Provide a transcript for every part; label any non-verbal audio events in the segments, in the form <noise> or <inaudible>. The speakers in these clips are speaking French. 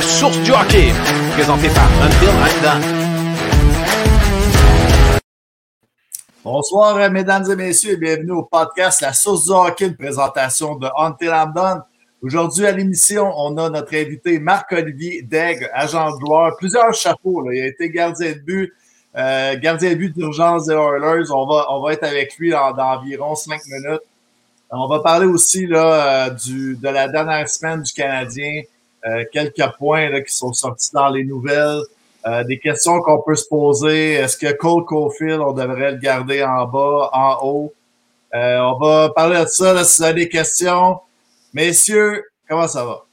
source du hockey, présenté par Accident. Bonsoir, euh, mesdames et messieurs, et bienvenue au podcast La Source du hockey, une présentation de Until Aujourd'hui, à l'émission, on a notre invité Marc-Olivier Daigle, agent de gloire, plusieurs chapeaux. Il a été gardien de but, euh, gardien de but d'urgence des Oilers. On va, on va être avec lui dans, environ cinq minutes. On va parler aussi là, euh, du, de la dernière semaine du Canadien. Euh, quelques points là, qui sont sortis dans les nouvelles. Euh, des questions qu'on peut se poser. Est-ce que Cole Caulfield, on devrait le garder en bas, en haut? on va parler de ça là, si vous avez des questions. Messieurs, comment ça va?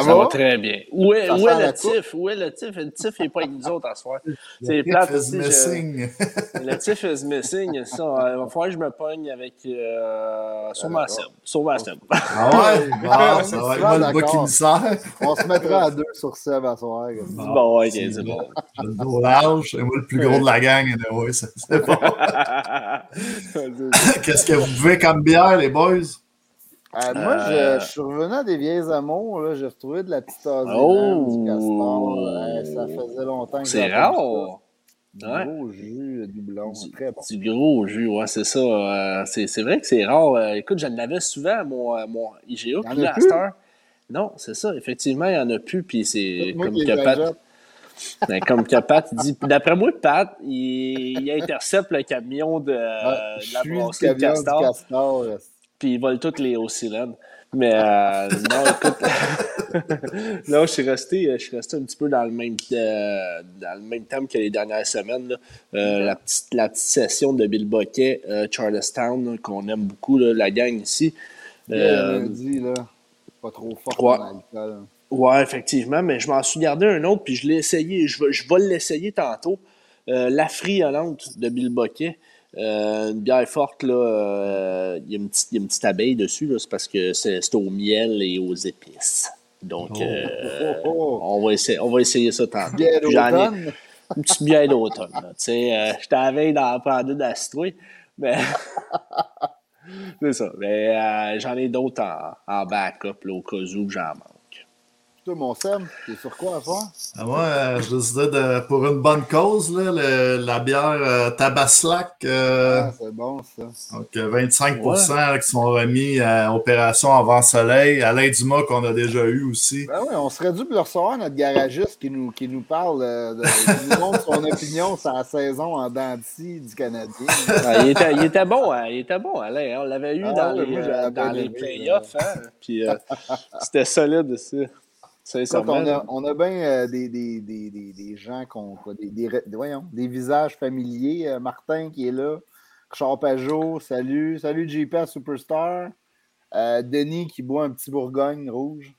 Ça, va? très bien. Où est, où est le TIF? Où est le TIF? Le TIF n'est pas avec nous autres à soir. C'est plate is missing. <laughs> le TIF is missing. Ça, il va falloir que je me pogne avec euh, sur ma sub. Sur ma sub. Ah ouais? Bon, ça va être moi le bas qui me sert. On se mettra à deux sur sub à soir. Bon, ok, c'est bon. J'ai le dos large et moi le plus gros de la gang. Ouais, c'est bon. <laughs> <laughs> Qu'est-ce que vous buvez comme bière, les boys? Euh, moi, je, je, suis revenu à des vieilles amours. J'ai retrouvé de la petite oh! du castor. ça faisait longtemps que C'est rare! Du gros jus doublon, du, très bon. Du gros jus, ouais, c'est ça. Euh, c'est vrai que c'est rare. Euh, écoute, je l'avais souvent à mon, mon IGA. Puis là, non, c'est ça. Effectivement, il n'y en a plus. Puis c'est comme que Pat... <laughs> Ben, comme que Pat dit. D'après moi, Pat, il, il, intercepte le camion de, ouais, de la brasserie Castor. castor puis ils volent toutes les Ocylènes. Mais euh, non, écoute, <laughs> non, je suis resté, je suis resté un petit peu dans le même, euh, dans le même thème que les dernières semaines. Euh, la, petite, la petite session de Bill Boquet, Charlestown, qu'on aime beaucoup, là, la gang ici. lundi, là, pas trop fort ouais. l'alcool. Ouais, effectivement, mais je m'en suis gardé un autre, puis je l'ai essayé. Je, je vais l'essayer tantôt. la Friolante de Bill Boquet. Euh, une bière forte, là, euh, il, y a une petite, y a une petite abeille dessus, c'est parce que c'est au miel et aux épices. Donc, oh. euh, oh, oh, on, va essayer, on va essayer ça tantôt. Bière d'automne? Une petite bière d'automne. Tu sais, j'étais à veille d'en prendre une à citrouille, mais... <laughs> c'est ça. Mais j'en ai d'autres en, en, backup, là, au cas où j'en manque. Toi, mon Sam, t'es sur quoi à faire? Ah, moi, euh, je décidais de, pour une bonne cause, là, le, la bière euh, Tabaslac. Euh, ah, c'est bon, ça. Donc, 25 ouais. qui sont remis à Opération Avant Soleil. Alain Dumas, qu'on a déjà eu aussi. Ben oui, on serait dû le recevoir, notre garagiste qui nous, qui nous parle, de, qui nous montre son opinion sur la saison en denti du Canadien. Ah, il, était, il, était, bon, hein, il était bon, Alain. Hein. On l'avait eu ah, dans, les, dans les playoffs. Hein? Puis, c'était solide aussi on a, bien euh, des, des, des, des, gens, qu'on, des, des, visages familiers. Euh, Martin qui est là. Richard Pajot, salut. Salut JP Superstar. Euh, Denis qui boit un petit Bourgogne rouge.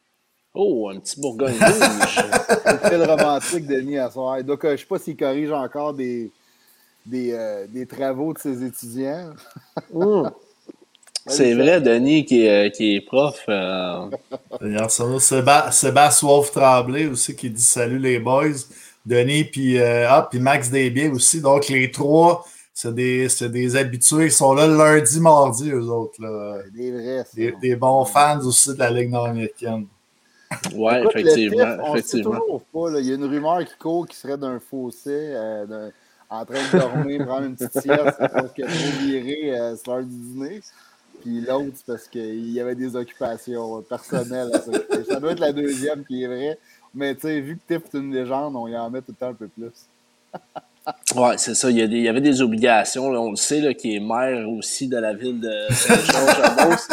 Oh, un petit Bourgogne rouge. <laughs> C'est romantique, Denis, à soir. Donc, je ne sais pas s'il corrige encore des, des, travaux de ses étudiants. Mmh. C'est vrai, Denis, qui est, qui est prof. Euh... Sébastien Wolf Tremblay aussi qui dit salut les boys. Denis, puis euh, ah, Max Desbiens aussi. Donc, les trois, c'est des, des habitués qui sont là le lundi, mardi, eux autres. Là. Des vrais. Des, des, bons fans aussi de la Ligue nord-américaine. Oui, effectivement. effectivement. Pas, là. Il y a une rumeur qui court qui serait d'un fossé. Euh, en train de dormir, prendre une petite sieste <laughs> parce qu'il a trop viré euh, l'heure du dîner. Puis l'autre, c'est parce qu'il y avait des occupations personnelles à s'occuper. Ça doit être la deuxième qui est vraie. Mais tu sais, vu que Tiff est une légende, on y en met tout le temps un peu plus. <laughs> Oui, c'est ça. Il y, il y, avait des obligations. on le sait, là, qui est maire aussi de la ville de Saint-Georges.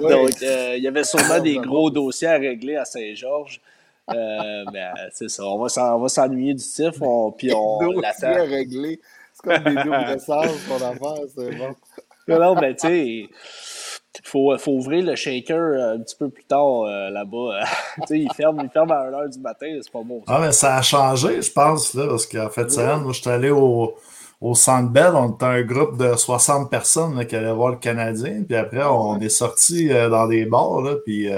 <laughs> Donc, euh, il y avait sûrement des gros dossiers à régler à Saint-Georges. Euh, mais euh, c'est ça. On va s'ennuyer du TIF. On, puis on l'attend. à régler. C'est comme des doubles <laughs> sens qu'on a fait. C'est bon. Non, ben, tu sais, il faut, faut ouvrir le shaker euh, un petit peu plus tard euh, là-bas. <laughs> tu sais, il ferme, il ferme à 1h du matin, c'est pas bon. Ah, mais ça a changé, je pense, là, parce qu'en fait, ouais. moi, je suis allé au, au Centre Bell, on était un groupe de 60 personnes là, qui allaient voir le Canadien, puis après, on est sorti euh, dans des bars, là, puis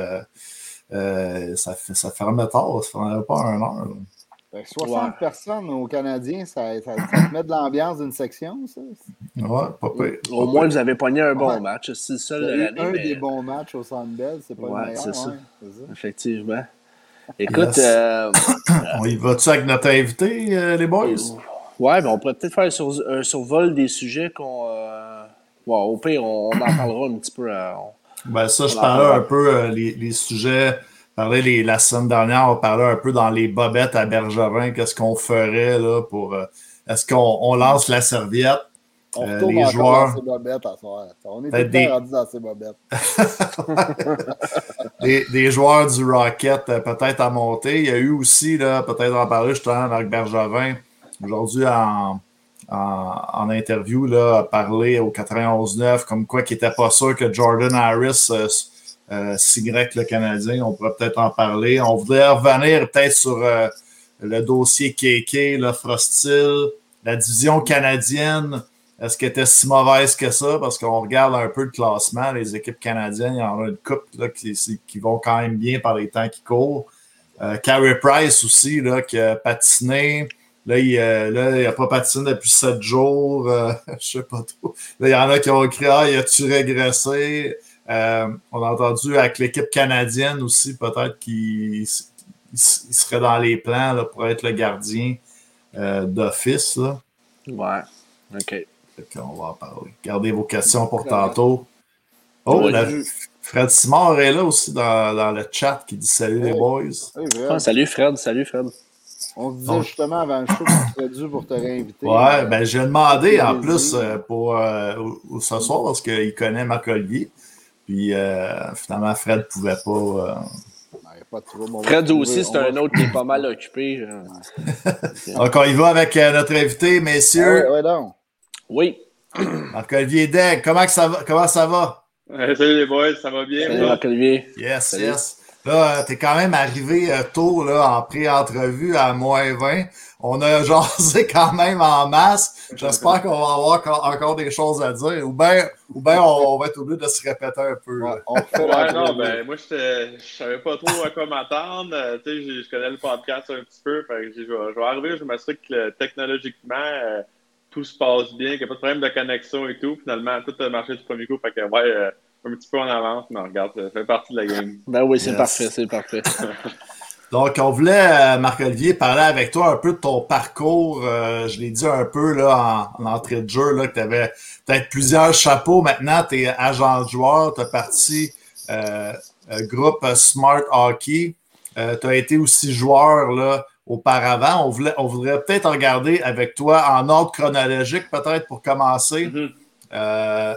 ça, ça fermait tard, ça fermait pas à 1h. 60 personnes au Canadien, ça, ça, te met de l'ambiance d'une section, ça? Ouais, pas pire. Au moins, vous avez pogné un bon match. C'est ça Un des bons matchs au Centre Bell, c'est pas ouais, le meilleur. C'est ça. Effectivement. Écoute, Yes. euh, <coughs> On y va-tu avec notre invité, euh, les boys? ouais, ben on pourrait peut-être faire un, sur- un survol des sujets qu'on. euh, bon, au pire, on, on en parlera un petit peu. euh, on- Ben ça, je On parlais un peu euh, les, les sujets. Les, la semaine dernière, on parlait un peu dans les bobettes à Bergerin, qu'est-ce qu'on ferait là pour. euh, Est-ce qu'on on lance la serviette? On Euh, retourne les encore joueurs- dans ces bobettes à soir. On est tout des- rendu dans ces bobettes. <laughs> des, des joueurs du Rocket euh, peut-être à monter. Il y a eu aussi, peut-être en parler justement, Marc Bergevin, aujourd'hui en, en, en interview, là, a parlé au 91-9 comme quoi qu'il n'était pas sûr que Jordan Harris euh, euh, avec le Canadien. On pourrait peut-être en parler. On voudrait revenir peut-être sur euh, le dossier KK, le Frostil, la division canadienne. Est-ce qu'elle était si mauvaise que ça? Parce qu'on regarde un peu le classement, les équipes canadiennes, il y en a une couple là, qui, qui vont quand même bien par les temps qui courent. Euh, Carey Price aussi, là, qui a patiné. Là, il euh, là, il a pas patiné depuis sept jours. euh, <laughs> je sais pas trop. Là, il y en a qui ont écrit Ah, il a-tu régressé? Euh, on a entendu avec l'équipe canadienne aussi, peut-être qu'il il serait dans les plans là, pour être le gardien euh, d'office. Ouais. OK. Qu'on va en parler. Gardez vos questions pour tantôt. Oh, la- Fred Simard est là aussi dans, dans le chat qui dit salut les boys. Hey, Fred, Ah, salut Fred, salut Fred. on se disait Donc- justement avant le show qu'on serait dû pour te réinviter. Ouais, Euh, ben j'ai demandé en plus euh, pour euh, ce soir parce qu'il connaît Marc Olivier. Puis euh, finalement, Fred ne pouvait pas. euh, pas Fred aussi, c'est un autre qui est pas mal occupé. euh. <laughs> Donc on y va avec euh, notre invité, messieurs. ouais, ouais, donc. Oui. Marc-Olivier Degg, comment, que ça va? comment ça va? Euh, salut les boys, ça va bien? Salut? Marc-Olivier. Yes, Salut. yes. Là, tu es quand même arrivé euh, tôt là, en pré-entrevue à moins 20. On a <laughs> jasé quand même en masse. J'espère qu'on va avoir encore, des choses à dire. Ou bien ou ben on, on va être obligé de se répéter un peu. là. On Ouais, non, ben, moi, je savais pas trop à quoi m'attendre. Euh, tu sais, j'ai- je connais le podcast un petit peu. Fait que j'ai- je vais, je vais arriver, je m'assure que euh, technologiquement, euh, tout se passe bien, qu'il n'y a pas de problème de connexion et tout. Finalement, tout a marché du premier coup. Fait que, ouais, euh, un petit peu en avance, mais regarde, ça fait partie de la game. <laughs> Ben oui, c'est Yes. parfait, c'est parfait. <laughs> Donc, on voulait, euh, Marc-Olivier, parler avec toi un peu de ton parcours. Euh, je l'ai dit un peu là, en, en entrée de jeu, là, que tu avais peut-être plusieurs chapeaux. Maintenant, tu es agent de joueur, tu as parti euh, groupe Smart Hockey. tu as été aussi joueur là, auparavant. On, voulait, on voudrait peut-être regarder avec toi en ordre chronologique, peut-être pour commencer. Mhm. Euh,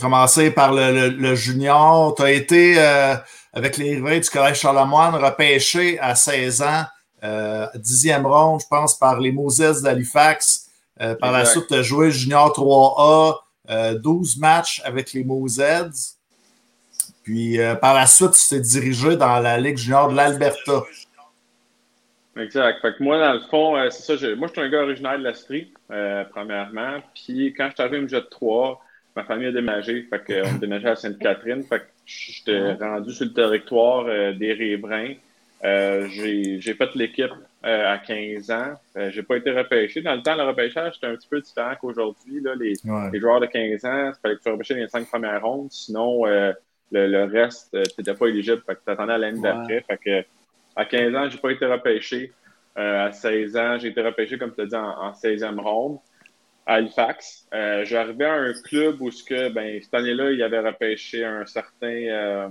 commencer par le, le- le junior. Tu as été euh, avec les Rivets du Collège Charlemagne repêché à 16 ans, euh, dixième ronde, je pense, par les Moses d'Halifax. Euh, par la suite, tu as joué junior 3A, euh, 12 matchs avec les Moses. Puis euh, par la suite, tu t'es dirigé dans la Ligue junior de l'Alberta. Exact. Fait que moi, dans le fond, euh, c'est ça. je- moi, je suis un gars originaire de l'Estrie, euh, premièrement. Puis quand je suis arrivé au Jet 3, ma famille a déménagé. Fait que, euh, on a déménagé à Sainte-Catherine. Fait que j'étais rendu sur le territoire euh, des Riverains. Euh, j'ai j'ai fait l'équipe euh, à 15 ans. Euh, j'ai pas été repêché. Dans le temps, le repêchage, c'était un petit peu différent qu'aujourd'hui. là. Les, Ouais. les joueurs de 15 ans, il fallait que tu repêches les cinq premières rondes. Sinon, euh, le, le reste, tu n'étais pas éligible. Fait que tu attendais à l'année Ouais. d'après. Fait que, à 15 ans, j'ai pas été repêché. Euh, à 16 ans, j'ai été repêché, comme tu as dit, en, en 16e ronde à Halifax. Euh, J'arrivais à un club où, ce que, ben, cette année-là, il avait repêché un certain euh,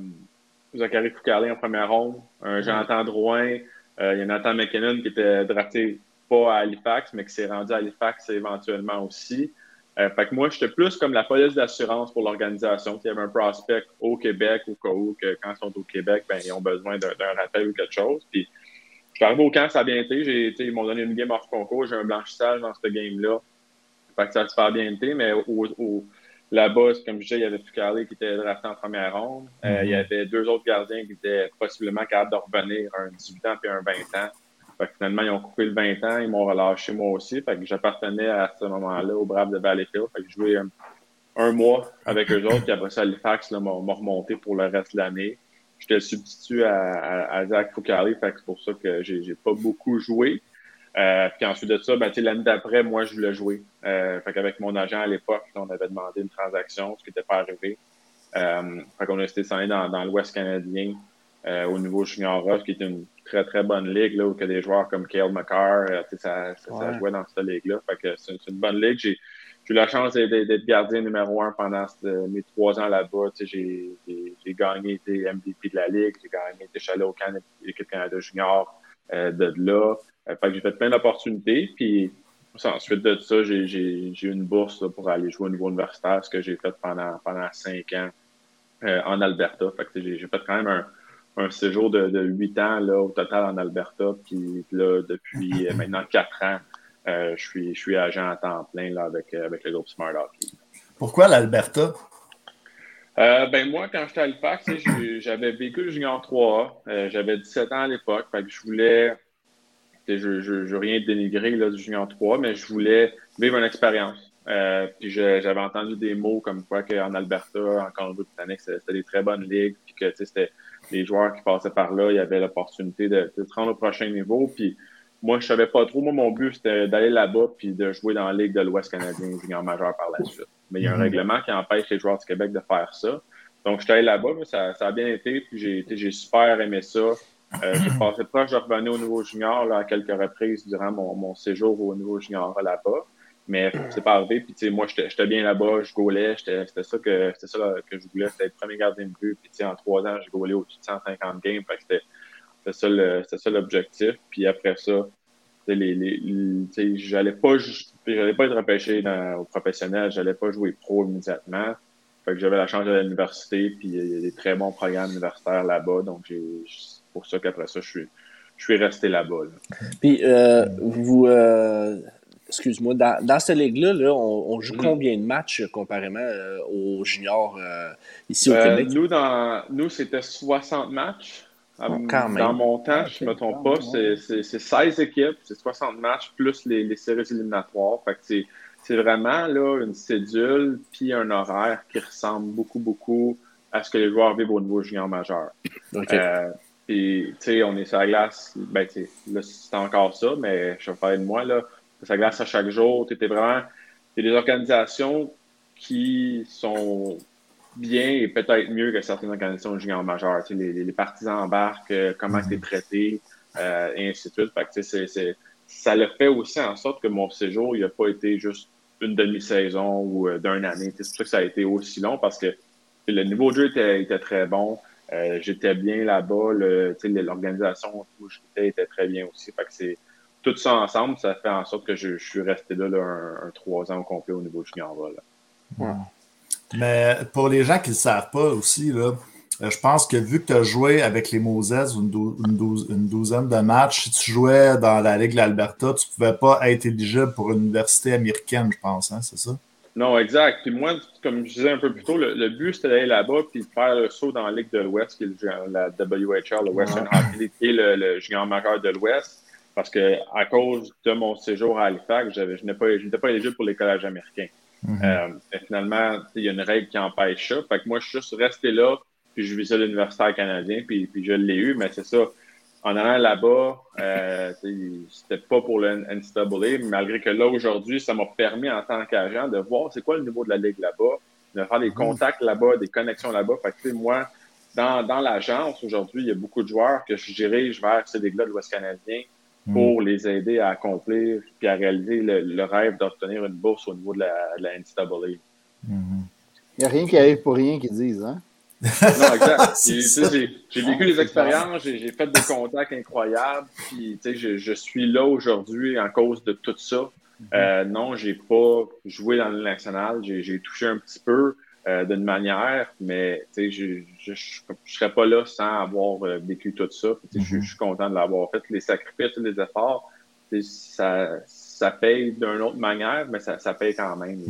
Zachary Foucalé en première ronde, un Jonathan Drouin, euh, il y a Nathan McKinnon qui était drafté pas à Halifax, mais qui s'est rendu à Halifax éventuellement aussi. Euh, fait que moi, j'étais plus comme la police d'assurance pour l'organisation. Il y avait un prospect au Québec, au cas où, que quand ils sont au Québec, ben, ils ont besoin d'un rappel ou quelque chose. Puis, je suis arrivé au camp, ça a bien été. Ils m'ont donné une game hors concours. J'ai un blanchissage dans cette game-là. Fait que ça a super bien été, mais au, au- là-bas, comme je disais, il y avait Fucale qui était drafté en première ronde. Euh, Mhm. il y avait deux autres gardiens qui étaient possiblement capables de revenir, un 18 ans et un 20 ans. Fait que finalement, ils ont coupé le 20 ans, ils m'ont relâché moi aussi. Fait que j'appartenais à ce moment-là au Braves de Valleyfield. Fait que j'ai joué un, un mois avec eux autres, puis après ça, Halifax m'a remonté pour le reste de l'année. J'étais substitut à, à, à Zach fait que c'est pour ça que j'ai pas beaucoup joué. Euh, puis ensuite de ça, ben, tu sais, l'année d'après, moi, je voulais jouer. Euh, fait qu'avec mon agent à l'époque, on avait demandé une transaction, ce qui n'était pas arrivé. Euh, fait qu'on a s'en aller dans, dans l'Ouest canadien. au niveau junior qui est une très, très bonne ligue, là, où il y a des joueurs comme Kale McCarr, ça, ça, ça, jouait dans cette ligue-là. Fait que c'est une bonne ligue. J'ai eu la chance d'être gardien numéro un pendant mes trois ans là-bas. J'ai gagné des MVP de la Ligue, j'ai gagné des chalets au Canada, l'équipe Canada Junior de là. fait que j'ai fait plein d'opportunités. Puis ensuite de ça, j'ai eu une bourse pour aller jouer au niveau universitaire, ce que j'ai fait pendant, pendant cinq ans euh, en Alberta. Fait j'ai fait quand même un, un séjour de, huit ans là, au total en Alberta. Puis là, depuis <laughs> euh, maintenant quatre ans, euh, je, suis, je suis agent à temps plein là, avec, avec le groupe Smart Hockey. Pourquoi l'Alberta? Ben moi, quand j'étais à Halifax, j'avais vécu le Junior 3A. j'avais 17 ans à l'époque. Je voulais je ne veux rien dénigrer du Junior 3, mais je voulais vivre une expérience. Euh, puis j'avais entendu des mots comme quoi qu'en Alberta, en Colombie-Britannique, c'était des très bonnes ligues, puis que c'était les joueurs qui passaient par là, il y avait l'opportunité de, de, se rendre au prochain niveau. Puis moi, je savais pas trop. Moi, mon but, c'était d'aller là-bas puis de jouer dans la Ligue de l'Ouest canadien junior majeur par la suite. Mais il y a un mm-hmm. règlement qui empêche les joueurs du Québec de faire ça. Donc, je suis allé là-bas, ça, ça, a bien été, puis j'ai super aimé ça. Euh, j'ai passé proche de revenir au niveau junior là, à quelques reprises durant mon, mon séjour au niveau junior là-bas. Mais c'est pas arrivé. Puis, moi, j'étais bien là-bas, je gaulais. C'était ça, que, ça que je voulais. C'était le premier gardien de but. Puis, en trois ans, j'ai gaulé au-dessus de 150 games. C'était ça l'objectif. Puis après ça, les, les, j'allais pas, j'allais pas être repêché dans, au professionnel. J'allais pas jouer pro immédiatement. Fait que j'avais la chance de l'université. Puis, il y a des très bons programmes universitaires là-bas. Donc, j'ai pour ça qu'après ça, je suis, je suis resté là-bas. Puis, euh, vous, euh, excuse-moi, dans, dans cette ligue-là, là, on, joue mm-hmm. combien de matchs comparément euh, aux juniors ici au Québec? Nous, dans, nous c'était 60 matchs. Dans mon temps, je ne me trompe pas, c'est 16 équipes, c'est 60 matchs plus les, les séries éliminatoires. Fait c'est vraiment là, une cédule puis un horaire qui ressemble beaucoup, beaucoup à ce que les joueurs vivent au niveau junior majeur. Puis, tu sais, on est sur la glace, ben, tu là, c'est encore ça, mais je vais parler de moi, là. Sur la glace à chaque jour, tu étais vraiment. Il des organisations qui sont bien et peut-être mieux que certaines organisations junior majeures. Tu sais, les, les, partisans embarquent, euh, comment tu es traité, euh, et ainsi de suite. Fait que, c'est, c'est, ça le fait aussi en sorte que mon séjour, il n'a pas été juste une demi-saison ou euh, d'une année. C'est pour ça que ça a été aussi long parce que le niveau de jeu était, était très bon. Euh, j'étais bien là-bas. L'organisation où j'étais était très bien aussi. Fait que c'est tout ça ensemble, ça fait en sorte que je, suis resté là, un, trois ans au complet au niveau junior. Là. Mais pour les gens qui ne le savent pas aussi, là, euh, je pense que vu que tu as joué avec les Moses une, une, douzaine de matchs, si tu jouais dans la Ligue de l'Alberta, tu ne pouvais pas être éligible pour une université américaine, je pense, hein, c'est ça? Non, exact. Puis moi, comme je disais un peu plus tôt, le, but, c'était d'aller là-bas puis de faire le saut dans la Ligue de l'Ouest, qui est la WHL, le Western Hockey League, est le, le junior majeur de l'Ouest. Parce que à cause de mon séjour à Halifax, je n'étais pas, pas éligible pour les collèges américains. Euh, finalement, il y a une règle qui empêche ça. Fait que moi, je suis juste resté là, puis je visais l'universitaire canadien, puis, puis je l'ai eu, mais c'est ça en allant là-bas, euh, <laughs> c'était pas pour le NCAA, malgré que là, aujourd'hui, ça m'a permis en tant qu'agent de voir c'est quoi le niveau de la ligue là-bas, de faire des mhm. contacts là-bas, des connexions là-bas. Fait que, moi, dans, dans l'agence, aujourd'hui, il y a beaucoup de joueurs que je dirige vers ces ligues-là de l'Ouest canadien mhm. pour les aider à accomplir puis à réaliser le, rêve d'obtenir une bourse au niveau de la, de la NCAA. Il n'y a rien qui arrive pour rien qu'ils disent, hein? non, exact. <laughs> J'ai vécu des expériences, j'ai fait des contacts incroyables, puis je, je suis là aujourd'hui en cause de tout ça. Mm-hmm. Euh, non, j'ai pas joué dans le national, j'ai touché un petit peu euh, d'une manière, mais je ne serais pas là sans avoir euh, vécu tout ça. Je mm-hmm. suis content de l'avoir fait. Les sacrifices, les efforts, ça, ça paye d'une autre manière, mais ça, ça, paye quand même.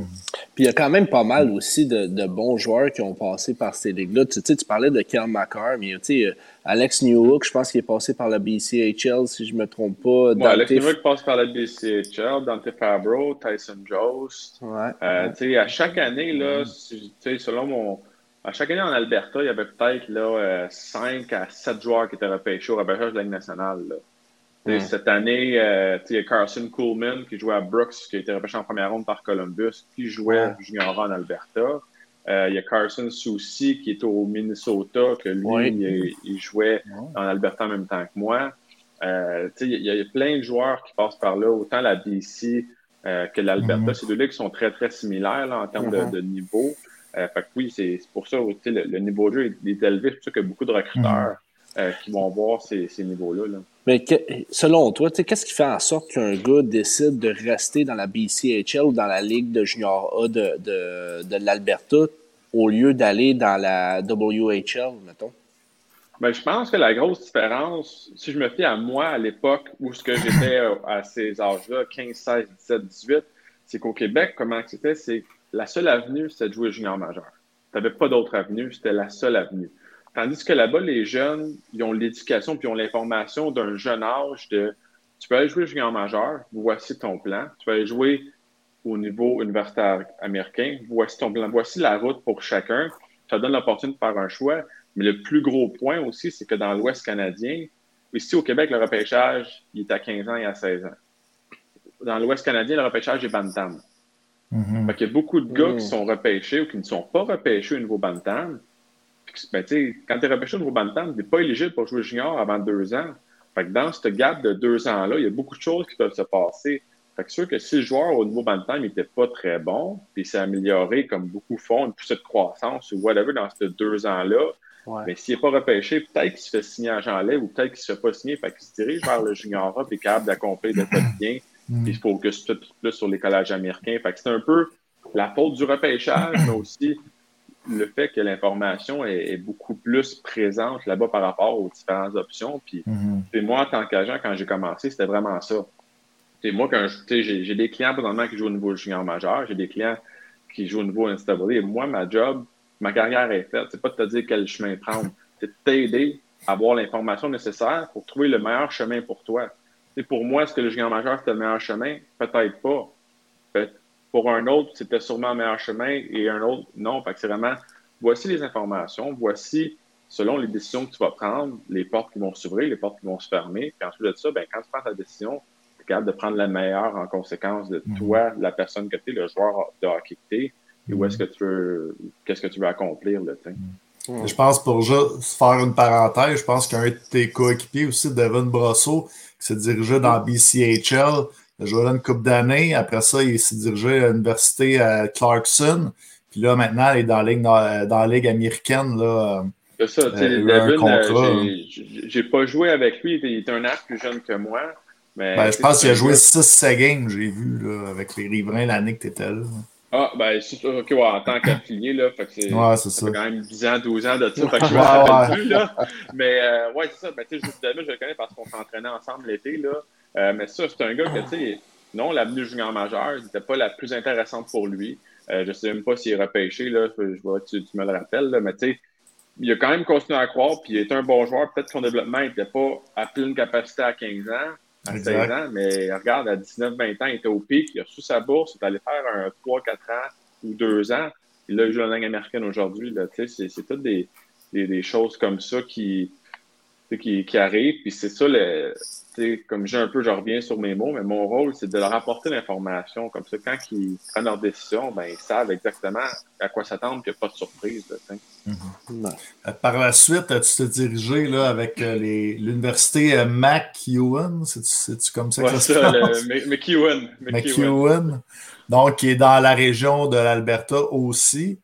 Puis il y a quand même pas mal aussi de, de bons joueurs qui ont passé par ces ligues-là. Tu, sais, tu parlais de Kel McCarr, mais tu sais, euh, Alex Newhook, je pense qu'il est passé par la BCHL, si je ne me trompe pas. Ouais, Alex Newhook passe par la BCHL, Dante Fabro, Tyson Jost. Ouais. Euh, à chaque année, là, selon mon... À chaque année en Alberta, il y avait peut-être là, 5 euh, à 7 joueurs qui étaient repêchés au repêchage de la Ligue nationale. Là. Cette année, euh, il y a Carson Coolman qui jouait à Brooks, qui a été repêché en première ronde par Columbus, qui jouait junior en Alberta. Euh, il y a Carson Soucy qui est au Minnesota, que lui, il, il jouait en Alberta en même temps que moi. Euh, il y, a- il y a plein de joueurs qui passent par là, autant la BC euh, que l'Alberta. Mhm. Ces deux ligues sont très, très similaires là, en termes de- Mhm. de, niveau. Fait que oui, c'est pour ça le, le niveau de jeu est, est élevé. C'est pour ça qu'il y a beaucoup de recruteurs euh, qui vont voir ces, ces niveaux-là. là. Mais que- selon toi, qu'est-ce qui fait en sorte qu'un gars décide de rester dans la BCHL ou dans la Ligue de Junior A de, de, de l'Alberta au lieu d'aller dans la WHL, mettons? Ben, je pense que la grosse différence, si je me fie à moi à l'époque où ce que j'étais euh, à ces âges-là, 15, 16, 17, 18, c'est qu'au Québec, comment c'était, c'est la seule avenue, c'était de jouer junior majeur. Tu n'avais pas d'autre avenue, c'était la seule avenue. Tandis que là-bas, les jeunes, ils ont l'éducation puis ils ont l'information d'un jeune âge de tu peux aller jouer junior majeur, voici ton plan. Tu peux aller jouer au niveau universitaire américain, voici ton plan. Voici la route pour chacun. Ça donne l'opportunité de faire un choix. Mais le plus gros point aussi, c'est que dans l'Ouest canadien, ici au Québec, le repêchage, il est à 15 ans et à 16 ans. Dans l'Ouest canadien, le repêchage est bantam. Mhm. Fait qu'il y a beaucoup de gars Mm. qui sont repêchés ou qui ne sont pas repêchés au niveau bantam. Puis Ben, tu sais, quand tu es repêché au niveau bantam, tu n'es pas éligible pour jouer junior avant deux ans. Fait que dans ce gap de deux ans-là, il y a beaucoup de choses qui peuvent se passer. Fait que c'est sûr que si le joueur au niveau bantam n'était pas très bon, puis il s'est amélioré comme beaucoup font, une poussée de croissance ou whatever dans ces deux ans-là, Ouais. mais s'il n'est pas repêché, peut-être qu'il se fait signer à Jean ou peut-être qu'il ne se fait pas signer, fait qu'il se dirige vers le junior A, puis est capable d'accomplir de fait bien, Mhm. puis il se focus tout plus sur les collages américains. Fait que c'est un peu la faute du repêchage, mais aussi le fait que l'information est, est beaucoup plus présente là-bas par rapport aux différentes options. Puis, Mhm. puis moi, en tant qu'agent, quand j'ai commencé, c'était vraiment ça. Et moi, quand j'ai des clients présentement qui jouent au niveau junior majeur, j'ai des clients qui jouent au niveau NCAA. Et moi, ma job, ma carrière est faite. C'est pas de te dire quel chemin prendre. C'est de t'aider à avoir l'information nécessaire pour trouver le meilleur chemin pour toi. Et pour moi, est-ce que le junior majeur, c'était le meilleur chemin? Peut-être pas. Pour un autre, c'était sûrement le meilleur chemin et un autre, non. Fait que c'est vraiment, voici les informations, voici, selon les décisions que tu vas prendre, les portes qui vont s'ouvrir, les portes qui vont se fermer. Puis ensuite de ça, ben, quand tu prends ta décision, capable de prendre la meilleure en conséquence de Mhm. toi, la personne que tu es, le joueur de hockey que tu es, et où est-ce que tu veux, qu'est-ce que tu veux accomplir, là, tu sais? Je pense pour juste faire une parenthèse, je pense qu'un de tes coéquipiers aussi, Devin Brosso, qui s'est dirigé dans BCHL, il a joué là une couple d'années. Après ça, il s'est dirigé à l'université à Clarkson. Puis là, maintenant, il est dans la ligue, dans, dans la ligue américaine. Là. C'est ça, tu sais, Euh, Devin, euh, contrat, j'ai- pas joué avec lui, il est un an plus jeune que moi. Mais, Ben, je pense qu'il a joué gars- 6 games, j'ai vu, là, avec les riverains l'année que tu étais là. Ah, ben, c'est ça, ok, ouais, en tant qu'affilié, là, fait que c'est. Ouais, Ça quand même 10 ans, 12 ans de ça, fait que je me Ouais, rappelle ouais. plus, là. Mais, euh, ouais, c'est ça. Ben, tu sais, David, je le connais parce qu'on s'entraînait ensemble l'été, là. Euh, mais ça, c'est un gars que, tu sais, non, l'avenue junior majeur n'était pas la plus intéressante pour lui. Euh, je sais même pas s'il est repêché, là. Je vois tu, tu me le rappelles, là. Mais, tu sais, il a quand même continué à croire, puis il est un bon joueur. Peut-être que son développement n'était pas à pleine capacité à 15 ans, à Exact. 16 ans, mais regarde, à 19-20 ans, il était au pic, il a reçu sa bourse, il est allé faire un 3-4 ans ou 2 ans. Et là, il joue en langue américaine aujourd'hui. là, tu sais, C'est toutes des, des, des choses comme ça qui, qui, qui arrivent. Puis c'est ça, le, comme j'ai un peu, je reviens sur mes mots, mais mon rôle, c'est de leur apporter l'information. Comme ça, quand ils prennent leur décision, ben, ils savent exactement à quoi s'attendre, qu'il n'y a pas de surprise. là. Non. Euh, Par la suite, tu t'es dirigé là, avec euh, l'université euh, McEwen. C'est-tu comme ça que Ouais, ça se ça, passe? le, McEwen. McEwen. McEwen. Donc, qui est dans la région de l'Alberta aussi.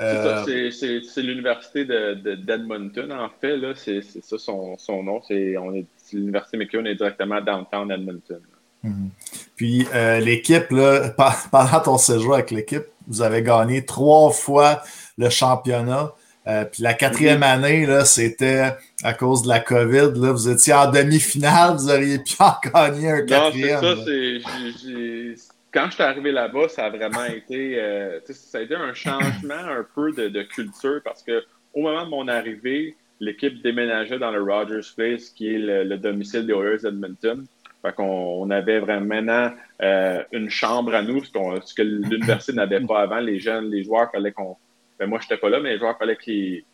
C'est Euh, ça, c'est- l'université de, de- d'Edmonton, en fait. Là, c'est, ça son, son nom. C'est, on est, l'université McEwen est directement à downtown Edmonton. Mhm. Puis euh, l'équipe, <laughs> pendant ton séjour avec l'équipe, vous avez gagné trois fois le championnat. Euh, puis la quatrième année, là, c'était à cause de la COVID. Là, vous étiez en demi-finale, vous auriez pu en <laughs> gagner un Non, c'est quatrième. ça. là. C'est, j'ai- quand je suis arrivé là-bas, ça a vraiment <laughs> été, euh, ça a été un changement un peu de, de culture parce que au moment de mon arrivée, l'équipe déménageait dans le Rogers Place, qui est le, le domicile des Oilers d'Edmonton. Fait qu'on on avait vraiment maintenant euh, une chambre à nous, ce, qu'on- ce que l'université n'avait pas avant. Les jeunes, les joueurs, fallait qu'on. Ben moi, je n'étais pas là, mais les joueurs, fallait qu'ils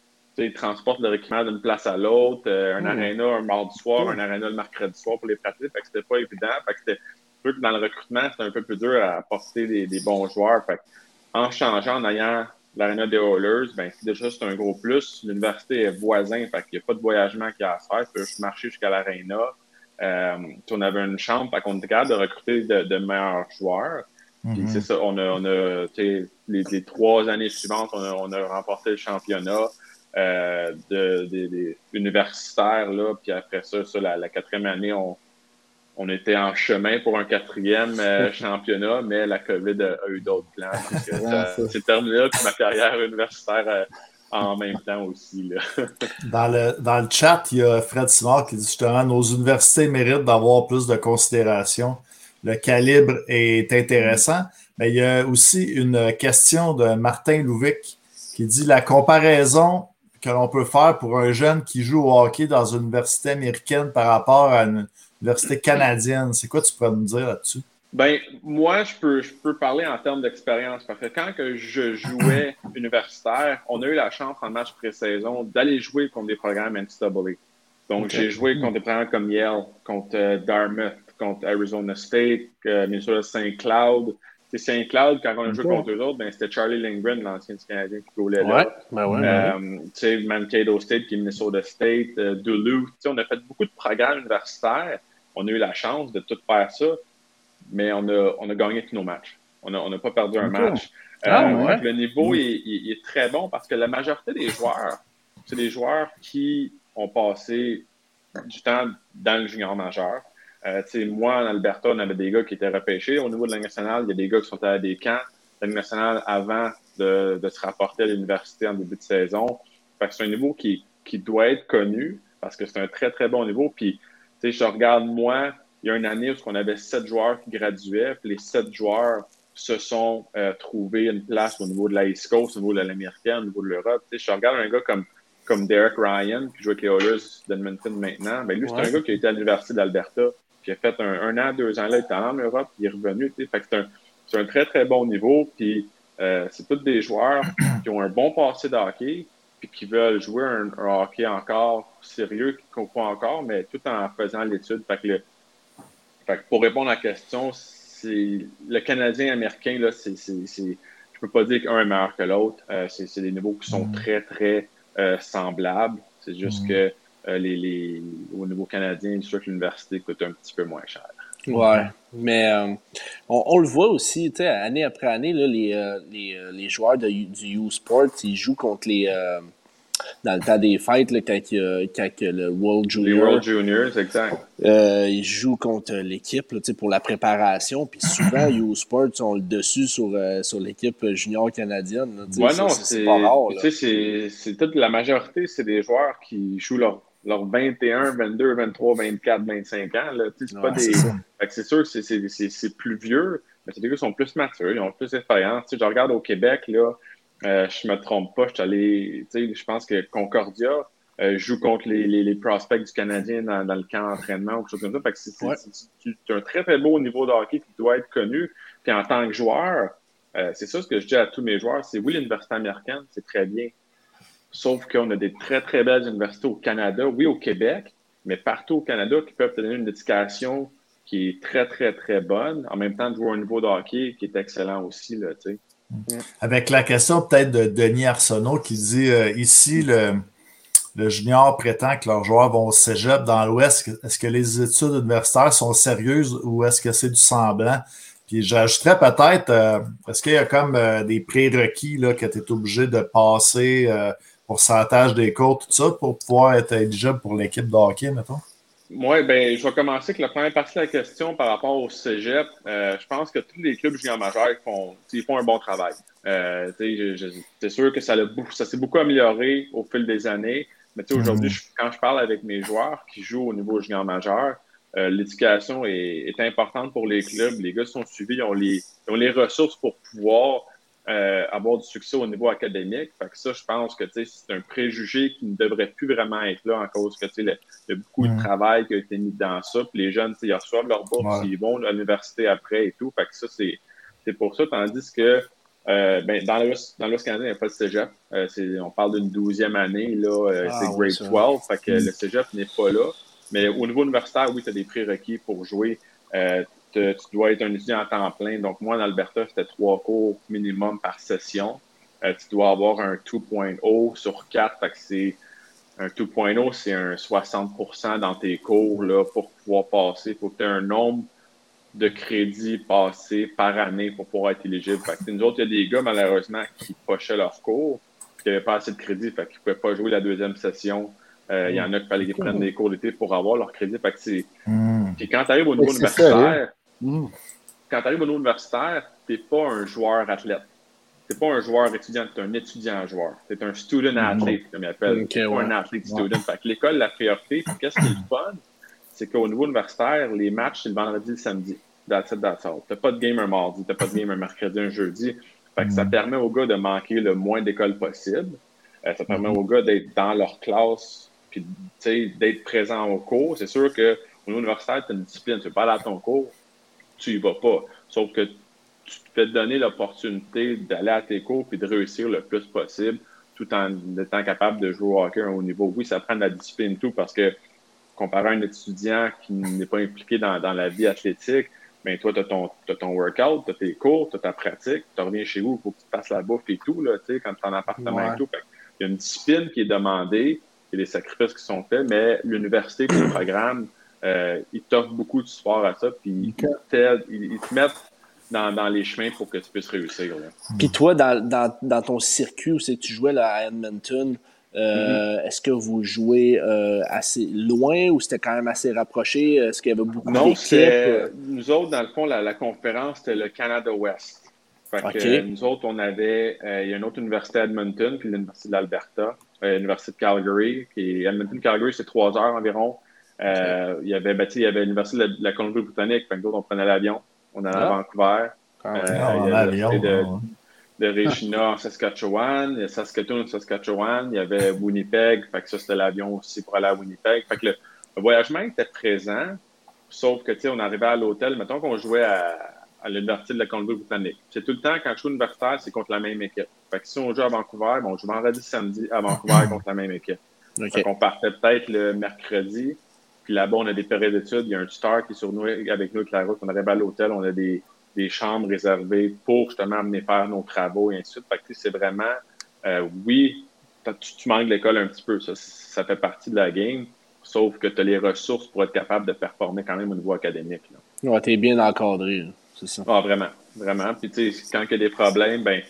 transportent leur équipement d'une place à l'autre, euh, un Mm. aréna un mardi soir, un aréna le mercredi soir pour les pratiques. Fait que c'était pas évident. Fait que c'était que dans le recrutement, c'était un peu plus dur à apporter des, des bons joueurs. Fait que en changeant, en ayant l'aréna des Oilers, ben, déjà, c'est un gros plus. L'université est voisin, fait qu'il n'y a pas de voyagement qui a à se faire. Tu peux juste marcher jusqu'à l'aréna. Euh, on avait une chambre, fait qu'on était capable de recruter de, meilleurs joueurs. Puis c'est ça, on a, on a les, les, trois années suivantes, on a, on a remporté le championnat euh, de, des universitaires, là, puis après ça, ça la, la quatrième année, on, on était en chemin pour un quatrième euh, <laughs> championnat, mais la COVID a, eu d'autres plans. <laughs> C'est terminé, puis ma carrière universitaire euh, en même temps aussi. Là. <laughs> dans, le, dans le chat, il y a Fred Simard qui dit justement nos universités méritent d'avoir plus de considération. Le calibre est intéressant. Mais il y a aussi une question de Martin Louvic qui dit la comparaison que l'on peut faire pour un jeune qui joue au hockey dans une université américaine par rapport à une université canadienne. C'est quoi tu pourrais me dire là-dessus? Ben, moi, je peux, je peux parler en termes d'expérience parce que quand que je jouais <coughs> universitaire, on a eu la chance en match pré-saison d'aller jouer contre des programmes NCAA. Donc, j'ai joué contre des programmes comme Yale, contre euh, Dartmouth, contre Arizona State, euh, Minnesota St. Cloud. C'est St. Cloud, quand on a joué contre eux autres, ben, c'était Charlie Lindgren, l'ancien Canadien, qui roulait là. Ben ouais, euh, tu sais, Mankato State, qui est Minnesota State, euh, Duluth. on a fait beaucoup de programmes universitaires on a eu la chance de tout faire ça, mais on a, on a gagné tous nos matchs. On n'a pas perdu un match. Ah, euh, le niveau est, très bon parce que la majorité des joueurs, c'est des joueurs qui ont passé du temps dans le junior majeur. Euh, moi, en Alberta, on avait des gars qui étaient repêchés. Au niveau de la nationale, il y a des gars qui sont à des camps de la nationale avant de, se rapporter à l'université en début de saison. c'est un niveau qui, qui doit être connu parce que c'est un très, très bon niveau. Puis je regarde moi, il y a une année où on avait sept joueurs qui graduaient, puis les sept joueurs se sont euh, trouvés une place au niveau de la East Coast, au niveau de l'américaine, au niveau de l'Europe. Je regarde un gars comme, comme Derek Ryan, qui joue avec les Oilers d'Edmonton maintenant. Ben, lui, c'est un gars qui a été à l'Université d'Alberta, qui a fait un, an, deux ans là, il était en Europe, puis il est revenu. Fait c'est un, un, très, très bon niveau. Puis euh, c'est tous des joueurs qui ont un bon passé de hockey, qui veulent jouer un, hockey encore sérieux, qui comprennent encore, mais tout en faisant l'étude. pour répondre à la question, c'est le Canadien américain, là, c'est, je peux pas dire qu'un est meilleur que l'autre. Euh, c'est, des niveaux qui sont mm. très, très euh, semblables. C'est juste mm. que euh, les, les, au niveau canadien, je sûr que l'université coûte un petit peu moins cher. Ouais, mais on, le voit aussi, année après année, là, les, les, les, joueurs de, du U-Sport, ils jouent contre les, dans le temps des fêtes, là, quand, quand, le World Junior. Les World Juniors, exact. Euh, ils jouent contre l'équipe pour la préparation. Puis souvent, <clears throat> U Sports ont le dessus sur, euh, sur l'équipe junior canadienne. ouais, non, c'est pas rare. C'est toute la majorité, c'est des joueurs qui jouent leur, leur 21, 22, 23, 24, 25 ans. C'est pas des. C'est sûr que c'est plus vieux, mais c'est des gars qui sont plus matures, ils ont plus d'expérience. Je regarde au Québec, là. Euh, je me trompe pas, je suis allé, je pense que Concordia euh, joue contre les, les, prospects du Canadien dans, dans le camp d'entraînement ou quelque chose comme ça. c'est un très, très beau niveau de hockey qui doit être connu. Puis en tant que joueur, euh, c'est ça ce que je dis à tous mes joueurs, c'est oui, l'université américaine, c'est très bien. Sauf qu'on a des très, très belles universités au Canada, oui, au Québec, mais partout au Canada qui peuvent donner une éducation qui est très, très, très bonne, en même temps de jouer un niveau de hockey qui est excellent aussi, là, tu sais. Avec la question peut-être de Denis Arsenault qui dit euh, ici, le, junior prétend que leurs joueurs vont au cégep dans l'Ouest. Est-ce que les études universitaires sont sérieuses ou est-ce que c'est du semblant? Puis j'ajouterais peut-être, euh, est-ce qu'il y a comme euh, des prérequis là, que tu es obligé de passer, pourcentage des cours, tout ça, pour pouvoir être éligible pour l'équipe de hockey, mettons? Oui, ben, je vais commencer avec la première partie de la question par rapport au cégep. Euh, je pense que tous les clubs juniors majeurs font, ils font un bon travail. Euh, c'est sûr que ça, ça s'est beaucoup amélioré au fil des années. Mais aujourd'hui, mhm. quand je parle avec mes joueurs qui jouent au niveau junior majeur, euh, l'éducation est, est, importante pour les clubs. Les gars sont suivis, ils ont les, ils ont les ressources pour pouvoir euh, avoir du succès au niveau académique. Fait que ça, je pense que c'est un préjugé qui ne devrait plus vraiment être là en cause que il y a beaucoup de travail qui a été mis dans ça. Puis les jeunes, ils reçoivent leur bourse, ils vont à l'université après et tout. Fait que ça, c'est pour ça. Tandis que euh, ben, dans l'Ouest canadien, il n'y a pas de cégep. Euh, on parle d'une douzième année, là, euh, ah, c'est grade 12. Fait que mm. le cégep n'est pas là. Mais au niveau universitaire, oui, tu as des prérequis pour jouer. Tu dois être un étudiant à temps plein. Donc, moi, en Alberta, c'était trois cours minimum par session. euh, tu dois avoir un 2.0 sur 4. Fait que c'est un 2.0, c'est un 60% dans tes cours là, pour pouvoir passer. Il faut que tu aies un nombre de crédits passés par année pour pouvoir être éligible. Fait que, nous autres, il y a des gars, malheureusement, qui pochaient leurs cours, qui n'avaient pas assez de crédits, fait qu'ils ne pouvaient pas jouer la deuxième session. Euh, Il y en a qui fallait qu'ils prennent des cours d'été pour avoir leur crédit. Fait que c'est... Hmm. Puis quand tu arrives au niveau universitaire, Mm. quand tu arrives au niveau universitaire, tu n'es pas un joueur athlète. Tu n'es pas un joueur étudiant, tu es un étudiant joueur. Tu es un student athlete, comme ils appellent. Ok, Tu ouais. un athlete student. Fait que l'école, la priorité, qu'est-ce qui est le fun, c'est qu'au niveau universitaire, les matchs, c'est le vendredi et le samedi. That's it, that's all. T'as pas de game un mardi, t'as pas de game un mercredi, un jeudi. Fait que ça permet aux gars de manquer le moins d'écoles possible. Euh, ça permet aux gars d'être dans leur classe, puis d'être présent au cours. C'est sûr que au niveau universitaire, tu as une discipline. Tu veux pas aller à ton cours, tu y vas pas. Sauf que tu te fais donner l'opportunité d'aller à tes cours puis de réussir le plus possible tout en étant capable de jouer au hockey à un haut niveau. Oui, ça prend de la discipline et tout parce que comparé à un étudiant qui n'est pas impliqué dans, dans la vie athlétique, ben toi, tu as ton, t'as ton workout, tu as tes cours, tu as ta pratique, tu reviens chez vous, il faut que tu te fasses la bouffe et tout, là, tu sais, quand tu es en appartement Ouais. et tout. Il y a une discipline qui est demandée, il y a des sacrifices qui sont faits, mais l'université le programme, euh, ils t'offrent beaucoup de support à ça, puis ils te mettent dans, dans les chemins pour que tu puisses réussir. Là. Puis toi, dans, dans, dans ton circuit où c'est que tu jouais là, à Edmonton, euh, Mm-hmm. est-ce que vous jouez euh, assez loin ou c'était quand même assez rapproché? Est-ce qu'il y avait beaucoup Non, d'équipes? c'est nous autres, dans le fond, la, la conférence, c'était le Canada West. Fait que, Ok. euh, nous autres, on avait, euh, il y a une autre université à Edmonton, puis l'université de l'Alberta, euh, l'université de Calgary, qui est Edmonton-Calgary, c'est trois heures environ. Euh, Il y avait, ben, tu sais, il y avait l'université de la, de la Colombie-Britannique, fait que nous autres, on prenait l'avion, on allait à Ah. Vancouver, Ah, Euh, il y en a avion, l'université de, ouais. de Regina en <laughs> Saskatchewan, il y a Saskatoon en Saskatchewan, il y avait <laughs> Winnipeg, fait que ça c'était l'avion aussi pour aller à Winnipeg. Fait que le, le voyagement était présent, sauf que tu sais, on arrivait à l'hôtel, mettons qu'on jouait à, à l'université de la Colombie-Britannique. C'est tout le temps, quand je joue universitaire, c'est contre la même équipe. Fait que si on joue à Vancouver, ben, on joue vendredi, samedi à Vancouver <coughs> contre la même équipe. OK. Fait qu'on partait peut-être le mercredi, puis là-bas, on a des périodes d'études. Il y a un tuteur qui est sur nous, avec nous avec la route. On arrive à l'hôtel, on a des, des chambres réservées pour justement amener faire nos travaux et ainsi de suite. Fait que, tu c'est vraiment, euh, oui, tu, tu manques l'école un petit peu. Ça, ça fait partie de la game, sauf que tu as les ressources pour être capable de performer quand même au niveau académique. Là. Ouais, t'es bien encadré, c'est ça. Ah, vraiment, vraiment. Puis, tu sais, quand il y a des problèmes, ben,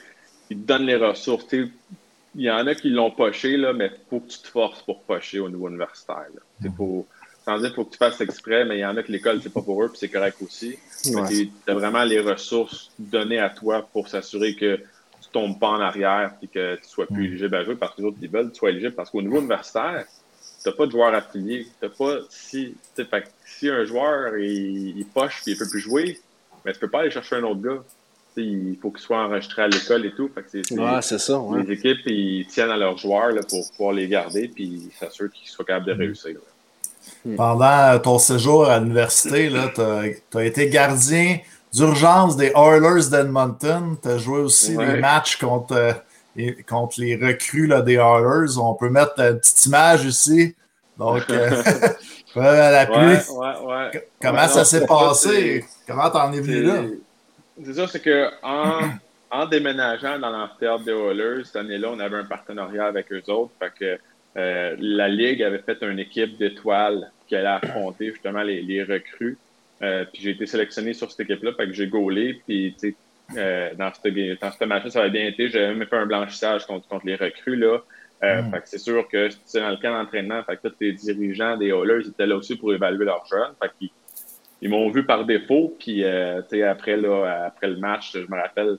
ils te donnent les ressources. Tu sais, il y en a qui l'ont poché, là, mais faut que tu te forces pour pocher au niveau universitaire. Tu sais, faut, sans dire qu'il faut que tu fasses exprès, mais il y en a que l'école, c'est pas pour eux, puis c'est correct aussi. Ouais. Tu as vraiment les ressources données à toi pour s'assurer que tu tombes pas en arrière et que tu sois plus éligible à jouer parce que les autres, ils veulent que tu sois éligible. Parce qu'au niveau universitaire, tu n'as pas de joueur affilié. T'as pas, si, fait si un joueur, il, il poche et il peut plus jouer, mais tu peux pas aller chercher un autre gars. Tu sais, il faut qu'il soit enregistré à l'école et tout. Fait que c'est, c'est- Ouais, c'est ça. ouais. les équipes, ils tiennent à leurs joueurs là, pour pouvoir les garder puis s'assurent qu'ils soient capables de réussir. là. Pendant ton séjour à l'université, tu as été gardien d'urgence des Oilers d'Edmonton. Tu as joué aussi Ouais. des matchs contre, euh, les, contre les recrues là, des Oilers. On peut mettre une petite image ici. Donc, euh, <laughs> <laughs> à l'appui. Ouais, ouais, ouais. Comment ça s'est passé? Comment t'en es venu là? C'est c'est ça, c'est que en, en déménageant dans l'amphithéâtre des Oilers, cette année-là, on avait un partenariat avec eux autres. Fait que euh, la Ligue avait fait une équipe d'étoiles qui allait affronter justement les, les recrues. Euh, puis j'ai été sélectionné sur cette équipe-là, fait que j'ai gaulé. Puis tu sais, euh, dans ce dans ce match-là, ça avait bien été. J'avais même fait un blanchissage contre, contre les recrues. Là. Euh, Mm. Fait que c'est sûr que dans le camp d'entraînement. Fait que tous les dirigeants des ils étaient là aussi pour évaluer leurs jeunes. Fait qu'ils ils m'ont vu par défaut. Puis euh, tu sais, après, là, après le match, je me rappelle,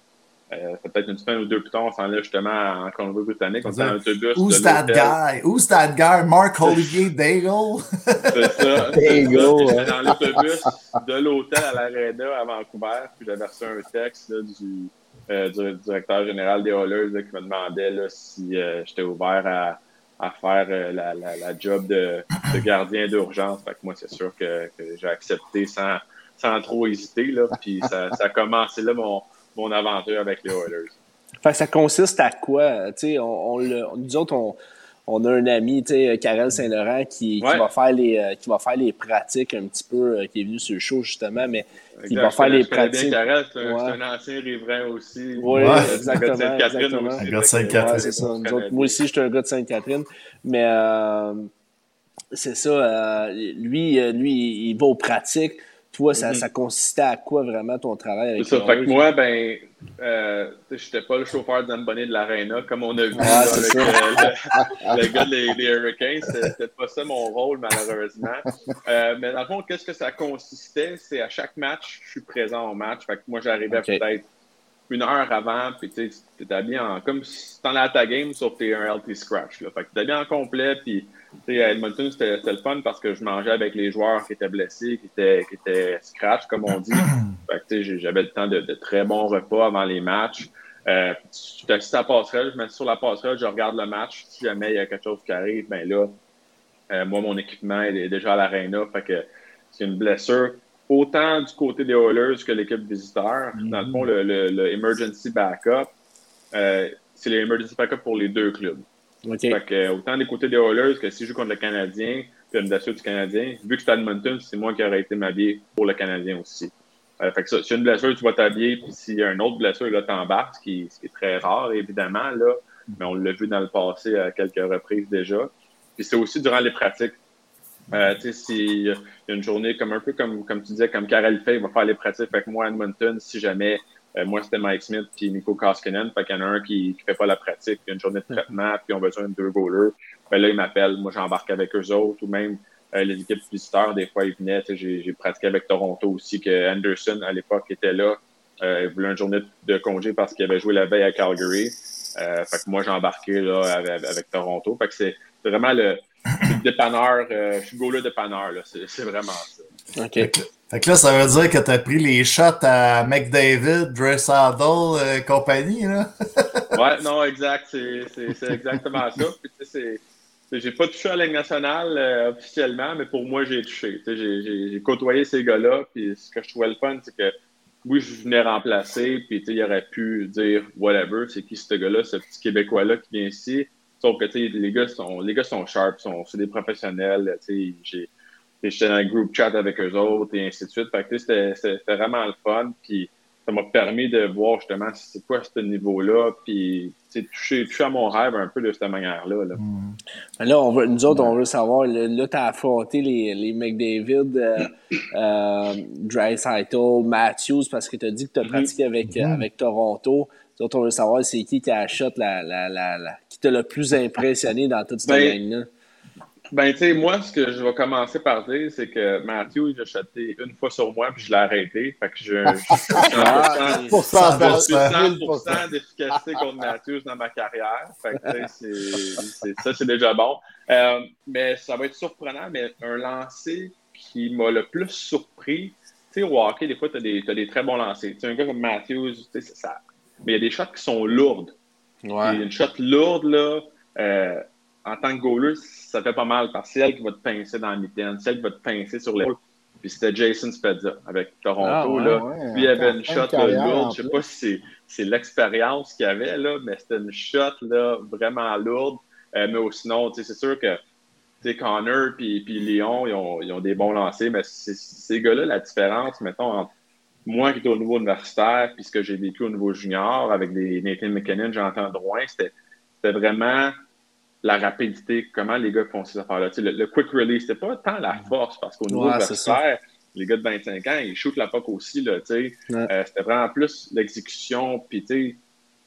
euh, c'est peut-être une semaine ou deux plus tard, on s'en allait justement en Colombie-Britannique. On était dans l'autobus. Who's de that guy? Who's that guy? Mark Olivier Daigle? C'est ça. There you go, J'étais dans l'autobus de l'hôtel à l'Arena à Vancouver, puis j'avais reçu un texte là, du, euh, du directeur général des Oilers là, qui me demandait là, si euh, j'étais ouvert à, à faire euh, la, la, la job de, de gardien d'urgence. Fait que moi, c'est sûr que, que j'ai accepté sans, sans trop hésiter. Là, puis ça, ça a commencé là mon, mon aventure avec les Oilers. Fait que ça consiste à quoi? Tu sais, on, on le- nous autres, on, on a un ami, tu sais, Karel Saint-Laurent, qui, va faire les, euh, qui va faire les pratiques un petit peu, euh, qui est venu sur le show justement, mais qui Exact, va je faire les je pratiques. Karel, c'est un, Ouais. c'est un ancien riverain aussi. Oui, Ouais. exactement. Un gars de Sainte-Catherine. Un gars de. Ouais, moi aussi, j'étais un gars de Sainte-Catherine. Mais euh, c'est ça. euh, lui, lui, il va aux pratiques. Toi, ça, Mhm. ça consistait à quoi vraiment ton travail avec ça. les Fait que moi, ben, euh, j'étais pas le chauffeur d'Ambonnet de l'Arena, comme on a vu Ah, là, avec euh, le, le gars des, des Hurricanes. C'était pas ça mon rôle, malheureusement. Euh, mais dans le fond, qu'est-ce que ça consistait? C'est à chaque match, je suis présent au match. Fait que moi, j'arrivais peut-être une heure avant, puis tu sais, t'es habillé en. comme si t'en à ta game, sauf que t'es un LT Scratch. Là. Fait que t'es habillé en complet, puis tu sais, à Edmonton, c'était le fun parce que je mangeais avec les joueurs qui étaient blessés, qui étaient, qui étaient scratch, comme on dit. <clears throat> J'avais le temps de, de très bons repas avant les matchs. Euh, je suis assis à la passerelle, je mets sur la passerelle, je regarde le match. Si jamais il y a quelque chose qui arrive, ben là, euh, moi, mon équipement est déjà à l'aréna. Fait que c'est une blessure autant du côté des Oilers que l'équipe visiteur. Dans le fond, le, le- le emergency backup, euh, c'est l'emergency backup pour les deux clubs. OK. Fait que, euh, autant des côtés des Oilers que si je joue contre le Canadien, puis une blessure du Canadien, vu que c'est Edmonton, c'est moi qui aurais été m'habiller pour le Canadien aussi. Euh, fait que ça, si une blessure, tu vas t'habiller, puis s'il y a une autre blessure, là, t'embarques, ce qui, ce qui est très rare, évidemment, là, mais on l'a vu dans le passé à quelques reprises déjà. Puis c'est aussi durant les pratiques. Euh, tu sais, s'il y a une journée comme un peu comme, comme tu disais, comme Karel fait, il va faire les pratiques avec moi à Edmonton, si jamais moi c'était Mike Smith puis Nico Koskinen, fait qu'il y en a un qui, qui fait pas la pratique, il y a une journée de traitement, puis on a besoin de deux goalers. Ben là, ils m'appellent, moi j'embarque avec eux autres, ou même euh, les équipes visiteurs, des fois ils venaient, j'ai pratiqué avec Toronto aussi, que Anderson à l'époque était là, euh, il voulait une journée de congé parce qu'il avait joué la veille à Calgary. Euh, fait que moi j'ai embarqué là avec, avec Toronto. Fait que c'est vraiment le, je suis le dépanneur, euh, je suis goaler dépanneur, là. C'est c'est vraiment ça. OK. Fait que, fait que là, ça veut dire que tu as pris les shots à McDavid, Dressaddle, euh, compagnie, là. <laughs> Ouais, non, exact. C'est c'est- c'est exactement ça. Puis, tu sais, c'est- c'est- j'ai pas touché à la Ligue nationale euh, officiellement, mais pour moi, j'ai touché. Tu sais, J'ai j'ai- j'ai côtoyé ces gars-là. Puis ce que je trouvais le fun, c'est que oui, je venais remplacer. Puis tu sais, il aurait pu dire whatever, c'est qui ce gars-là, ce petit Québécois-là qui vient ici. Sauf que les gars sont les gars sont sharp, sont, c'est des professionnels. J'étais dans le group chat avec eux autres et ainsi de suite. Fait que c'était vraiment le fun. Puis ça m'a permis de voir justement c'est quoi ce niveau-là, puis toucher, toucher à mon rêve un peu de cette manière-là. Là. Là, on veut, nous autres, on veut savoir, là, tu as affronté les, les McDavid, euh, <laughs> euh, Matthews, parce que tu as dit que tu as Mhm. pratiqué avec, euh, avec Toronto. Nous autres, on veut savoir c'est qui qui a shot la, la, la, la- qui t'a le plus impressionné dans toute cette Ben, gang-là? Ben, tu sais, moi, ce que je vais commencer par dire, c'est que Matthew, il a shoté une fois sur moi, puis je l'ai arrêté. Fait que je, je, je, <laughs> Ah, je, Pourcentage, suis 1000%. 100% d'efficacité contre Matthews dans ma carrière. Fait que, ça, c'est déjà bon. Euh, mais ça va être surprenant, mais un lancer qui m'a le plus surpris, tu sais, au hockey, des fois, tu as, des t'as des très bons lancers. Tu sais, un gars comme Matthews, tu sais, c'est ça. Mais il y a des shots qui sont lourdes. Puis Ouais. une shot lourde, là, euh, en tant que goaler, ça fait pas mal parce que c'est elle qui va te pincer dans la mitaine, c'est elle qui va te pincer sur l'épaule. Puis c'était Jason Spezza avec Toronto. Ah, ouais, là. ouais, Lui, il avait encore une shot là, lourde. Je sais pas si c'est- l'expérience qu'il avait, là, mais c'était une shot là, vraiment lourde. Euh, mais sinon, tu sais, c'est sûr que tu sais, Connor puis, puis Léon, ils ont, ils ont des bons lancers, mais c'est- ces gars-là, la différence, mettons, entre moi qui étais au niveau universitaire puis ce que j'ai vécu au niveau junior avec des Nathan McKinnon, j'entends droit, c'était vraiment la rapidité, comment les gars font ces affaires-là. Tu sais, Le, le quick release, c'était pas tant la force, parce qu'au niveau Ouais, universitaire, les gars de 25 ans, ils shootent la POC aussi, là, tu sais. Ouais. Euh, c'était vraiment plus l'exécution, puis tu sais,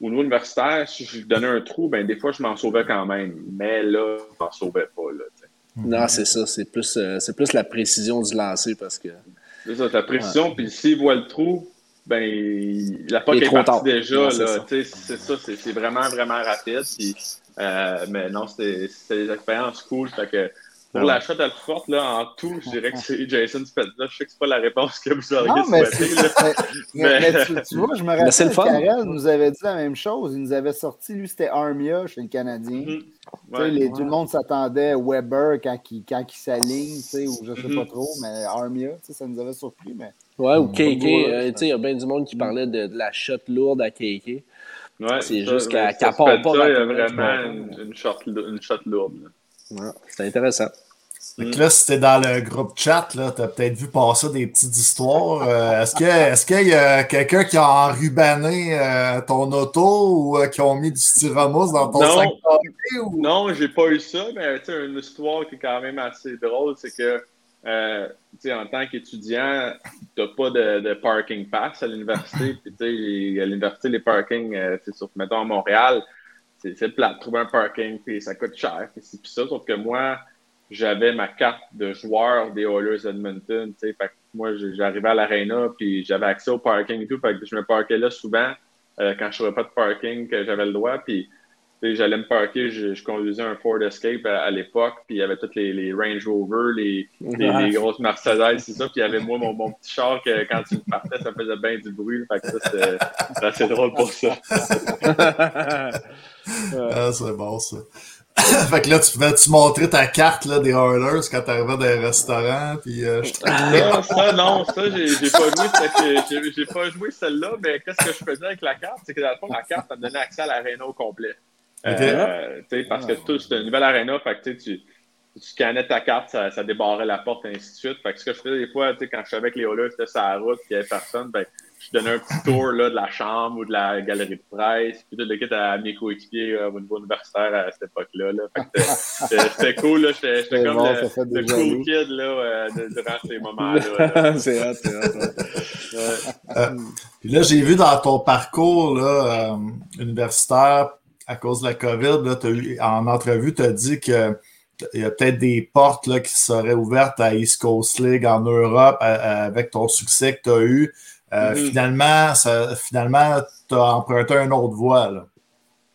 au niveau universitaire, si je donnais un trou, ben des fois, je m'en sauvais quand même. Mais là, je m'en sauvais pas, là, tu sais. Non, c'est ça. C'est plus, euh, c'est plus la précision du lancer parce que. C'est ça, ta précision, puis s'il voit le trou, ben, la POC est est, partie déjà, c'est là, ça. c'est ça, c'est c'est vraiment, vraiment rapide, puis, euh, mais non, c'était c'était des expériences cool, fait que, pour ouais. la shot à forte, là, en tout, je dirais que c'est Jason Spezza. Je sais que c'est pas la réponse que vous auriez Non, mais, souhaité, mais- mais- <laughs> Mais- mais tu, tu vois, je me Mais c'est le rappelle, fun. Karel nous avait dit la même chose. Il nous avait sorti, lui, c'était Armia chez le Canadien. Tu sais, Ouais. les- Tout le monde s'attendait à Weber quand il, quand il s'aligne, tu sais, ou je sais Mhm. pas trop, mais Armia, tu sais, ça nous avait surpris. Mais... Ouais, ou Mm. KK. Ouais, euh, tu sais, il y a bien du monde qui parlait de, de la shot lourde à KK. Ouais, C'est ça, juste qu'elle- ça, part pas Il y a vraiment une, une shot, une shot lourde. là. Ouais, c'est intéressant. Là, si t'es dans le groupe chat, là, t'as peut-être vu passer des petites histoires. Euh, est-ce que est-ce qu'il y a quelqu'un qui a enrubané euh, ton auto ou euh, qui ont mis du styromousse dans ton Non. sac de hockey, ou... Non, j'ai pas eu ça, mais tu sais, une histoire qui est quand même assez drôle, c'est que euh, tu sais, en tant qu'étudiant, t'as pas de, de parking pass à l'université. Puis tu sais, à l'université, les parkings, euh, tu sais, surtout mettons à Montréal, c'est plat. Trouver un parking, puis ça coûte cher, puis c'est ça. Sauf que moi, j'avais ma carte de joueur des Oilers Edmonton, fait que moi, j'arrivais à l'aréna, puis j'avais accès au parking et tout, fait que je me parquais là souvent euh, quand je trouvais pas de parking, que j'avais le droit, puis j'allais me parquer, je, je conduisais un Ford Escape à, à l'époque, puis il y avait toutes les, les Range Rover, les, les, Ouais. les grosses Mercedes, c'est ça, puis il y avait moi, mon, mon petit char, que quand tu me partais, ça faisait bien du bruit, fait que ça, c'était assez drôle pour ça. <laughs> Ah, c'est bon, ça. <coughs> fait que là, tu pouvais-tu montrer ta carte là, des Oilers quand t'arrivais dans les restaurants, puis euh, je- Ça, ça, non, ça, j'ai j'ai pas joué, j'ai pas joué celle-là, mais qu'est-ce que je faisais avec la carte? C'est que dans le fond, la carte, ça me donnait accès à l'aréna au complet. Euh, sais, parce que tout, c'était une nouvelle aréna, fait que tu tu scannais ta carte, ça, ça débarrait la porte, et ainsi de suite. Fait que ce que je faisais des fois, tu sais, quand je savais que les Oilers étaient sur la route, qu'il y avait personne, ben, je donnais un petit tour là, de la chambre ou de la galerie de presse, puis tout le kit à mes coéquipiers euh, au niveau universitaire à cette époque-là. Là. <laughs> C'était- cool, là. J'étais comme bon, le, le des cool jaloux. kid là, euh, de- durant ces moments-là. là. <laughs> c'est hot, c'est hot. Puis là, j'ai vu dans ton parcours là, euh, universitaire, à cause de la COVID, là, t'as eu, en entrevue, tu as dit que il y a peut-être des portes là, qui seraient ouvertes à East Coast League en Europe à- à- avec ton succès que tu as eu. Euh, Mhm. Finalement, ça, finalement, tu as emprunté une autre voie. Là.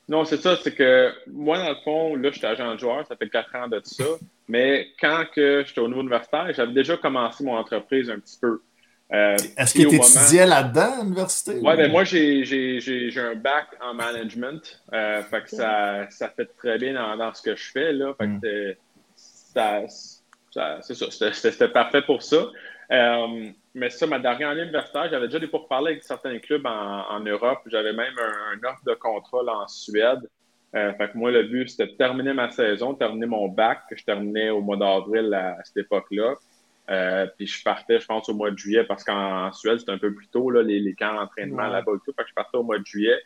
Non, c'est ça, c'est que moi, dans le fond, là, j'étais agent de joueur, ça fait quatre ans de ça. Mais quand que j'étais au niveau universitaire, j'avais déjà commencé mon entreprise un petit peu. Euh, Est-ce que tu étudiais là-dedans à l'université? Ouais, ben moi, j'ai, un bac en management. Euh, fait que ça, ça fait très bien dans, dans ce que je fais. Là. Fait que Mm. c'est- ça, ça- c'est ça, c'était, parfait pour ça. Euh, mais ça, ma dernière année universitaire, j'avais déjà des pourparlers avec certains clubs en, en Europe. J'avais même un, un offre de contrôle en Suède. Fait que moi, le but, c'était de terminer ma saison, terminer mon bac, que je terminais au mois d'avril à, à cette époque-là. Euh, puis je partais, je pense, au mois de juillet, parce qu'en Suède, c'était un peu plus tôt, là, les, les camps d'entraînement Ouais. là-bas et tout. Fait que je partais au mois de juillet.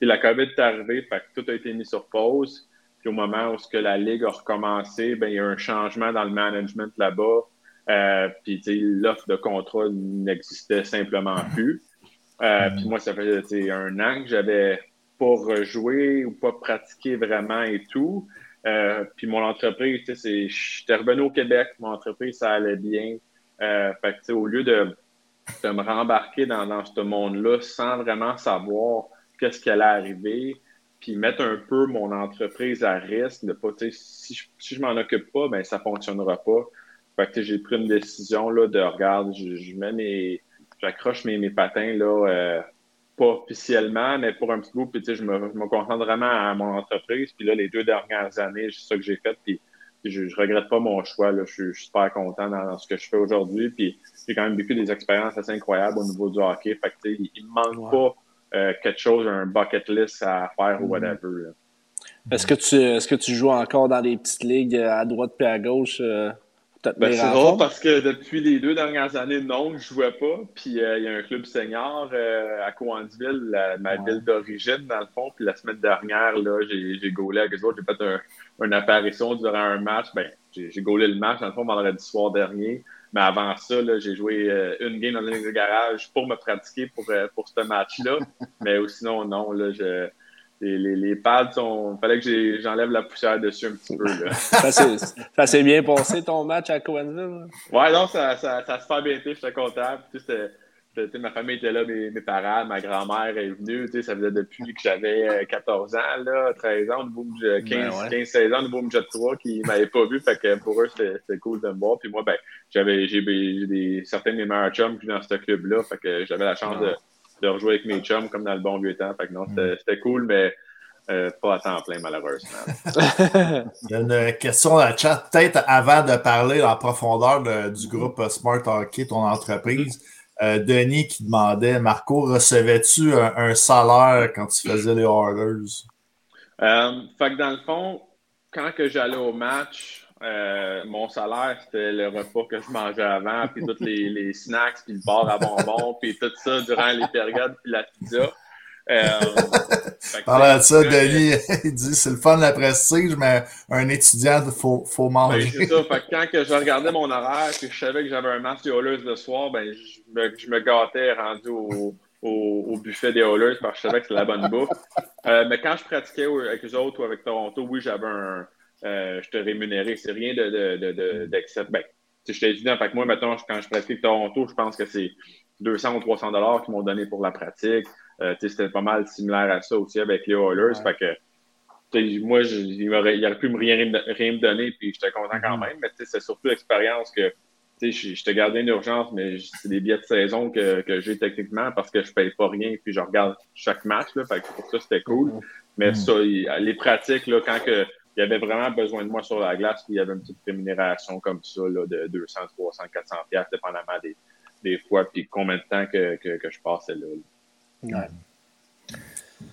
Puis la COVID est arrivée, fait que tout a été mis sur pause. Puis au moment où ce que la Ligue a recommencé, ben, il y a eu un changement dans le management là-bas. Euh, puis l'offre de contrat n'existait simplement plus. Euh, Puis moi, ça sais, un an que j'avais pas rejoué ou pas pratiqué vraiment et tout. Euh, puis mon entreprise, c'est, j'étais revenu au Québec, mon entreprise, ça allait bien. Euh, fait que, au lieu de, de me rembarquer dans, dans ce monde-là sans vraiment savoir qu'est-ce qui allait arriver, puis mettre un peu mon entreprise à risque, de pas, si je, si je m'en occupe pas, ben ça fonctionnera pas. Fait que, j'ai pris une décision là, de regarde, je, je mets mes, j'accroche mes, mes patins là, euh, pas officiellement, mais pour un petit bout, puis tu sais, je me, je me concentre vraiment à mon entreprise. Puis là, les deux dernières années, c'est ça que j'ai fait, puis, puis je, regrette pas mon choix. Là. Je, suis- je suis super content dans, dans ce que je fais aujourd'hui. Puis j'ai quand même vécu des expériences assez incroyables au niveau du hockey. Fait que tu sais, il, me manque pas euh, quelque chose, un bucket list à faire ou whatever. là. Est-ce que tu est-ce que tu joues encore dans des petites ligues à droite puis à gauche euh, Ben, c'est drôle parce que depuis les deux dernières années, non, je jouais pas. Puis euh, il y a un club senior euh, à Coansville, la- ma Ouais. ville d'origine, dans le fond. Puis la semaine dernière, là, j'ai, j'ai gaulé avec eux autres. J'ai fait un, une apparition durant un match. Ben, j'ai, gaulé le match, dans le fond, vendredi soir dernier. Mais avant ça, là, j'ai joué euh, une game dans une ligue de garage pour me pratiquer pour, pour ce match-là. <laughs> Mais sinon, non, là, je, les, les, les pads sont. Il fallait que j'enlève la poussière dessus un petit peu. Là. <laughs> Ça s'est- bien passé ton match à Coenville? là? Ouais, non, ça, ça, ça se fait bien été, j'étais content. Puis, tu sais, c'était- c'était- tu sais, ma famille était là, mes, mes parents, ma grand-mère est venue. tu sais, Ça faisait depuis que j'avais euh, 14 ans, là, 13 ans, au niveau de 15, Ben ouais. 15 16 ans, au niveau de Jet 3, qui ne m'avaient pas vu. Fait que pour eux, c'était cool de me voir. Puis moi, ben, j'avais j'ai certains de mes meilleurs chums dans ce club-là. Fait que j'avais la chance de, de rejouer avec mes chums comme dans le bon vieux temps. Fait que non, c'était c'était cool, mais euh, pas à temps plein, malheureusement. Il y a une question dans le chat, peut-être avant de parler en profondeur de- du groupe Smart Hockey, ton entreprise. Euh, Denis qui demandait Marco, recevais-tu un, salaire quand tu faisais les orders? Euh, fait que dans le fond, quand que j'allais au match, euh, mon salaire, c'était le repas que je mangeais avant, puis tous les, les, snacks, puis le bar à bonbons, puis tout ça durant les périodes, puis la pizza. Euh, Parlant de ça, Denis, <laughs> il dit c'est le fun de la prestige, mais un étudiant, il faut, faut ben, manger. c'est ça. Fait que quand que je regardais mon horaire puis je savais que j'avais un match des Oilers le soir, ben, je, me, je me gâtais rendu au, au, au, buffet des Oilers parce que je savais que c'était la bonne bouffe. Euh, mais quand je pratiquais avec eux autres ou avec Toronto, oui, j'avais un. Euh, je te rémunérais. C'est rien de, de, de, de ben, j'étais étudiant. Fait que moi, maintenant, quand je pratique Toronto, je pense que c'est 200 ou 300 dollars qu'ils m'ont donné pour la pratique. Euh, c'était pas mal similaire à ça aussi avec les Oilers. Fait que, moi, il, aurait, pu me rien, rien me donner, puis j'étais content quand mm-hmm. même. Mais c'est surtout l'expérience que je, te gardais une urgence, mais c'est des billets de saison que, que j'ai techniquement parce que je paye pas rien, puis je regarde chaque match. Là, fait que pour ça, c'était cool. Mm-hmm. Mais mm-hmm. ça, les pratiques, là, quand que, il y avait vraiment besoin de moi sur la glace, puis il y avait une petite rémunération comme ça là, de 200, 300, 400 pièces dépendamment des, des fois, puis combien de temps que, que, que je passais là.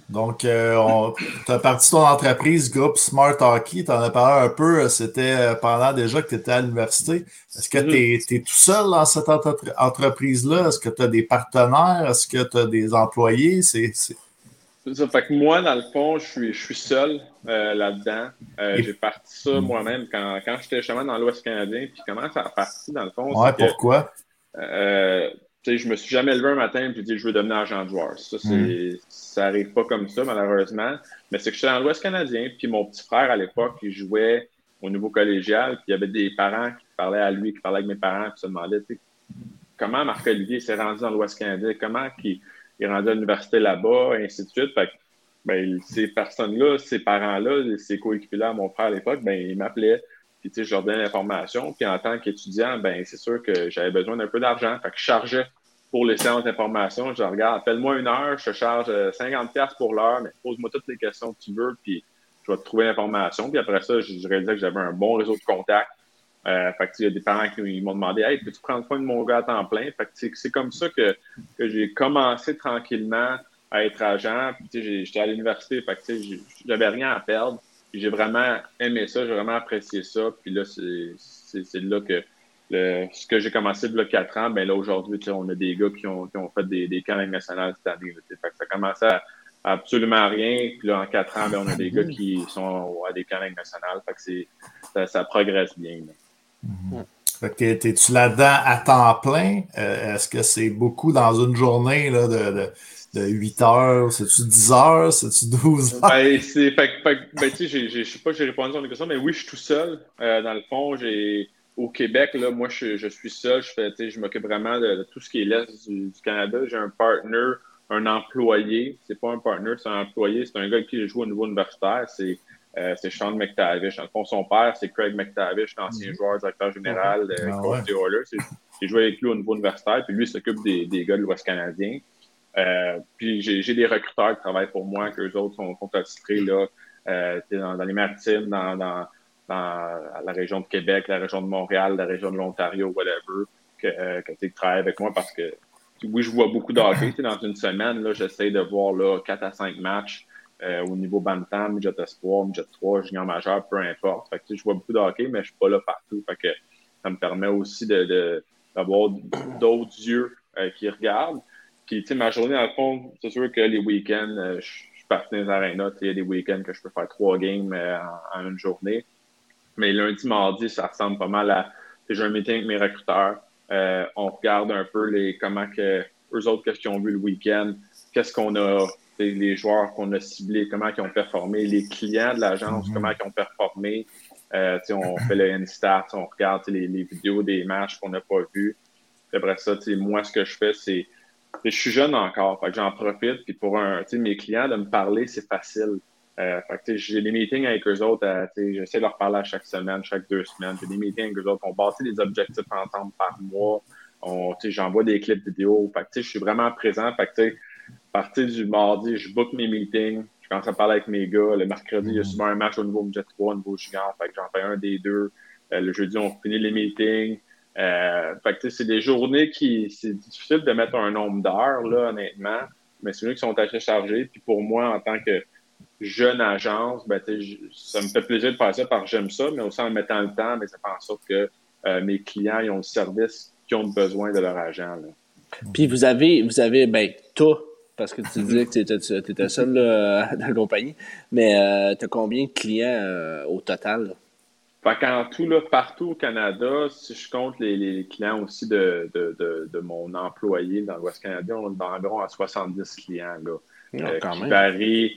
Donc, euh, tu as parti ton entreprise, groupe Smart Hockey, tu en as parlé un peu, c'était euh, pendant déjà que tu étais à l'université. Est-ce que mm-hmm. tu es, tout seul dans cette entreprise-là? Est-ce que tu as des partenaires? Est-ce que tu as des employés? C'est ça. Fait que moi, dans le fond, je suis, je suis seul euh, là-dedans. J'ai parti ça mm. moi-même quand, quand j'étais justement dans l'Ouest canadien. Puis comment ça a parti, dans le fond? Ouais, pourquoi? sais, je me suis jamais levé un matin et dit je veux devenir agent de joueur. Ça, c'est, mm. ça arrive pas comme ça, malheureusement. Mais c'est que j'étais dans l'Ouest canadien, puis mon petit frère à l'époque, il jouait au niveau collégial, puis il y avait des parents qui parlaient à lui, qui parlaient avec mes parents, puis se demandaient comment Marc-Olivier s'est rendu dans l'Ouest canadien, comment il, est rendu à l'université là-bas, ainsi de suite. Fait ben, ces personnes-là, ces parents-là, ces coéquipiers-là, mon frère à l'époque, ben, ils m'appelaient. Puis, tu sais, je leur donnais l'information. Puis, en tant qu'étudiant, ben, c'est sûr que j'avais besoin d'un peu d'argent. Fait que je chargeais pour les séances d'information. Je regarde, appelle-moi une heure, je te charge 50$ euh, pour l'heure, mais pose-moi toutes les questions que tu veux, puis je vais te trouver l'information. Puis après ça, je, réalisais que j'avais un bon réseau de contacts. Euh, fait que, il y a des parents qui m'ont demandé Hey, peux-tu prendre soin de mon gars à temps plein? Fait que c'est comme ça que, que j'ai commencé tranquillement à être agent. Puis j'étais à l'université, fait que j'avais rien à perdre. J'ai vraiment aimé ça, j'ai vraiment apprécié ça. Puis là, c'est là que ce que j'ai commencé de là, 4 ans, ben là, aujourd'hui, on a des gars qui ont, qui ont fait des, des camps nationales cette année. fait que ça commençait à, absolument rien. Puis là, en 4 ans, ben, on a des gars qui sont à des camps nationales. Fait que ça, ça, progresse bien. Mm-hmm. Fait que es-tu là-dedans à temps plein? Euh, est-ce que c'est beaucoup dans une journée là, de, de, 8 heures? C'est-tu 10 heures? C'est-tu 12 heures? Ben, c'est, fait, fait, ben, tu sais, je sais pas si j'ai répondu à ton question, mais oui, je suis tout seul. Euh, dans le fond, j'ai au Québec, là, moi, je, je suis seul. Je, fais, je m'occupe vraiment de, tout ce qui est l'Est du, Canada. J'ai un partner, un employé. C'est pas un partner, c'est un employé. C'est un gars avec qui je joue au niveau universitaire. C'est euh, Sean McTavish. En fond, son père, c'est Craig McTavish, l'ancien mhm. joueur, directeur général de ah, ouais. Oilers. J'ai joué avec lui au niveau universitaire. Puis lui, il s'occupe des, des, gars de l'Ouest canadien. Euh, puis j'ai des recruteurs qui travaillent pour moi, qu'eux autres sont, sont attitrés là, euh, dans, dans, les maritimes, dans, dans dans la région de Québec, la région de Montréal, la région de l'Ontario, whatever, que, euh, que tu travailles avec moi parce que oui, je vois beaucoup d'hockey. Dans une semaine, là, j'essaie de voir là, 4 à 5 matchs euh, au niveau Bantam, Midget Espoir, Midget 3, Junior Majeur, peu importe. Fait que, je vois beaucoup de hockey, mais je suis pas là partout. Fait que ça me permet aussi de, d'avoir d'autres yeux euh, qui regardent. Puis, tu sais, ma journée, dans le fond, c'est sûr que les week-ends, euh, je suis parti dans les arénas. Il y a des week-ends que je peux faire trois games en, en, une journée. Mais lundi, mardi, ça ressemble pas mal à. J'ai un meeting avec mes recruteurs. Euh, on regarde un peu les comment que eux autres, qu'est-ce qu'ils ont vu le week-end, qu'est-ce qu'on a, les joueurs qu'on a ciblés, comment ils ont performé, les clients de l'agence, mm-hmm. comment ils ont performé. Euh, on fait le N-Stats, on regarde les, les, vidéos des matchs qu'on n'a pas vus. Après ça, moi, ce que je fais, c'est. Je suis jeune encore, que j'en profite. Puis pour un, mes clients, de me parler, c'est facile. Euh, j'ai des meetings avec eux autres, euh, j'essaie de leur parler à chaque semaine, chaque deux semaines. J'ai des meetings avec eux autres. On bâtit des objectifs ensemble par mois. J'envoie des clips vidéo. Fait je suis vraiment présent. Fait à partir du mardi, je book mes meetings. Je commence à parler avec mes gars. Le mercredi, il y a mm-hmm. souvent un match au niveau Jet 3, au niveau junior. Fait que j'en fais un des deux. Euh, le jeudi, on finit les meetings. Euh, fait que c'est des journées qui. C'est difficile de mettre un nombre d'heures, là, honnêtement, mais c'est eux qui sont assez chargés. Puis pour moi, en tant que jeune agence, ben, ça me fait plaisir de faire ça parce que j'aime ça, mais aussi en mettant le temps, ben, ça fait en sorte que euh, mes clients ils ont le service qu'ils ont besoin de leur agent. Puis vous avez, vous avez, ben, toi, parce que tu disais que tu étais, seul <laughs> dans la compagnie, mais euh, tu as combien de clients euh, au total? Fait qu'en tout, là, partout au Canada, si je compte les, clients aussi de, de, mon employé dans l'Ouest canadien, on est environ à 70 clients là, ah, euh, qui varient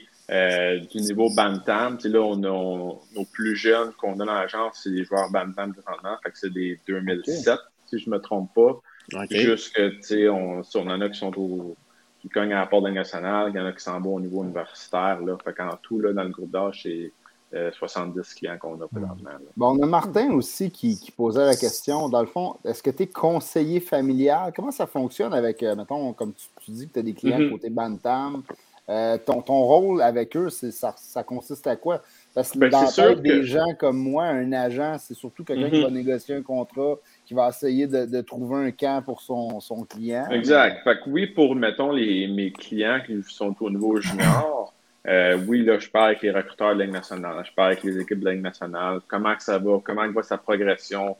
du niveau Bantam. là, on a nos plus jeunes qu'on a dans l'agence, c'est des joueurs Bantam présentement. Fait que c'est des 2007, si je ne me trompe pas. Juste que, tu sais, on, on en a qui sont au, qui cognent à la porte nationale, il y en a qui s'en vont au niveau universitaire. Là. Fait qu'en tout, là, dans le groupe d'âge, c'est 70 euh, clients qu'on a présentement. Bon, on a Martin aussi qui, posait la question. Dans le fond, est-ce que tu es conseiller familial? Comment ça fonctionne avec, euh, mettons, comme tu, dis que tu as des clients mm-hmm. côté Bantam, euh, ton, ton, rôle avec eux, ça, ça, consiste à quoi? Parce que ben, dans la des gens comme moi, un agent, c'est surtout quelqu'un qui mm-hmm. va négocier un contrat, qui va essayer de, trouver un camp pour son, son client. Exact. Fait que oui, pour, mettons, les, mes clients qui sont au niveau junior, euh, oui, là, je parle avec les recruteurs de la nationale, je parle avec les équipes de la nationale, comment que ça va, comment va sa progression?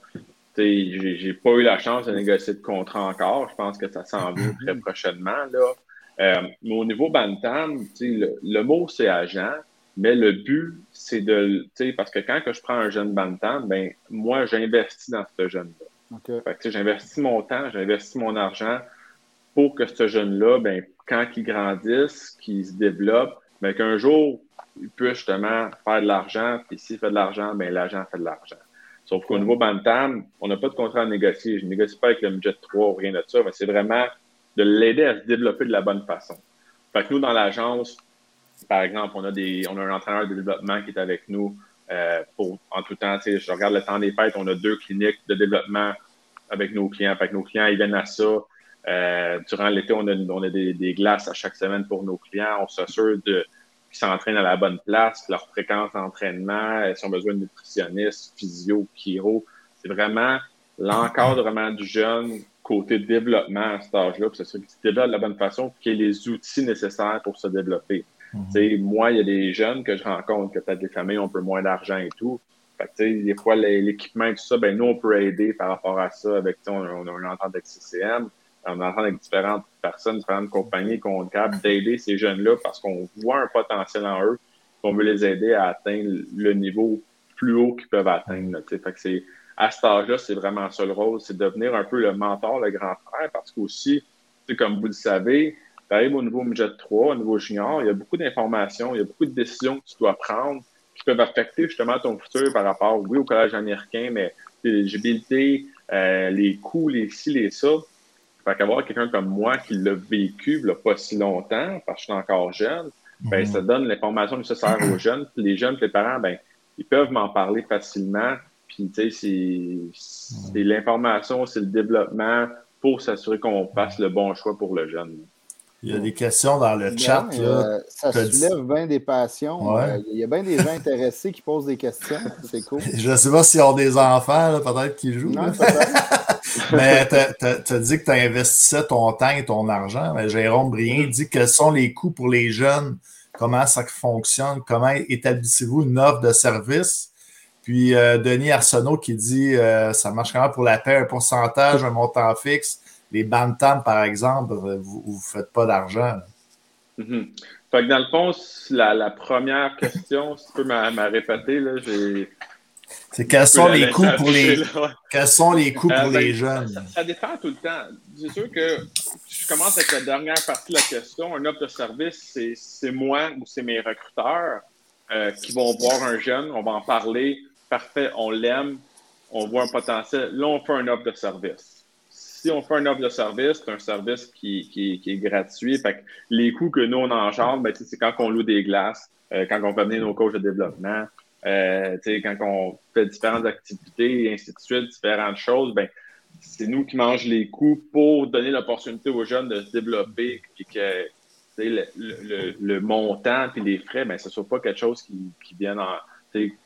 J'ai pas eu la chance de négocier de contrat encore. Je pense que ça s'en vient très mm-hmm. prochainement. Là. Euh, mais au niveau Bantam, le, le mot c'est agent, mais le but, c'est de. Parce que quand que je prends un jeune Bantam, ben, moi, j'investis dans ce jeune-là. J'investis mon temps, j'investis mon argent pour que ce jeune-là, ben, quand il grandisse, qu'il se développe, ben, qu'un jour, il puisse justement faire de l'argent, puis s'il fait de l'argent, ben, l'agent fait de l'argent. Sauf qu'au niveau Bantam, on n'a pas de contrat à négocier. Je ne négocie pas avec le budget 3 ou rien de ça, mais c'est vraiment de l'aider à se développer de la bonne façon. Fait que nous, dans l'agence, par exemple, on a, des, on a un entraîneur de développement qui est avec nous euh, pour, en tout temps, je regarde le temps des fêtes, on a deux cliniques de développement avec nos clients. Fait nos clients, ils viennent à ça. Euh, durant l'été, on a, des, glaces à chaque semaine pour nos clients. On s'assure qu'ils s'entraînent à la bonne place, leur fréquence d'entraînement, s'ils ont besoin de nutritionnistes, physio, chiro. C'est vraiment l'encadrement du jeune côté développement à cet âge-là, pour s'assurer qu'il se développe de la bonne façon, qu'il ait les outils nécessaires pour se développer. Mhm. Moi, il y a des jeunes que je rencontre, que peut-être des familles ont un peu moins d'argent et tout. Fait des fois, l'équipement et tout ça, ben, nous, on peut aider par rapport à ça. Avec, on, on a une entente avec CCM, on entente avec différentes personnes, différentes compagnies qu'on est capable d'aider ces jeunes-là parce qu'on voit un potentiel en eux, qu'on veut les aider à atteindre le niveau plus haut qu'ils peuvent atteindre. fait que c'est, à cet âge-là, c'est vraiment ça le rôle, c'est de devenir un peu le mentor, le grand frère, parce qu'aussi, comme vous le savez, tu arrives au niveau midget 3, au niveau junior, il y a beaucoup d'informations, il y a beaucoup de décisions que tu dois prendre qui peuvent affecter justement ton futur par rapport, oui, au collège américain, mais l'éligibilité, euh, les coûts, les ci, les ça. Fait qu'avoir quelqu'un comme moi qui l'a vécu il pas si longtemps, parce que je suis encore jeune, ben, ça donne l'information nécessaire aux jeunes. Puis les jeunes, les parents, ben, ils peuvent m'en parler facilement. Puis, tu sais, c'est l'information, c'est le développement pour s'assurer qu'on fasse le bon choix pour le jeune. Il y a des questions dans le chat. là. Euh, ça soulève bien des passions. Euh, il y a bien des gens intéressés qui posent des questions. <laughs> C'est cool. <laughs> Je ne sais pas s'ils ont des enfants, peut-être qui jouent. <laughs> mais tu as, dit que tu investissais ton temps et ton argent. Mais Jérôme Brien dit quels sont les coûts pour les jeunes, comment ça fonctionne, comment établissez-vous une offre de service? Puis euh, Denis Arsenault qui dit ça marche comment pour la paix, un pourcentage, un montant fixe les bantams, par exemple, vous ne faites pas d'argent. Mm-hmm. Fait que dans le fond, la, première question, si tu peux me répéter, là, j'ai. C'est quels sont les coûts pour les quels sont les coûts pour les jeunes? Ça, dépend tout le temps. C'est sûr que je commence avec la dernière partie de la question. Un offre de service, c'est moi ou c'est mes recruteurs euh, qui vont voir un jeune, on va en parler. Parfait, on l'aime, on voit un potentiel. Là, on fait un offre de service si on fait un offre de service, c'est un service qui, est gratuit. Fait les coûts que nous, on engendre, ben, c'est quand on loue des glaces, euh, quand on fait venir nos coachs de développement, euh, quand on fait différentes activités et ainsi de suite, différentes choses, ben, c'est nous qui mangeons les coûts pour donner l'opportunité aux jeunes de se développer et que le, montant et les frais, ben, ce ne soit pas quelque chose qui, qui vienne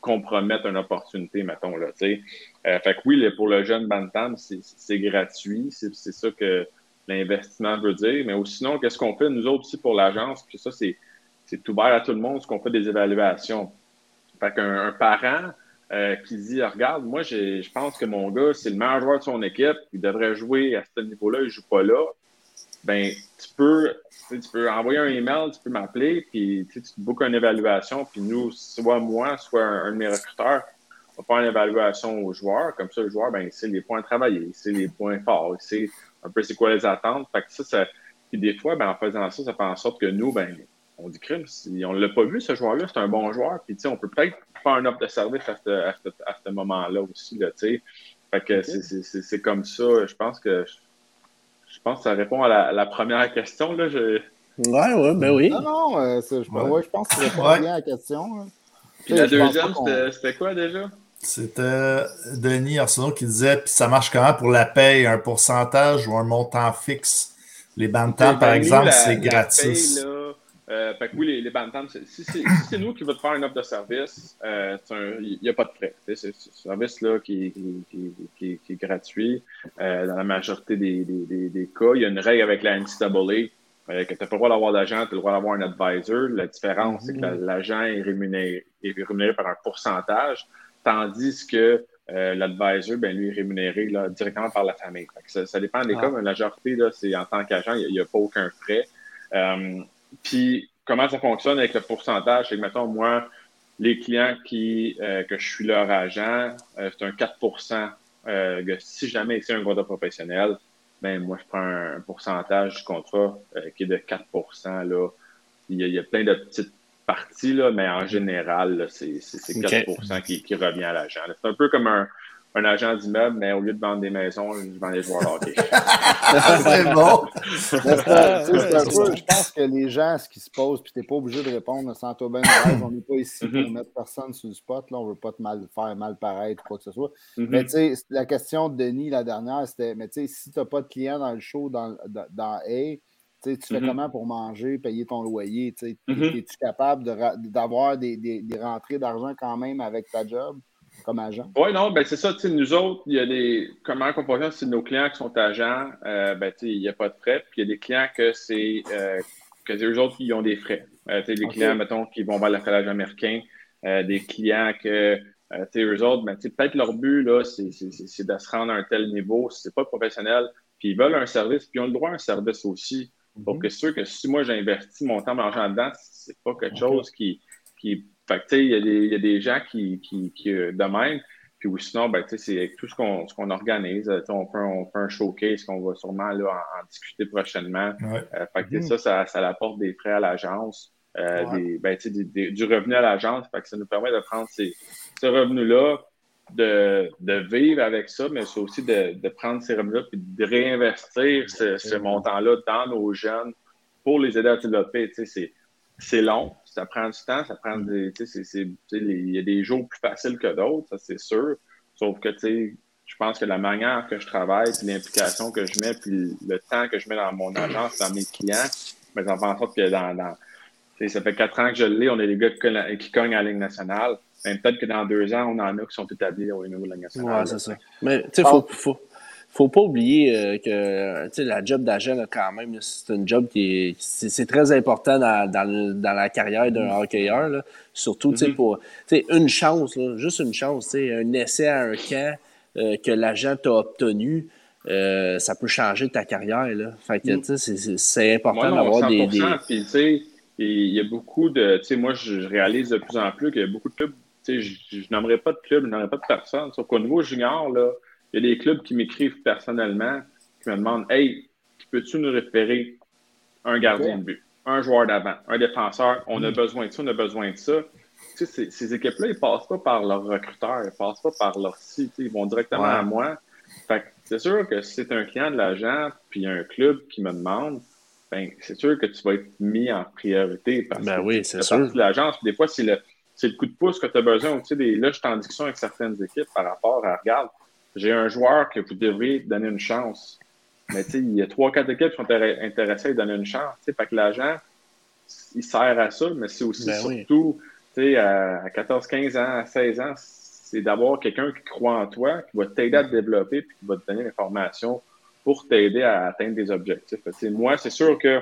compromettre une opportunité, mettons. Là, fait que oui, pour le jeune Bantam, c'est gratuit. C'est ça que l'investissement veut dire. Mais sinon, qu'est-ce qu'on fait, nous autres aussi, pour l'agence? Puis ça, c'est ouvert à tout le monde, ce qu'on fait des évaluations. Fait qu'un parent euh, qui dit Regarde, moi, je pense que mon gars, c'est le meilleur joueur de son équipe, il devrait jouer à ce niveau-là, il ne joue pas là. Ben, tu peux, tu peux envoyer un email, tu peux m'appeler, puis tu bookes une évaluation, puis nous, soit moi, soit un, de mes recruteurs, on va faire une évaluation au joueur. Comme ça, le joueur, ben, c'est les points travaillés, c'est les points forts, c'est un peu c'est quoi les attentes. Fait que ça, ça puis des fois, ben, en faisant ça, ça fait en sorte que nous, ben, on dit crime, si on ne l'a pas vu, ce joueur-là, c'est un bon joueur. Puis, on peut peut-être faire un offre de service à ce, moment-là aussi. Là, fait que c'est comme ça. Je pense que je pense que ça répond à la, première question. Là, je... Ouais, ouais, ben oui. Non, non, euh, je, ouais. je, pense que ça répond bien à la question. Puis la deuxième, c'était quoi déjà? C'était Denis Arsenault qui disait Puis ça marche comment pour la paye, un pourcentage ou un montant fixe? Les bantams, par exemple, c'est gratis. Euh, fait que oui, les, les bantams, si c'est nous qui veut te faire une offre de service, euh, il n'y a pas de frais. C'est un service là, qui, qui, qui, qui est gratuit. Euh, dans la majorité des, des, des, cas, il y a une règle avec la NCAA euh, que tu n'as pas le droit d'avoir d'agent, tu as le droit d'avoir un advisor. La différence, c'est que mm-hmm. l'agent est rémunéré, est rémunéré par un pourcentage, tandis que euh, l'advisor, ben, lui, est rémunéré là, directement par la famille. Ça, ça, dépend des ah. cas, mais la majorité, c'est en tant qu'agent, il n'y a, pas aucun frais. Euh, puis, comment ça fonctionne avec le pourcentage? C'est que, mettons, moi, les clients qui, euh, que je suis leur agent, euh, c'est un 4 euh, que si jamais c'est un contrat professionnel, ben moi, je prends un, pourcentage du contrat qui est de 4 là. Il y, a, plein de petites parties, là, mais en général, c'est 4 qui, qui, revient à l'agent. C'est un peu comme un, un agent d'immeuble, mais au lieu de vendre des maisons, je vends des joueurs hockey. <laughs> c'est bon. je pense que les gens, ce qui se posent, puis tu n'es pas obligé de répondre sans toi bien on n'est pas ici pour mettre personne sur le spot, là, on ne veut pas te mal, faire mal paraître ou quoi que ce soit. Mm-hmm. Mais tu sais, la question de Denis, la dernière, c'était, mais tu sais, si tu n'as pas de clients dans le show, dans, dans, dans A, tu fais mm-hmm. comment pour manger, payer ton loyer? Es-tu capable d'avoir des, des, des rentrées d'argent quand même avec ta job? Comme agent? Oui, non, ben c'est ça. Nous autres, il y a des. Comment on fonctionne, c'est nos clients qui sont agents, euh, ben, il n'y a pas de frais. Puis il y a des clients que c'est euh, que eux autres qui ont des frais. Euh, des clients, mettons, qui vont vers l'affalage américain, euh, des clients que euh, eux autres, ben, peut-être leur but, là, c'est de se rendre à un tel niveau, c'est pas professionnel, puis ils veulent un service, puis ils ont le droit à un service aussi. Donc, c'est sûr que si moi j'investis mon temps en dedans, c'est pas quelque chose qui, qui fait que, tu sais, il y, a des gens qui, qui, qui euh, de même. Puis ou sinon, ben, tu sais, c'est tout ce qu'on organise. On fait, on fait un showcase qu'on va sûrement là, en, discuter prochainement. Euh, fait que ça, ça, ça apporte des frais à l'agence. Euh, des, ben, du revenu à l'agence. Fait que ça nous permet de prendre ces, ce revenu-là, de, de, vivre avec ça, mais c'est aussi de, de, prendre ces revenus-là et de réinvestir ce, ce montant-là dans nos jeunes pour les aider à développer. C'est long, ça prend du temps, ça prend des. Il y a des jours plus faciles que d'autres, ça c'est sûr. Sauf que, tu sais, je pense que la manière que je travaille, puis l'implication que je mets, puis le temps que je mets dans mon agence, dans mes clients, mais ça fait en sorte que dans. dans ça fait quatre ans que je l'ai, on est des gars qui, cognent à la Ligue nationale. Peut-être que dans deux ans, on en a qui sont établis au niveau de la Ligue nationale. Ouais, c'est ça. Mais, tu sais, il faut, faut, faut pas oublier euh, que la job d'agent, quand même, c'est une job qui est. C'est très important dans, dans, dans, la carrière d'un mm-hmm. hockeyeur. Là. Surtout mm-hmm. pour une chance, là, juste une chance, un essai à un camp euh, que l'agent t'a obtenu. Euh, ça peut changer ta carrière. Là. Fait que, mm. c'est important d'avoir des. des... il y a beaucoup de. Moi, je réalise de plus en plus qu'il y a beaucoup de clubs. Je, je n'aimerais pas de club, je n'aimerais pas de personne. Sauf qu'au niveau junior, là, il y a des clubs qui m'écrivent personnellement, qui me demandent Hey, peux-tu nous référer un gardien de but, un joueur d'avant, un défenseur? On a mm. besoin de ça, on a besoin de ça. Tu sais, ces, équipes-là, ils ne passent pas par leur recruteur, ils ne passent pas par leur site, ils vont directement à moi. Fait c'est sûr que si c'est un client de l'agent, puis un club qui me demande, ben, c'est sûr que tu vas être mis en priorité parce ben que oui, c'est sûr. l'agence. Des fois, c'est le, le coup de pouce que tu as besoin. Tu sais, des, là, je suis en discussion avec certaines équipes par rapport à, regarde, j'ai un joueur que vous devriez donner une chance. Mais tu sais, il y a trois, quatre équipes qui sont intéressées à lui donner une chance. Fait que l'agent, il sert à ça, mais c'est aussi ben surtout sais, à 14, 15 ans, à 16 ans, c'est d'avoir quelqu'un qui croit en toi, qui va t'aider à te développer, puis qui va te donner l'information pour t'aider à atteindre des objectifs. moi, c'est sûr que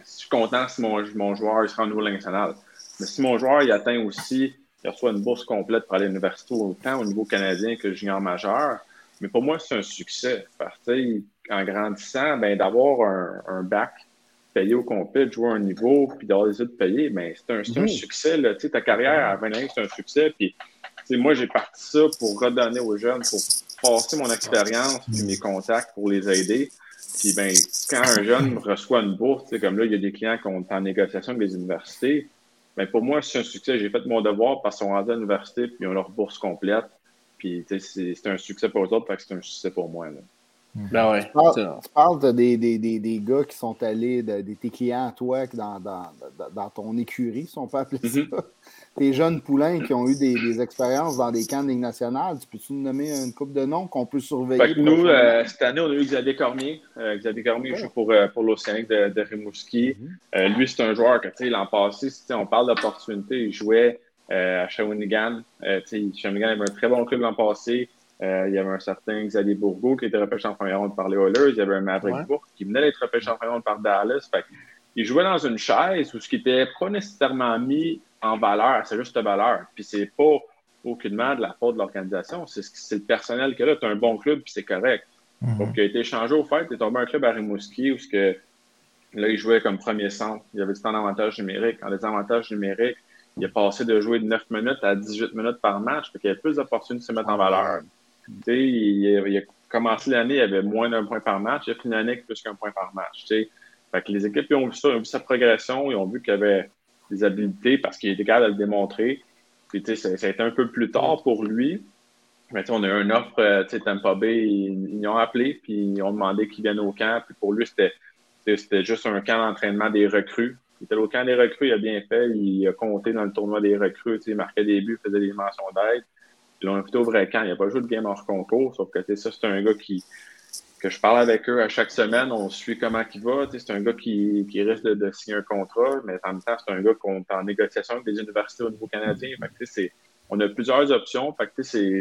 je suis content si mon, mon joueur il sera au niveau national. Mais si mon joueur il atteint aussi, il reçoit une bourse complète pour aller à l'université autant au niveau canadien que junior majeur, mais pour moi, c'est un succès. Parce que, en grandissant, ben, d'avoir un, un, bac payé au complet, de jouer à un niveau, puis d'avoir des autres payés, ben, c'est un, un, succès. Là. Ta carrière à 20 ans, c'est un succès. Puis, moi, j'ai parti ça pour redonner aux jeunes, pour passer mon expérience puis mes contacts pour les aider. Puis ben, quand un jeune reçoit une bourse, comme là, il y a des clients qui ont en négociation avec les universités, ben pour moi, c'est un succès. J'ai fait mon devoir parce qu'ils sont rendus à l'université puis ils ont leur bourse complète. Puis c'est un succès pour eux autres, parce que c'est un succès pour moi. Là. Ben ouais, tu, parles, des, des, des, des, gars qui sont allés, de, tes clients, toi, dans, dans, dans, ton écurie, si on peut appeler ça. Mm-hmm tes jeunes poulains qui ont eu des, expériences dans des camps de Ligue nationale, tu peux-tu nous nommer une coupe de noms qu'on peut surveiller? nous, euh, cette année, on a eu Xavier Cormier. Euh, Xavier Cormier joue pour, euh, pour l'Océanique de, de, Rimouski. Mhm. lui, c'est un joueur que, tu sais, l'an passé, on parle d'opportunité, il jouait à Shawinigan. Shawinigan avait un très bon club l'an passé. il y avait un certain Xavier Bourgo qui était repêché en première ronde par les Oilers. Il y avait un Maverick ouais. qui venait d'être repêché en première ronde par Dallas. il jouait dans une chaise où ce qui n'était pas nécessairement mis en valeur, c'est juste valeur. Puis c'est pas aucunement de la faute de l'organisation, c'est le personnel que là. Tu as un bon club, puis c'est correct. Donc, il a été échangé au fait, il est tombé un club à Rimouski où que, là, il jouait comme premier centre. Il avait du temps d'avantage numérique. En désavantage numérique, il a passé de jouer de 9 minutes à 18 minutes par match, fait qu'il y avait plus d'opportunités de se mettre en valeur. Il, il, a commencé l'année, il avait moins d'un point par match. Il a fini l'année avec plus qu'un point par match. Fait que les équipes ont vu ça, ils ont vu sa progression, ils ont vu qu'il avait des habiletés parce qu'il était capable de le démontrer. Puis, ça, ça a été un peu plus tard pour lui. Mais on a eu une offre, euh, Tampa Bay, ils, ils, ont appelé, puis ils ont demandé qu'il vienne au camp. Puis pour lui, c'était juste un camp d'entraînement des recrues. Il était au camp des recrues, il a bien fait, il a compté dans le tournoi des recrues, il marquait des buts, faisait des mentions d'aide. Ils l'ont invité au vrai camp. Il n'a pas joué de game hors concours, sauf que ça, c'est un gars qui, que je parle avec eux à chaque semaine, on suit comment il va. C'est un gars qui, qui risque de, signer un contrat, mais en même temps, c'est un gars qu'on est en négociation avec des universités au niveau canadien. Fait on a plusieurs options. Fait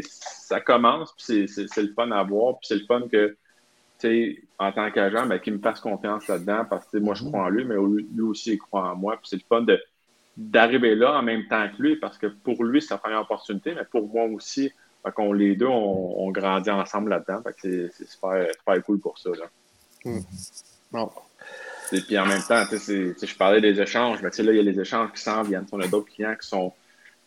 ça commence, puis c'est le fun à voir, puis c'est le fun que en tant qu'agent, ben, qu'il me fasse confiance là-dedans parce que moi, je crois en lui, mais lui aussi, il croit en moi. Puis c'est le fun d'arriver là en même temps que lui parce que pour lui, c'est sa première opportunité, mais pour moi aussi, fait les deux, on, grandit ensemble là-dedans. c'est, super, cool pour ça. Là. Hmm. Et puis en même temps, je parlais des échanges, mais là, il y a les échanges qui s'en viennent. On a d'autres clients qui sont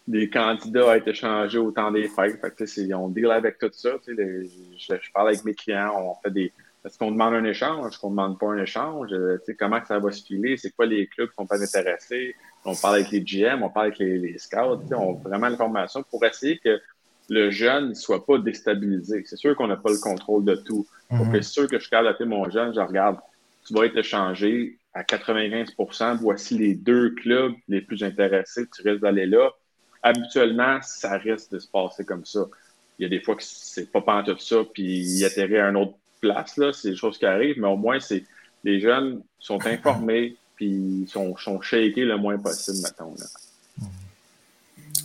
des candidats à être échangés au temps des fêtes. Fait on deal avec tout ça. je, parle avec mes clients, on fait des. Est-ce qu'on demande un échange? Est-ce qu'on ne demande pas un échange? Euh, comment ça va se filer? C'est quoi les clubs qui sont pas intéressés? On parle avec les GM, on parle avec les, les scouts. On a vraiment l'information pour essayer que le jeune ne soit pas déstabilisé. C'est sûr qu'on n'a pas le contrôle de tout. Mhm. c'est sûr que je suis capable mon jeune, je regarde, tu vas être échangé à 95% voici les deux clubs les plus intéressés, tu risques d'aller là. Habituellement, ça risque de se passer comme ça. Il y a des fois que c'est pas tout ça, puis il atterrit à une autre place, là, c'est des choses qui arrivent, mais au moins, c'est les jeunes sont informés, puis sont, sont shakés le moins possible, mettons. Là.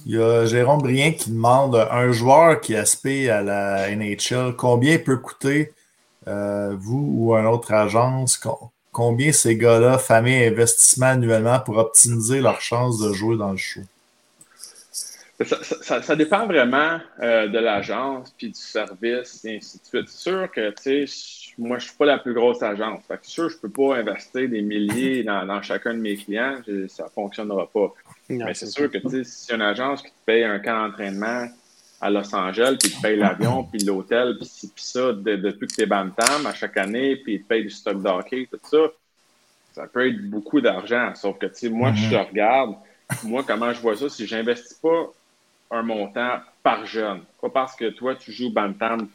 Il y a Jérôme Brien qui demande un joueur qui aspire à la NHL, combien peut coûter euh, vous ou une autre agence? Combien ces gars-là, famille investissement annuellement pour optimiser leur chance de jouer dans le show? Ça, dépend vraiment euh, de l'agence, puis du service, et ainsi de suite. C'est sûr que, tu sais, moi, je ne suis pas la plus grosse agence. Fait sûr, je ne peux pas investir des milliers dans, dans, chacun de mes clients. ça ne fonctionnera pas. Mais c'est sûr que si une agence qui te paye un camp d'entraînement à Los Angeles, puis te paye l'avion, <clears throat> puis l'hôtel, puis ça, depuis que tu es Bantam à chaque année, puis te paye du stock d'hockey, tout ça, ça peut être beaucoup d'argent. Sauf que, tu sais, moi, je te mm-hmm. regarde, moi, comment je vois ça, si j'investis pas un montant par jeune, pas parce que toi, tu joues Bantam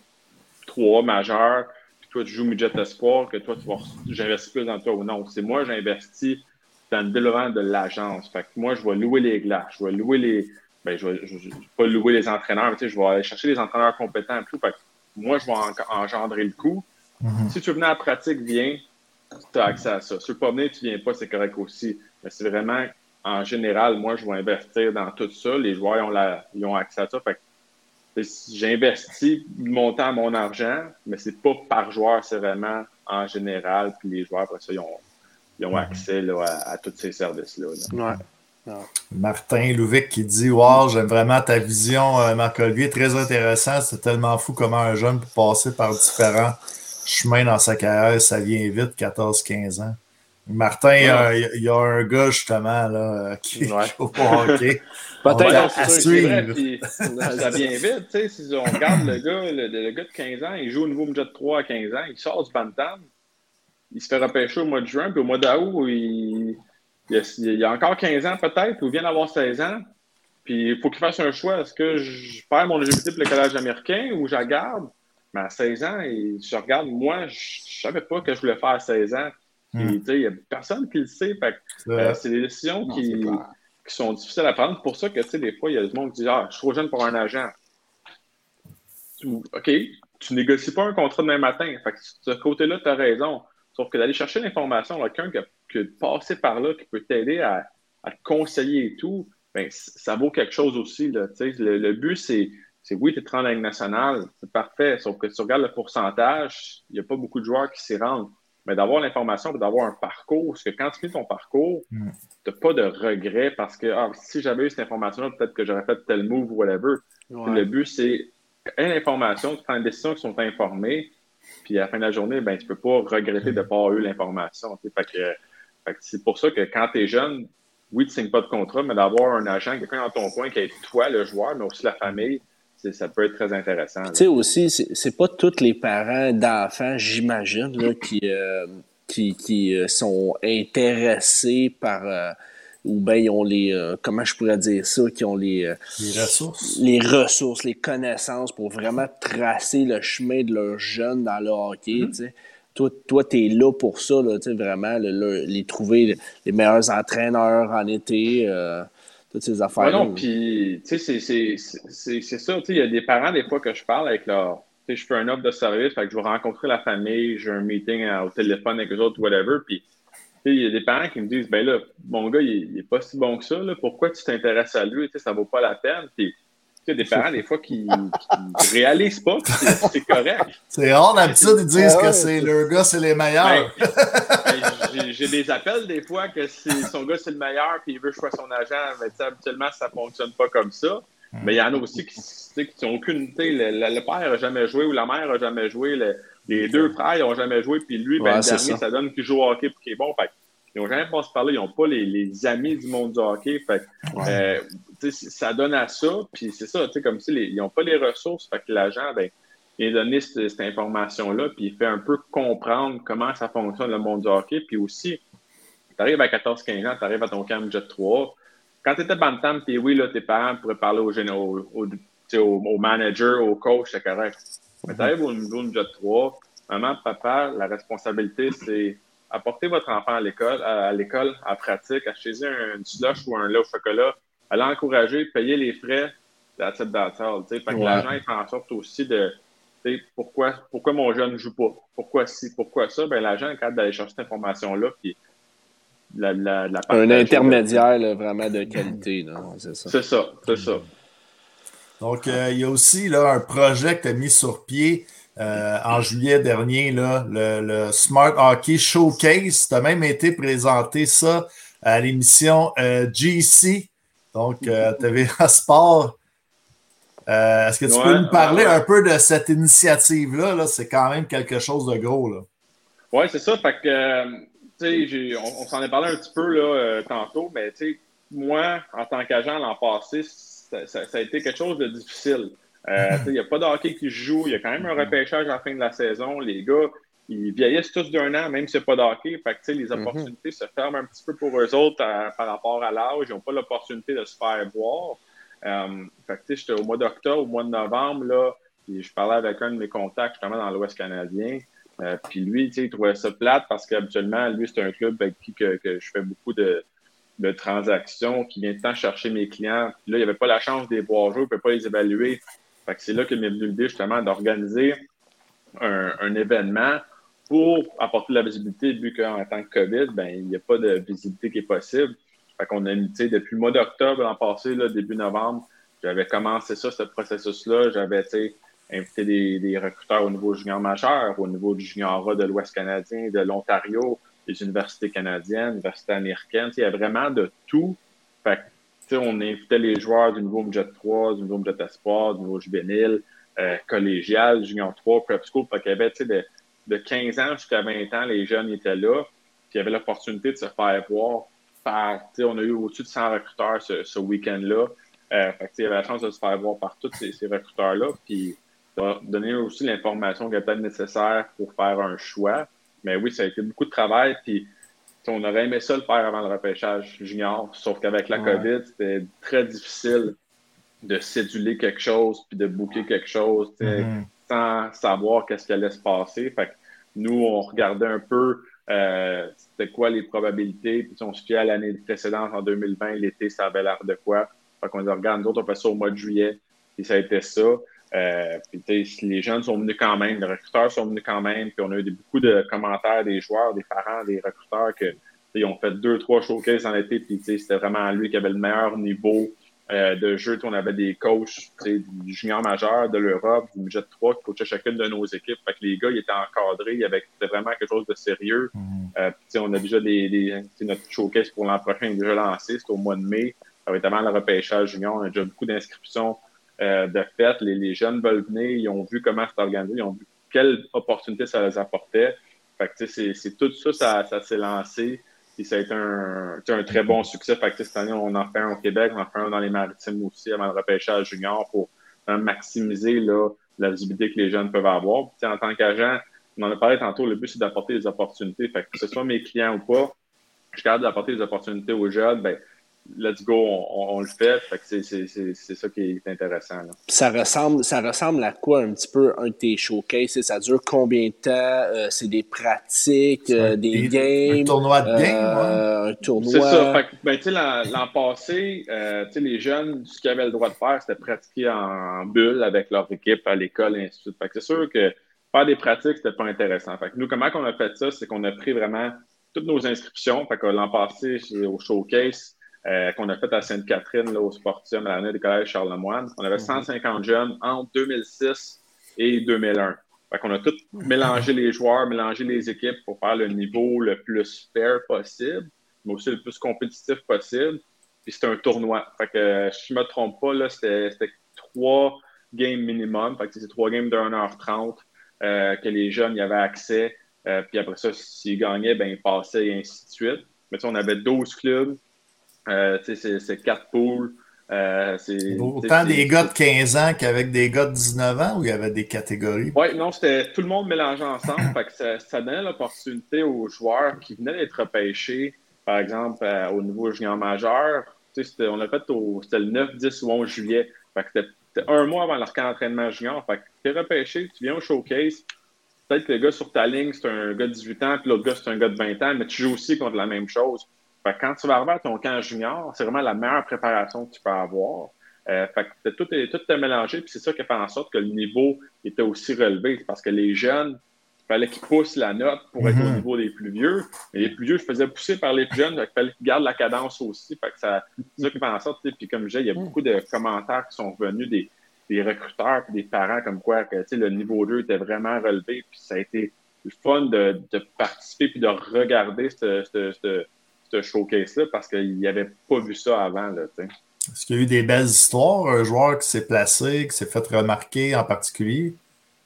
3 majeur, puis toi, tu joues Midget Espoir, que toi, tu vas, j'investis plus dans toi ou non. C'est moi, j'investis dans le développement de l'agence. Fait que moi, je vais louer les glaces, je vais louer les. Ben, je vais, pas louer les entraîneurs, mais tu sais, je vais aller chercher les entraîneurs compétents et tout. Fait que moi, je vais engendrer le coût. Mm-hmm. Si tu venir à la pratique, viens, tu as accès à ça. Si tu veux pas venir, tu viens pas, c'est correct aussi. Mais c'est vraiment en général, moi, je vais investir dans tout ça. Les joueurs ont, la, ils ont accès à ça. Fait j'investis mon temps, mon argent, mais c'est pas par joueur, c'est vraiment en général. Puis les joueurs, après ça, ils ont, ils ont accès là, à, tous ces services-là. Ouais. Martin Louvic qui dit Wow, j'aime vraiment ta vision, euh, Marc-Olivier, très intéressant. C'est tellement fou comment un jeune peut passer par différents chemins dans sa carrière. Ça vient vite, 14-15 ans. Martin, il y, a un gars justement là, qui ouais. joue au hockey. <laughs> Peut-être à, suivre. ça vient vite. tu sais, Si on regarde le gars, le, gars de 15 ans, il joue au niveau de 3 à 15 ans, il sort du Bantam, il se fait repêcher au mois de juin, puis au mois d'août, il, il, a, a encore 15 ans peut-être, ou il vient d'avoir 16 ans. Puis il faut qu'il fasse un choix. Est-ce que je perds mon éligibilité pour le collège américain ou je la garde? Mais à 16 ans, et je regarde, moi, je ne savais pas que je voulais faire à 16 ans. Il n'y a personne qui le sait. Euh, c'est des décisions qui, sont difficiles à prendre. pour ça que des fois, il y a des monde qui dit Ah, je suis trop jeune pour un agent. OK, tu négocies pas un contrat demain matin. Fait que, ce côté-là, tu as raison. Sauf que d'aller chercher l'information, quelqu'un qui, qui, est passé par là, qui peut t'aider à, te conseiller et tout, ben, ça vaut quelque chose aussi. Le but, c'est oui, tu es en Ligue nationale, c'est parfait. Sauf que tu regardes le pourcentage, il n'y a pas beaucoup de joueurs qui s'y rendent mais d'avoir l'information d'avoir un parcours. Parce que quand tu fais ton parcours, mm. tu n'as pas de regret parce que ah, si j'avais eu cette information-là, peut-être que j'aurais fait tel move ou whatever. Le but, c'est une information, tu prends des décisions qui sont informées, puis à la fin de la journée, ben, tu ne peux pas regretter de ne pas avoir eu l'information. c'est pour ça que quand tu es jeune, oui, tu ne signes pas de contrat, mais d'avoir un agent, quelqu'un dans ton coin qui est toi, le joueur, mais aussi la famille, ça peut être très intéressant. Tu sais aussi, c'est pas tous les parents d'enfants, j'imagine, qui, euh, qui, qui, euh, sont intéressés par euh, ou bien ils ont les comment je pourrais dire ça, qui ont les, les ressources. Les ressources, les connaissances pour vraiment tracer le chemin de leurs jeunes dans le hockey. Mm-hmm. Toi, toi tu es là pour ça, là, vraiment, les trouver les meilleurs entraîneurs en été toutes ces affaires. non, puis, tu sais, c'est ça. Il y a des parents, des fois, que je parle avec leur. Tu sais, je fais un offre de service, fait que je vais rencontrer la famille, j'ai un meeting au téléphone avec eux autres, whatever. Puis, il y a des parents qui me disent, ben là, mon gars, il, n'est pas si bon que ça, là, pourquoi tu t'intéresses à lui, tu sais, ça vaut pas la peine. Puis, des parents, des fois, qui ne réalisent pas que c'est correct. C'est rare, d'habitude, ils disent que c'est leur gars, c'est les meilleurs. Ben, ben, j'ai des appels, des fois, que son gars, c'est le meilleur, puis il veut que je sois son agent. Mais habituellement, ça ne fonctionne pas comme ça. Mais il y en a aussi qui n'ont aucune. Le, le, père n'a jamais joué ou la mère n'a jamais joué. les deux frères n'ont jamais joué, puis lui, ben, le dernier, ça. donne qu'il joue au hockey et qu'il est bon. ils n'ont jamais passé par là. Ils n'ont pas les, amis du monde du hockey. Fait, euh, ça donne à ça. Puis c'est ça, comme si ils n'ont pas les ressources. Fait que l'agent, ben, il a donné cette, information-là, puis il fait un peu comprendre comment ça fonctionne le monde du hockey. Puis aussi, tu arrives à 14-15 ans, tu arrives à ton camp Jet 3. Quand tu étais Bantam, puis oui, là, tes parents pourraient parler au, au, au, manager, au coach, c'est correct. Mais tu arrives au niveau de Jet 3, maman, papa, la responsabilité, c'est apporter votre enfant à l'école, à, l'école, à pratique, acheter un, slush ou un lait au chocolat, aller encourager, payer les frais, la type d'attel. Fait que l'agent, il fait en sorte aussi de pourquoi, pourquoi mon jeune ne joue pas? Pourquoi si, pourquoi ça? Ben, l'agent est capable d'aller chercher cette information-là, puis la, la, Un intermédiaire vraiment de qualité, c'est ça. C'est ça, c'est ça. Donc, euh, il y a aussi là, un projet que tu as mis sur pied euh, en juillet dernier, là, le, Smart Hockey Showcase. Tu as même été présenté ça à l'émission euh, GC, donc TVA <laughs> Sport. Euh, est-ce que tu peux nous parler un peu de cette initiative-là? c'est quand même quelque chose de gros. Oui, c'est ça. Fait que, euh, on, on s'en est parlé un petit peu là, euh, tantôt, mais moi, en tant qu'agent l'an passé, ça, a été quelque chose de difficile. <laughs> Il n'y a pas de hockey qui joue. Il y a quand même un repêchage à la fin de la saison. Les gars, ils vieillissent tous d'un an, même n'y a pas de hockey. Fait que, les mhm. opportunités se ferment un petit peu pour eux autres par rapport à l'âge. Ils n'ont pas l'opportunité de se faire voir. Euh, j'étais au mois d'octobre, au mois de novembre, là, puis je parlais avec un de mes contacts justement dans l'Ouest canadien. Euh, puis lui, il trouvait ça plate parce qu'habituellement, lui, c'est un club avec qui que, je fais beaucoup de, transactions, qui vient de temps chercher mes clients. Puis là, il n'y avait pas la chance de les voir jouer, il ne peut pas les évaluer. Fait que c'est là que m'est venu l'idée justement d'organiser un, événement pour apporter de la visibilité, vu qu'en tant que COVID, ben, il n'y a pas de visibilité qui est possible. Fait qu'on a depuis le mois d'octobre l'an passé, là, début novembre, j'avais commencé ça, ce processus-là. J'avais invité des, des, recruteurs au niveau junior majeur, au niveau du junior A de l'Ouest canadien, de l'Ontario, des universités canadiennes, universités américaines. Il y a vraiment de tout. Fait on invitait les joueurs du niveau Jet 3, du niveau Jet Espoir, du niveau juvénile, euh, collégial, junior 3, prep school. Fait qu'il y avait de, de 15 ans jusqu'à 20 ans, les jeunes étaient là. Puis il y avait l'opportunité de se faire voir par. On a eu au-dessus de 100 recruteurs ce, ce week-end-là. Euh, fait il y avait la chance de se faire voir par tous ces, ces recruteurs-là. Puis donner aussi l'information qui est peut-être nécessaire pour faire un choix. Mais oui, ça a été beaucoup de travail. Puis on aurait aimé ça le faire avant le repêchage junior, sauf qu'avec la COVID, c'était très difficile de céduler quelque chose puis de booker quelque chose mm-hmm. Sans savoir qu'est-ce qui allait se passer. Fait que nous, on regardait un peu euh, c'était quoi les probabilités, puis on se fiait à l'année précédente, en 2020, l'été, ça avait l'air de quoi. Fait qu'on dit, regarde, nous autres, on fait ça au mois de juillet, puis ça a été ça. Euh, puis les jeunes sont venus quand même, les recruteurs sont venus quand même, puis on a eu beaucoup de commentaires des joueurs, des parents, des recruteurs que ils ont fait deux, trois showcases en été, puis c'était vraiment lui qui avait le meilleur niveau euh, de jeu. On avait des coachs du junior majeur, de l'Europe, du Jet 3 qui coachaient chacune de nos équipes. Fait que les gars, ils étaient encadrés, il y avait vraiment quelque chose de sérieux. Mm-hmm. Euh, on a déjà des, des notre showcase pour l'an prochain est déjà lancé, c'est au mois de mai. Ça va être avant le repêchage junior. On a déjà beaucoup d'inscriptions euh, de fait, les, jeunes veulent venir, ils ont vu comment c'est organisé, ils ont vu quelle opportunité ça les apportait. Fait que, c'est, tout ça, ça, s'est lancé. Et ça a été un, un très bon succès. Fait que, cette année, on en fait un au Québec, on en fait un dans les maritimes aussi avant le repêchage junior pour maximiser là, la visibilité que les jeunes peuvent avoir. en tant qu'agent, on en a parlé tantôt, le but, c'est d'apporter des opportunités. Fait que, ce soit mes clients ou pas, je garde d'apporter des opportunités aux jeunes. Ben, let's go, on, le fait. c'est, ça qui est intéressant. Ça, ressemble, ça ressemble à quoi un petit peu un de tes showcases? Ça dure combien de temps? Euh, c'est des pratiques, euh, des, games? Un tournoi de games, euh, Un tournoi? C'est ça. Ben, l'an passé, les jeunes, ce qu'ils avaient le droit de faire, c'était pratiquer en bulle avec leur équipe à l'école et ainsi de suite. c'est sûr que faire des pratiques, c'était pas intéressant. Fait nous, comment on a fait ça? C'est qu'on a pris vraiment toutes nos inscriptions. Fait que l'an passé, au showcase, euh, qu'on a fait à Sainte-Catherine, au Sportium, à l'année du collège Charlemagne. On avait 150 mhm. jeunes entre 2006 et 2001. Fait qu'on a tout mélangé les joueurs, mélangé les équipes pour faire le niveau le plus fair possible, mais aussi le plus compétitif possible. Puis c'était un tournoi. Fait que si je ne me trompe pas, là, c'était, trois games minimum. Fait que c'est trois games de 1h30 euh, que les jeunes y avaient accès. Euh, puis après ça, s'ils gagnaient, ben, ils passaient et ainsi de suite. Mais on avait 12 clubs. Euh, c'est quatre poules. Euh, Autant des gars de 15 ans qu'avec des gars de 19 ans ou il y avait des catégories? Oui, non, c'était tout le monde mélangé ensemble. ça, ça, donnait l'opportunité aux joueurs qui venaient d'être repêchés, par exemple, euh, au niveau junior majeur. On l'a fait c'était le 9, 10 ou 11 juillet. C'était un mois avant leur camp d'entraînement junior. Fait que tu es repêché, tu viens au showcase. Peut-être que le gars sur ta ligne, c'est un gars de 18 ans, puis l'autre gars, c'est un gars de 20 ans, mais tu joues aussi contre la même chose quand tu vas arriver à ton camp junior, c'est vraiment la meilleure préparation que tu peux avoir. Euh, fait que tout est, tout est mélangé, puis c'est ça qui fait en sorte que le niveau était aussi relevé. Parce que les jeunes, il fallait qu'ils poussent la note pour être au mhm. niveau des plus vieux. Mais les plus vieux, je faisais pousser par les plus jeunes, il fallait qu'ils gardent la cadence aussi. Fait que ça, c'est ça qui fait en sorte. Puis comme je disais, il y a beaucoup de commentaires qui sont venus des, des recruteurs et des parents comme quoi que le niveau 2 était vraiment relevé. Puis ça a été le fun de, de participer puis de regarder ce ce showcase-là parce qu'il n'avait pas vu ça avant. Est-ce qu'il y a eu des belles histoires? Un joueur qui s'est placé, qui s'est fait remarquer en particulier?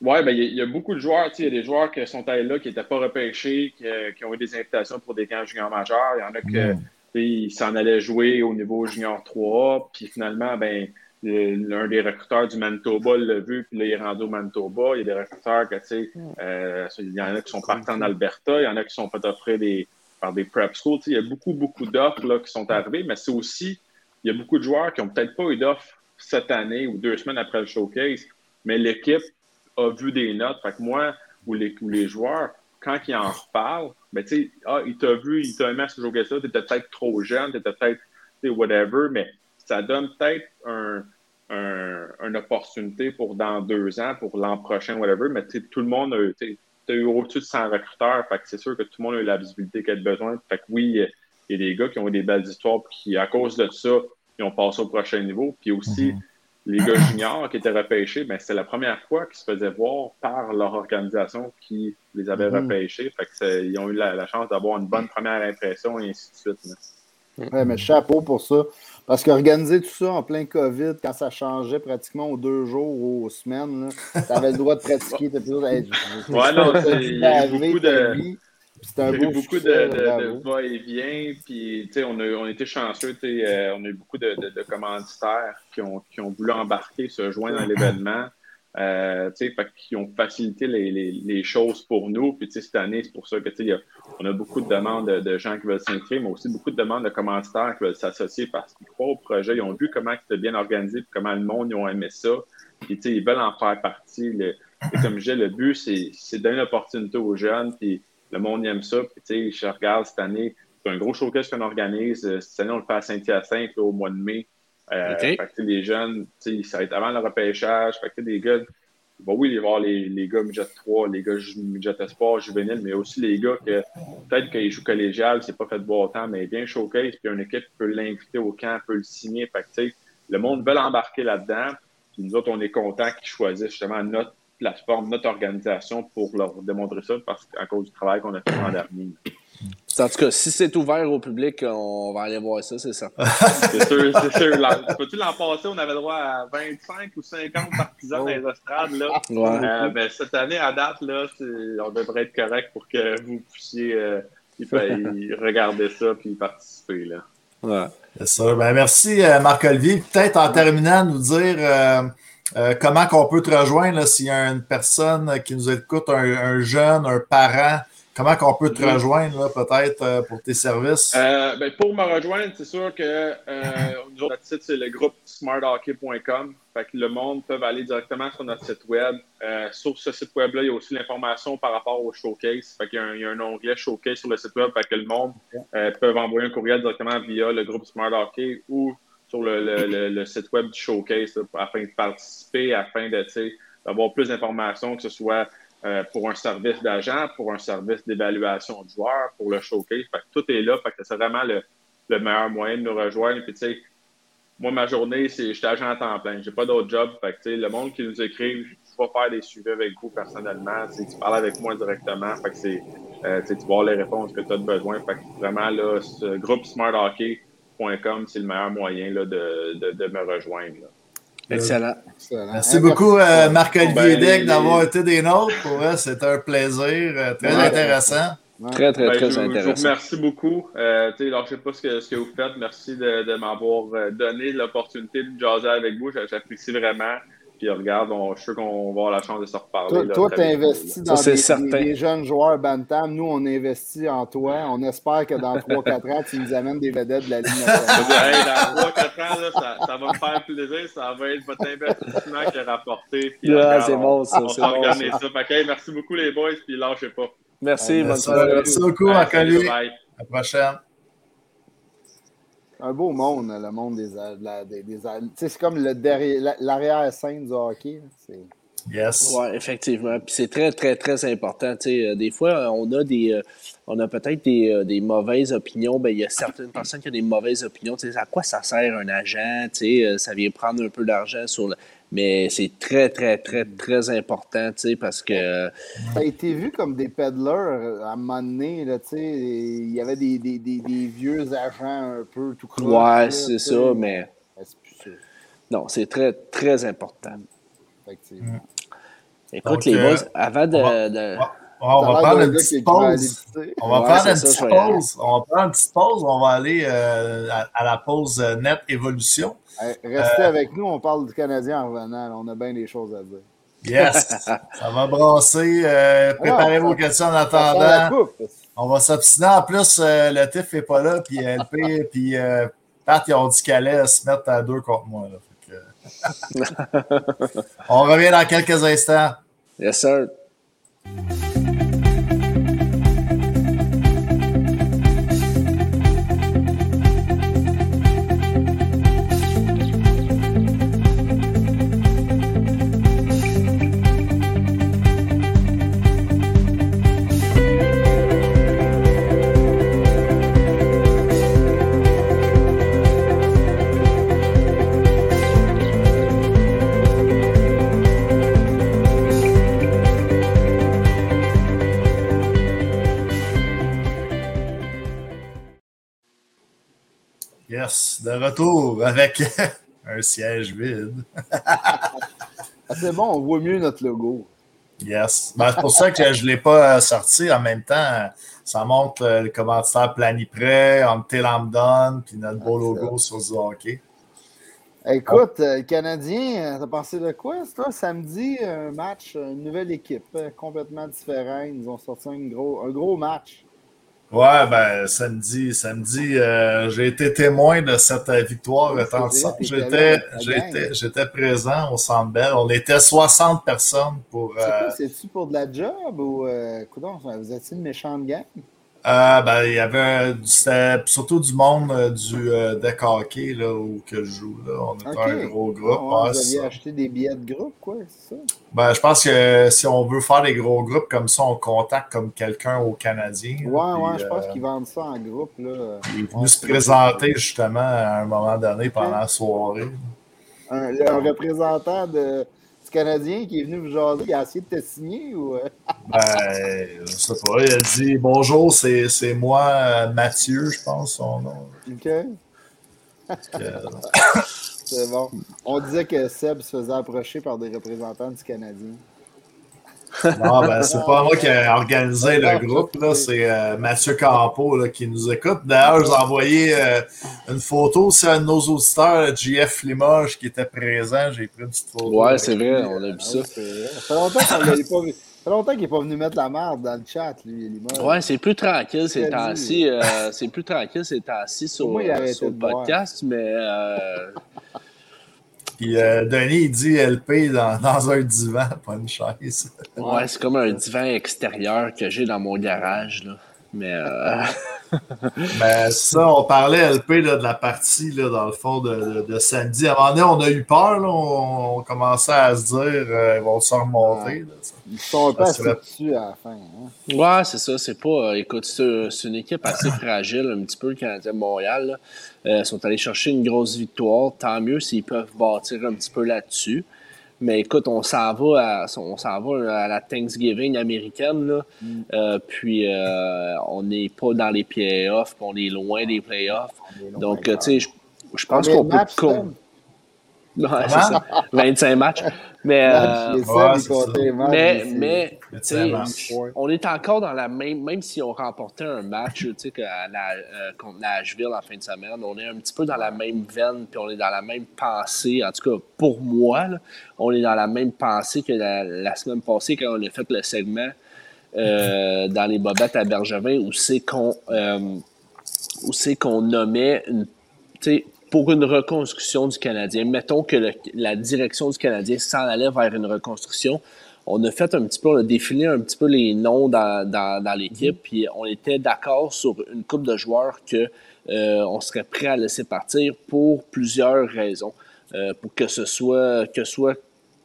Oui, ben, il y, a beaucoup de joueurs. Il y a des joueurs qui sont allés là, qui n'étaient pas repêchés, qui, ont eu des invitations pour des camps juniors majeurs. Il y en a qui hmm. s'en allaient jouer au niveau junior 3. Puis finalement, ben, l'un des recruteurs du Manitoba l'a vu, puis là, il est rendu au Manitoba. Il y a des recruteurs que, tu sais, hmm. euh, il y en a qui sont partis en Alberta, il y en a qui sont fait offrir des, par des prep schools. Il y a beaucoup, beaucoup d'offres qui sont arrivées, mais c'est aussi, il y a beaucoup de joueurs qui n'ont peut-être pas eu d'offres cette année ou deux semaines après le showcase, mais l'équipe a vu des notes. Fait que moi, ou les, les joueurs, quand ils en reparlent, ben, tu sais, ah, vu, il t'a aimé à ce showcase-là, t'étais peut-être trop jeune, t'étais peut-être, whatever, mais ça donne peut-être un, une opportunité pour dans deux ans, pour l'an prochain, whatever, mais tout le monde a, tu as eu au-dessus de 100 recruteurs, fait que c'est sûr que tout le monde a eu la visibilité qu'il a besoin. Fait que oui, il y a des gars qui ont eu des belles histoires, puis qui, à cause de ça, ils ont passé au prochain niveau. Puis aussi, Mhm. les gars juniors qui étaient repêchés, ben, c'est la première fois qu'ils se faisaient voir par leur organisation qui les avait Mhm. repêchés. Fait que ils ont eu la, la chance d'avoir une bonne première impression et ainsi de suite. là. Ouais, mais chapeau pour ça. Parce qu'organiser tout ça en plein COVID, quand ça changeait pratiquement aux deux jours ou aux semaines, tu avais le droit de pratiquer. t'as plus Hey, Ouais, non, il y a beaucoup de- Il y a eu beaucoup de, succès, de, bravo. de va-et-vient, puis on a, on été chanceux, euh, on a eu beaucoup de, de, de commanditaires qui ont, qui ont voulu embarquer, se joindre à l'événement, euh, fait qu'ils ont facilité les, les, choses pour nous. Puis cette année, c'est pour ça que a- on a beaucoup de demandes de, gens qui veulent s'inscrire, mais aussi beaucoup de demandes de commanditaires qui veulent s'associer parce qu'ils croient au projet, ils ont vu comment c'était bien organisé, puis comment le monde ils ont aimé ça, puis ils veulent en faire partie. Le- et comme je disais, le but, c'est donner l'opportunité aux jeunes, puis le monde aime ça. Puis, je regarde cette année, c'est un gros showcase qu'on organise. Euh, Cette année, on le fait à Saint-Hyacinthe au mois de mai. Euh, fait que, les jeunes, ça va être avant le repêchage. Fait que, des gars, bon, oui, il va y avoir les, les gars midget 3, les gars midget espoir, juvénile, mais aussi les gars que peut-être qu'ils jouent collégial, c'est pas fait de boire autant, mais bien showcase, puis une équipe peut l'inviter au camp, peut le signer. Fait que, le monde veut embarquer là-dedans. Puis nous autres, on est contents qu'ils choisissent justement notre plateforme, notre organisation pour leur démontrer ça parce qu'à cause du travail qu'on a fait l'an dernier. En tout cas, si c'est ouvert au public, on va aller voir ça, c'est ça. <laughs> C'est sûr, c'est sûr. L'an- Peux-tu l'an passé, on avait droit à 25 ou 50 partisans dans les estrades, là. Ouais. Euh, ben, cette année, à date, là, on devrait être correct pour que vous puissiez euh, y fa- <laughs> y regarder ça puis participer, là. Ouais. C'est ça. Ben, merci, euh, Marc-Olivier. Peut-être en terminant, nous dire euh, euh, comment qu'on peut te rejoindre là, s'il y a une personne qui nous écoute, un, un jeune, un parent, comment qu'on peut te rejoindre peut-être euh, pour tes services? Euh, ben, pour me rejoindre, c'est sûr que euh, notre site, c'est le groupe smarthockey.com. Fait que le monde peut aller directement sur notre site web. Euh, sur ce site web-là, il y a aussi l'information par rapport au showcase. Fait qu'il y a un, il y a un onglet showcase sur le site web. Fait que le monde peut envoyer un courriel directement via le groupe Smart Hockey ou sur le, le- le- le site web du showcase là, afin de participer, afin de, d'avoir plus d'informations, que ce soit euh, pour un service d'agent, pour un service d'évaluation de joueurs, pour le showcase. Fait que tout est là. Fait que c'est vraiment le, le meilleur moyen de nous rejoindre. Puis, tu sais, moi, ma journée, c'est je suis agent à temps plein. J'ai pas d'autre job. Fait que, tu sais, le monde qui nous écrit, je vais faire des suivis avec vous personnellement. Tu sais, tu parles avec moi directement. Fait que c'est, euh, tu sais, tu avoir les réponses que tu as besoin. Fait que vraiment, là, ce groupe smarthockey.com, c'est le meilleur moyen là, de, de, de me rejoindre. là. Excellent. Excellent. Merci beaucoup, euh. Marc-Olivier Ben, Deck, d'avoir été des nôtres. Pour vrai, c'était un plaisir euh, très Ouais. intéressant. Ouais. Très, très, Ben, très je, je vous intéressant. remercie beaucoup. Euh, tu sais, alors, je sais pas ce que, ce que vous faites. Merci de, de m'avoir euh, donné l'opportunité de jaser avec vous. J'a- J'apprécie vraiment. Puis regarde, on, je suis sûr qu'on va avoir la chance de se reparler. Toi, tu investis dans Ça, des, certain. des- des jeunes joueurs Bantam. Nous, on investit en toi. On espère que dans 3-4 ans, tu nous amènes des vedettes de la hey, dans 3-4 ans, là, ça, ça va me faire plaisir. Ça va être votre investissement qui est rapporté. Puis, Ah, regarde, c'est on- bon, ça, On c'est bon, s'organise ça. Fait que, hey, merci beaucoup, les boys. Puis lâchez pas. Merci, Ouais, bonne Merci, soirée. merci beaucoup, Marc-Olivier. À la prochaine. Un beau monde, le monde des. la- c'est comme le derrière- la- l'arrière-scène du hockey. Yes. Oui, effectivement. Puis c'est très, très, très important. Tu sais, euh, des fois, on a des. euh, on a peut-être des, euh, des mauvaises opinions. Ben, il y a certaines personnes qui ont des mauvaises opinions. Tu sais, à quoi ça sert un agent? Tu sais, euh, ça vient prendre un peu d'argent sur le. Mais c'est très, très, très, très important, tu sais, parce que. euh, Ça a été vu comme des peddlers euh, à un moment donné. Là, tu sais, il y avait des, des, des, des vieux agents un peu tout croche. ouais, c'est ça, mais. Plus Non, c'est très, très important. effectivement. Écoute, Donc, les euh, boys, avant de. on va- de- On T'as va prendre une petite pause. On va prendre une petite pause. On va prendre une petite pause. On va aller euh, à, à la pause euh, Net Évolution. Hey, Euh, Restez avec nous, on parle du Canadien en revenant. On a bien des choses à dire. Yes. <laughs> Ça va brasser. Euh, préparez Ah, vos questions en attendant. On va s'obstiner. En plus, le TIF n'est pas là. Puis LP, <laughs> puis Pat, ils ont dit qu'elle allait se mettre à deux contre moi. là. <laughs> On revient dans quelques instants. Yes, sir. De retour avec <laughs> un siège vide. Ah, c'est bon, on voit mieux notre logo. Yes. Ben, c'est pour ça que je ne l'ai pas euh, sorti. En même temps, ça montre euh, le commanditaire Planiprêt, Done, puis notre beau logo sur du hockey. Écoute, euh, le Canadien, t'as pensé de quoi, ça? Samedi, un match, une nouvelle équipe, euh, complètement différente. Ils ont sorti un gros, un gros match. Ouais, ben, samedi, samedi, euh, j'ai été témoin de cette victoire c'est t'étais J'étais, j'étais, j'étais présent au Centre Bell. On était 60 personnes pour. C'est euh, quoi, c'est-tu pour de la job ou, euh, coudonc, vous êtes une méchante gang? Euh, ben, il y avait c'était surtout du monde euh, du euh, deck hockey là, où que je joue. Là. On était un gros groupe. Ah ouais, ouais, vous acheté des billets de groupe, quoi, c'est ça? Ben, je pense que si on veut faire des gros groupes comme ça, on contacte comme quelqu'un au Canadien. Ouais, là, ouais, puis, je pense euh, qu'ils vendent ça en groupe, là. Il est venu se présenter justement à un moment donné pendant la soirée. Un, un représentant de, Canadien qui est venu vous jaser, il a essayé de te signer ou. euh? Ben, je sais pas. Il a dit bonjour, c'est moi, Mathieu, je pense son nom. OK, <laughs> c'est bon. On disait que Seb se faisait approcher par des représentants du Canadien. Non, <laughs> ben, c'est pas moi qui ai organisé le groupe, là, c'est euh, Mathieu Campo là, qui nous écoute. D'ailleurs, je vous ai envoyé euh, une photo, c'est un de nos auditeurs, JF Limoges, qui était présent. J'ai pris une petite photo. Ouais, c'est lui. vrai, on a vu Ah ça. vrai. Ça fait longtemps qu'on l'avait pas vu. Ça fait longtemps qu'il n'est pas venu mettre la merde dans le chat, lui, Limoges. Ouais, c'est plus tranquille ces temps-ci. euh, c'est plus tranquille ces temps-ci sur, le boire. podcast, mais euh, Puis euh, Denis, il dit LP dans, dans un divan, pas une chaise. ouais, c'est comme un divan extérieur que j'ai dans mon garage. Là. Mais euh, <laughs> Ben, ça, on parlait LP là, de la partie, là, dans le fond, de, de, de samedi. À un moment donné, on a eu peur, là, on, on commençait à se dire euh, ils vont se remonter. Ils sont un peu Ça assis serait- dessus à la fin. Hein? ouais, c'est ça. C'est pas. euh, écoute, c'est une équipe assez <coughs> fragile, un petit peu, le Canadien de Montréal. là. Euh, ils sont allés chercher une grosse victoire. Tant mieux s'ils peuvent bâtir un petit peu là-dessus. Mais écoute, on s'en va à, on s'en va à la Thanksgiving américaine. Là. Euh, puis euh, on n'est pas dans les playoffs, puis on est loin des playoffs. Donc, euh, tu sais, je, pense qu'on peut. Ouais, c'est ça. 25 matchs. Mais, euh, ouais, mais, mais. Ouais. on est encore dans la même, même si on remportait un match tu sais, que à la- euh, contre Nashville en fin de semaine, on est un petit peu dans la même veine, puis on est dans la même pensée. En tout cas, pour moi, là, on est dans la même pensée que la, la semaine passée quand on a fait le segment euh, dans les bobettes à Bergevin où c'est qu'on euh, où c'est qu'on nommait une, tu sais, pour une reconstruction du Canadien. Mettons que le- la direction du Canadien s'en allait vers une reconstruction. On a fait un petit peu, on a défilé un petit peu les noms dans, dans, dans l'équipe, puis on était d'accord sur une coupe de joueurs que euh, on serait prêt à laisser partir pour plusieurs raisons. Euh, pour que ce soit que soit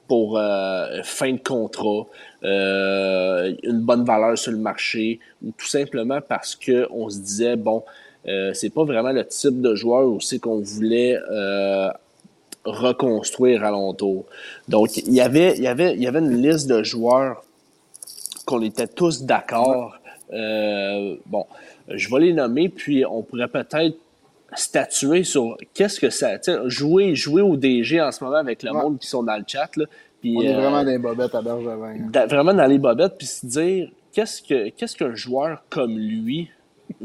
pour euh, fin de contrat, euh, une bonne valeur sur le marché, ou tout simplement parce que on se disait bon, euh, c'est pas vraiment le type de joueur aussi qu'on voulait euh, reconstruire alentour. Donc il y avait il y avait il y avait une liste de joueurs qu'on était tous d'accord. Euh, bon, je vais les nommer, puis on pourrait peut-être statuer sur qu'est-ce que ça. Jouer, jouer au DG en ce moment avec le Ouais. monde qui sont dans le chat. Là, puis, On est euh, vraiment des bobettes à Bergevin. hein. vraiment dans les bobettes, puis se dire qu'est-ce que qu'est-ce qu'un joueur comme lui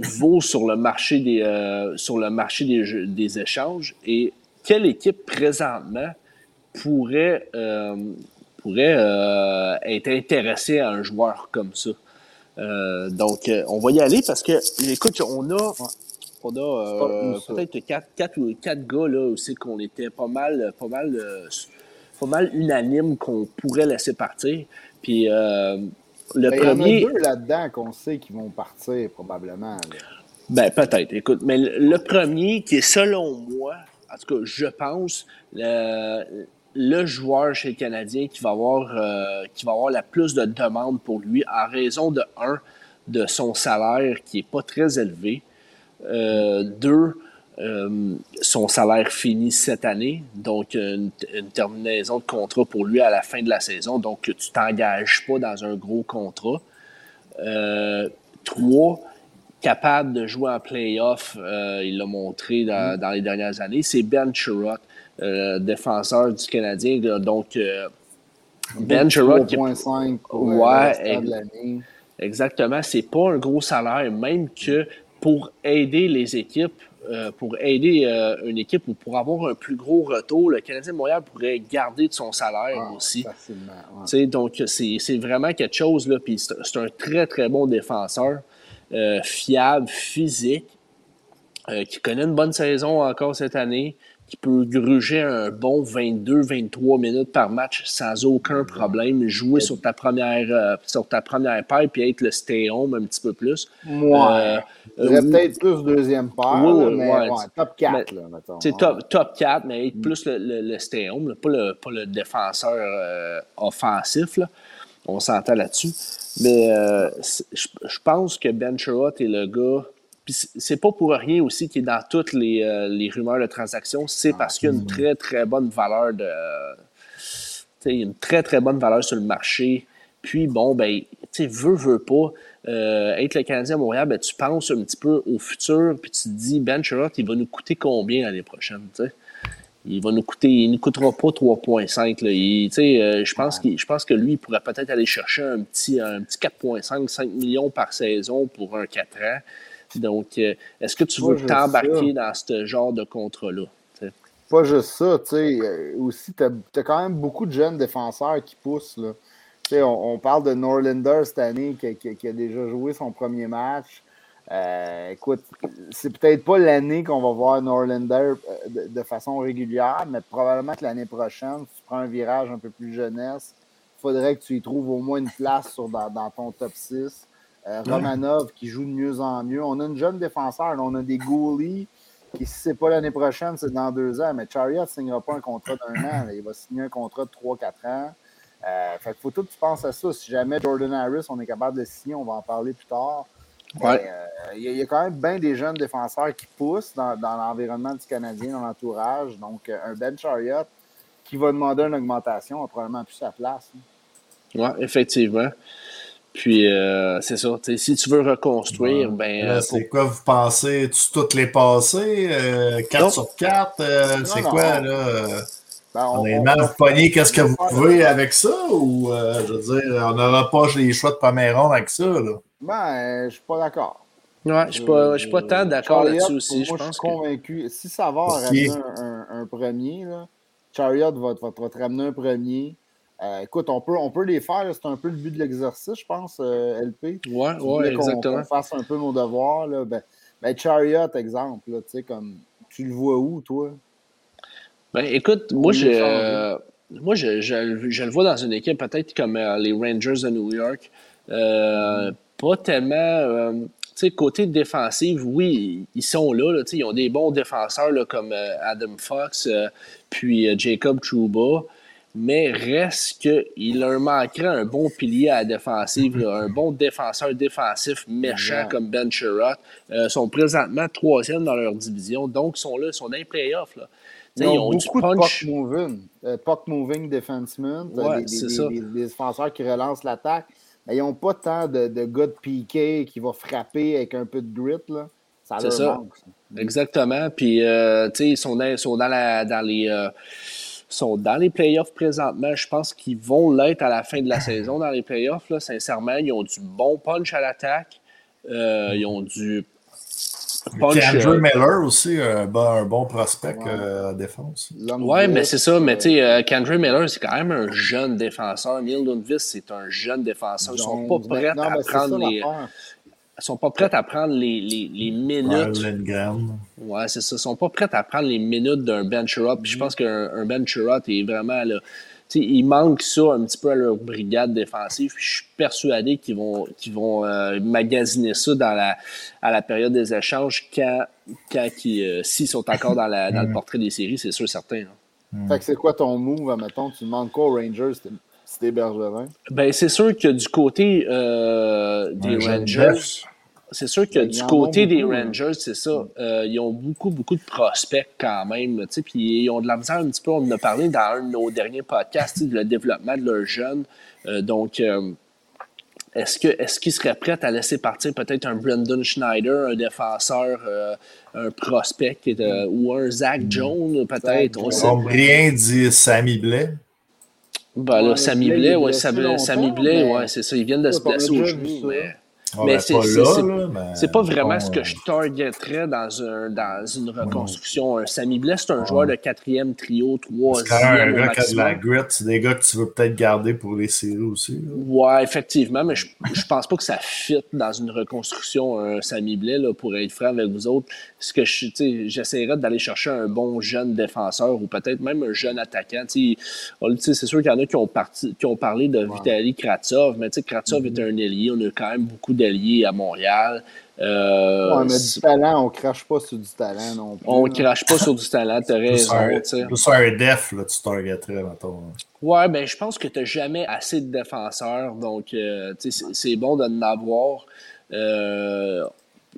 vaut sur le marché des euh, sur le marché des, jeux- des échanges et quelle équipe présentement pourrait euh, pourrait euh, être intéressée à un joueur comme ça? Donc on va y aller parce que écoute on a on a peut-être quatre, quatre, ou quatre gars là aussi qu'on était pas mal pas mal pas mal unanime qu'on pourrait laisser partir. Puis le Ben, Il y en a premier, deux là-dedans qu'on sait qui vont partir probablement. là. ben peut-être. Écoute, mais le, le premier qui est selon moi, en tout cas, je pense le, le joueur chez le Canadien qui va avoir euh, qui va avoir la plus de demandes pour lui en raison de un de son salaire qui est pas très élevé, euh, deux euh, son salaire finit cette année, donc une, une terminaison de contrat pour lui à la fin de la saison, donc tu t'engages pas dans un gros contrat. Euh, trois, capable de jouer en playoff. Euh, il l'a montré dans, dans, les dernières années. C'est Ben Chirot, euh, défenseur du Canadien. Donc, euh, Ben Chirot. 3.5 pour ouais, de l'année. Exactement. C'est pas un gros salaire, même que pour aider les équipes, euh, pour aider euh, une équipe ou pour avoir un plus gros retour, le Canadien de Montréal pourrait garder de son salaire Ah, aussi. ouais. Donc, c'est vraiment quelque chose. Là, puis c'est un très, très bon défenseur, euh, fiable, physique, qui connaît une bonne saison encore cette année, qui peut gruger un bon 22-23 minutes par match sans aucun problème, jouer sur ta première, euh, sur ta première paire puis être le stay-home un petit peu plus. Ouais. Euh, euh, peut-être plus deuxième paire, mais ouais, top 4, mais- là, mettons. top, top 4, mais être plus le, le, le stay-home, là, pas, le, pas le défenseur euh, offensif. là. On s'entend là-dessus. Mais je je pense que Ben Sherratt est le gars. Puis c'est- pas pour rien aussi qu'il est dans toutes les, euh, les rumeurs de transactions. C'est parce qu'il y a une très, très bonne valeur de. tu sais, il y a une très, très bonne valeur sur le marché. Puis, bon, ben, tu sais, veux, veux pas. euh, être le Canadien à Montréal, ben, tu penses un petit peu au futur, puis tu te dis, Ben Sherratt, il va nous coûter combien l'année prochaine? Il va nous coûter, il ne coûtera pas 3,5. là. Il- tu sais, euh, je, pense pense que lui, il pourrait peut-être aller chercher un petit, un petit 4,5, 5 millions par saison pour un 4 ans. Donc, euh, est-ce que tu veux t'embarquer dans ce genre de contrat-là? Pas juste ça, tu sais. euh, aussi, tu as, quand même beaucoup de jeunes défenseurs qui poussent. Là. On, on parle de Norlander cette année qui, qui- qui a déjà joué son premier match. Euh, écoute, c'est peut-être pas l'année qu'on va voir Norlander de, de façon régulière, mais probablement que l'année prochaine, si tu prends un virage un peu plus jeunesse, il faudrait que tu y trouves au moins une place sur, dans, dans ton top 6. Euh, Romanov qui joue de mieux en mieux. On a une jeune défenseur, là, on a des goalies qui, si c'est pas l'année prochaine, c'est dans deux ans. Mais Chariot ne signera pas un contrat d'un an. là. Il va signer un contrat de 3-4 ans. Euh, fait faut tout que tu penses à ça. Si jamais Jordan Harris, on est capable de le signer, on va en parler plus tard. Ouais. euh, Il y, a- il y a quand même bien des jeunes défenseurs qui poussent dans, dans l'environnement du Canadien, dans l'entourage. Donc, euh, un Ben Chariot qui va demander une augmentation a probablement plus sa place. Oui, effectivement. Puis, euh, c'est ça. Si tu veux reconstruire, ben. Euh, c'est quoi, vous pensez, tu toutes les passées? 4 Non. sur 4? c'est non. quoi, là? euh, Ben, on- Honnêtement, on- vous pognez qu'est-ce que vous pouvez avec ça? Ou, euh, je veux dire, on n'aura pas les choix de première ronde avec ça, là? Ben, euh, je suis pas d'accord. ouais, je suis pas, je suis pas tant d'accord là-dessus aussi. Moi, je suis que. convaincu. Si ça va ramener un, un- un premier, là, Chariot va, va- va te ramener un premier. Euh, écoute, on peut, on peut les faire. C'est un peu le but de l'exercice, je pense, euh, LP. Ouais, Tu ouais, qu'on- exactement. qu'on fasse un peu nos devoirs. Là. Ben, ben, Chariot, exemple, là, comme tu le vois où, toi? Ben, écoute, moi, je, euh, moi je, je- je le vois dans une équipe peut-être comme euh, les Rangers de New York. Pas tellement. tu sais, côté défensif, oui, ils sont là. ils ont des bons défenseurs là, comme euh, Adam Fox, euh, puis euh, Jacob Trouba. Mais reste qu'il leur manquerait un bon pilier à la défensive, là, un bon défenseur défensif méchant comme Ben Sherratt. Euh, sont présentement troisième dans leur division, donc ils sont là, ils sont dans les playoffs. Là. Tu Ils ont du beaucoup de punch. puck moving. Euh, puck moving defensemen. Ouais, des, défenseurs qui relancent l'attaque. Mais ils n'ont pas tant de, de gars de piqué qui va frapper avec un peu de grit. Là. Ça C'est leur ça. manque. ça. Exactement. Puis, euh, tu sais, ils sont dans, sont dans, la, dans les. Euh, sont dans les playoffs présentement. Je pense qu'ils vont l'être à la fin de la saison dans les playoffs. Là, sincèrement, ils ont du bon punch à l'attaque. Euh, ils ont du punch. Andrew euh, Miller aussi, un bon, un bon prospect Ouais. euh, à défense. Long Ouais, grip, mais c'est ça. Mais euh, tu sais, euh, Kendra Miller, c'est quand même un jeune défenseur. Neil Lundqvist, c'est un jeune défenseur. Ils sont pas prêts Non, à prendre ça les. Ils sont pas prêts à prendre les, les, les minutes. Ouais, c'est ça. Ils sont pas prêts à prendre les minutes d'un Ben Sherratt. Puis je pense qu'un un Ben Sherratt est vraiment là. tu sais, il manque ça un petit peu à leur brigade défensive. Puis je suis persuadé qu'ils vont, qu'ils vont euh, magasiner ça dans la, à la période des échanges quand, quand euh, s'ils sont encore dans, la, dans le portrait des séries, c'est sûr certain. hein. Fait que c'est quoi ton move, mettons? Tu demandes quoi aux Rangers si t'es- Bergevin? Ben, c'est sûr que du côté euh, des Rangers. C'est sûr que du côté des hein. Rangers, c'est ça. euh, ils ont beaucoup, beaucoup de prospects quand même. tu sais, Puis ils ont de la misère un petit peu. On en a parlé dans un de nos derniers podcasts le développement de leurs jeunes. Euh, donc, euh, est-ce que est-ce qu'il serait prêt à laisser partir peut-être un Brendan Schneider, un défenseur, euh, un prospect euh, ou un Zach Jones peut-être? On sait. rien dit Sammy Blais. Ben là, Ouais, Sammy Blais, est ouais, Sammy, Blais, mais- ouais, c'est ça. Ils viennent de se blesser au genou, mais. Ah, Mais ben, c'est- pas c'est- c'est- C'est pas vraiment ce que euh, je targeterais dans, un, dans une reconstruction. Un Sammy Blais, c'est un joueur de quatrième trio, C'est troisième un au gars qui a de la grit. C'est des gars que tu veux peut-être garder pour les séries aussi. là. Ouais, effectivement, mais je, je pense pas que ça fit dans une reconstruction, un Sammy Blais, là, pour être franc avec vous autres. Ce que je, j'essaierais d'aller chercher un bon jeune défenseur ou peut-être même un jeune attaquant. C'est sûr qu'il y en a qui ont, parti, qui ont parlé de Vitaly Kratsov, mais tu sais, Kratsov Mm-hmm. est un ailier. On a quand même beaucoup d'alliés à Montréal. Euh, on a du talent, on crache pas sur du talent non plus. on crache pas sur du talent, t'as raison. plus un def, là, tu targeterais, mettons. hein. Ouais, ben je pense que tu n'as jamais assez de défenseurs, donc euh, c'est bon de en avoir. Euh,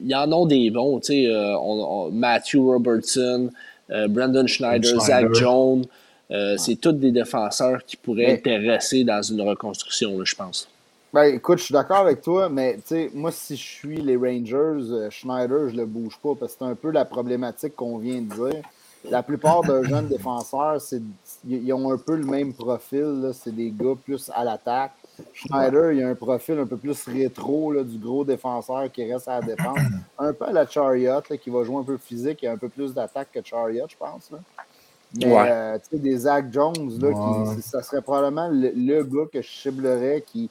Il y en a des bons, tu sais, euh, Matthew Robertson, euh, Brandon Schneider, Schneider. Zach Jones, euh, c'est tous des défenseurs qui pourraient Mais- intéresser dans une reconstruction, je pense. Ben, écoute, je suis d'accord avec toi, mais moi, si je suis les Rangers, euh, Schneider, je le bouge pas parce que c'est un peu la problématique qu'on vient de dire. La plupart de jeunes défenseurs, c'est, ils ont un peu le même profil. là. C'est des gars plus à l'attaque. Schneider, il a un profil un peu plus rétro là, du gros défenseur qui reste à la défense. Un peu à la Chariot, là, qui va jouer un peu physique. Il a un peu plus d'attaque que Chariot, je pense. Là. Mais Ouais. euh, tu sais, des Zach Jones, là, Ouais. qui, ça serait probablement le, le gars que je ciblerais qui,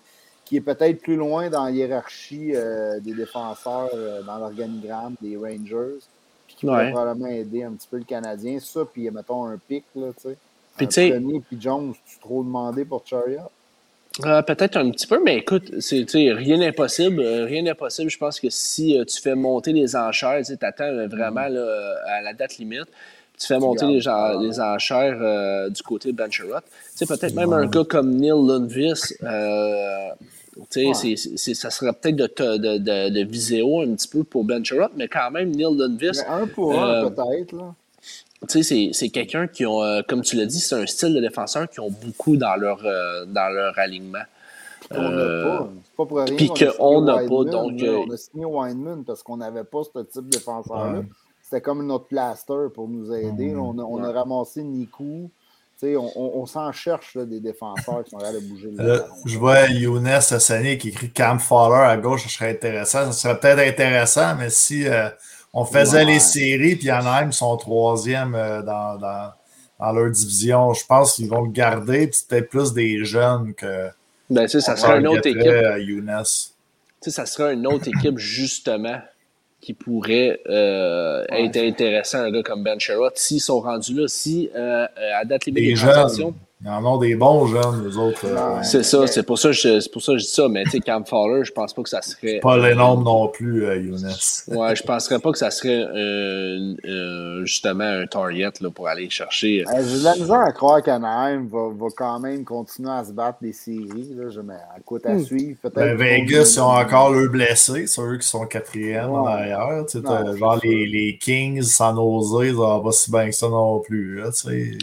qui est peut-être plus loin dans la hiérarchie euh, des défenseurs euh, dans l'organigramme des Rangers, puis qui pourrait Ouais. probablement aider un petit peu le Canadien. Ça, puis mettons un pic, là, tu sais. Puis tu sais- puis Jones, tu trop demandé pour Chariot? Euh, Peut-être un petit peu, mais écoute, c'est, rien n'est possible. Rien n'est possible. Je pense que si tu fais monter les enchères, tu attends vraiment là, euh, à la date limite, tu fais monter les, enchères euh, du côté de Bencherot. Tu sais, peut-être même un gars comme Neil Lundvis, euh, ça serait peut-être de, de, de, de viséo un petit peu pour Bencherot, mais quand même, Neil Mais un pour un, Euh, peut-être. là. tu sais, c'est- c'est quelqu'un qui ont, euh, comme tu l'as dit, c'est un style de défenseur qui ont beaucoup dans leur, euh, dans leur alignement. Qu'on n'a pas. C'est pas pour rien puis qu'on n'a pas, donc, On a signé Weinman parce qu'on n'avait pas ce type de défenseur-là. Ouais. C'était comme notre plaster pour nous aider. On, a, on a ramassé Nikou. On, on- on s'en cherche là, des défenseurs qui sont capables de bouger le <laughs> Là, je vois Younes Hassani qui écrit Cam Fowler à gauche, ça serait intéressant. Ça serait peut-être intéressant, mais si euh, on faisait Ouais. les séries, puis Anaheim sont troisième euh, dans, dans, dans leur division, je pense qu'ils vont le garder, puis c'est peut-être plus des jeunes que. Ben, tu sais, ça serait une autre équipe. euh, Younes. Tu sais, ça serait une autre équipe, justement, qui pourrait euh, Ouais. être intéressant, un gars comme Ben Sherrod, s'ils sont rendus là, si euh, euh, à date limite Des des jeunes. transactions. Ils en ont des bons jeunes, les autres. euh. C'est ça, c'est pour ça, que je- c'est pour ça que je dis ça, mais tu sais, Cam Fowler, je pense pas que ça serait. Pas les nombres non plus, euh, Younes. <laughs> Ouais, je penserais pas que ça serait euh, euh, justement un target là, pour aller chercher. Euh, J'ai de la misère à croire qu'Anaheim va, va quand même continuer à se battre des séries. Là. Je, mais, à côté à Hmm. suivre. Peut-être Ben, Vegas, ils ont encore le blessé. C'est eux qui sont quatrième en Ouais. arrière. Tu sais, Non, genre les, les Kings sans oser, ça va pas si bien que ça non plus. Là, tu sais.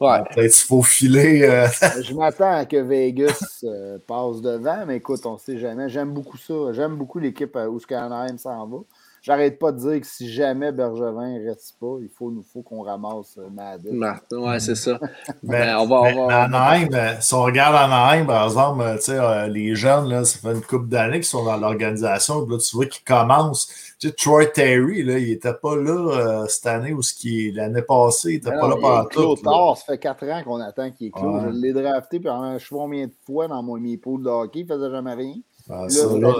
Ouais. Peut-être qu'il faut filer. euh, Je m'attends à que Vegas euh, passe devant, mais écoute, on ne sait jamais. J'aime beaucoup ça. J'aime beaucoup l'équipe euh, où Anaheim s'en va. J'arrête pas de dire que si jamais Bergevin ne reste pas, il faut, nous faut qu'on ramasse euh, Madden. Martin, ouais, c'est ça. Mais, Ben, on va- on Anaheim, si on regarde Anaheim, par exemple, euh, tu sais, les jeunes, là, ça fait une couple d'années qu'ils sont dans l'organisation, puis là, tu vois qu'ils commencent. Tu sais, Troy Terry, là, il n'était pas là euh, cette année ou ce qui l'année passée, il n'était Mais pas là pendant tout. Tard, ça fait 4 ans qu'on attend qu'il est clos. Ouais. Je l'ai drafté pendant je sais combien de fois dans mon, mes poules de hockey, il ne faisait jamais rien. Ah, Là, ça, là,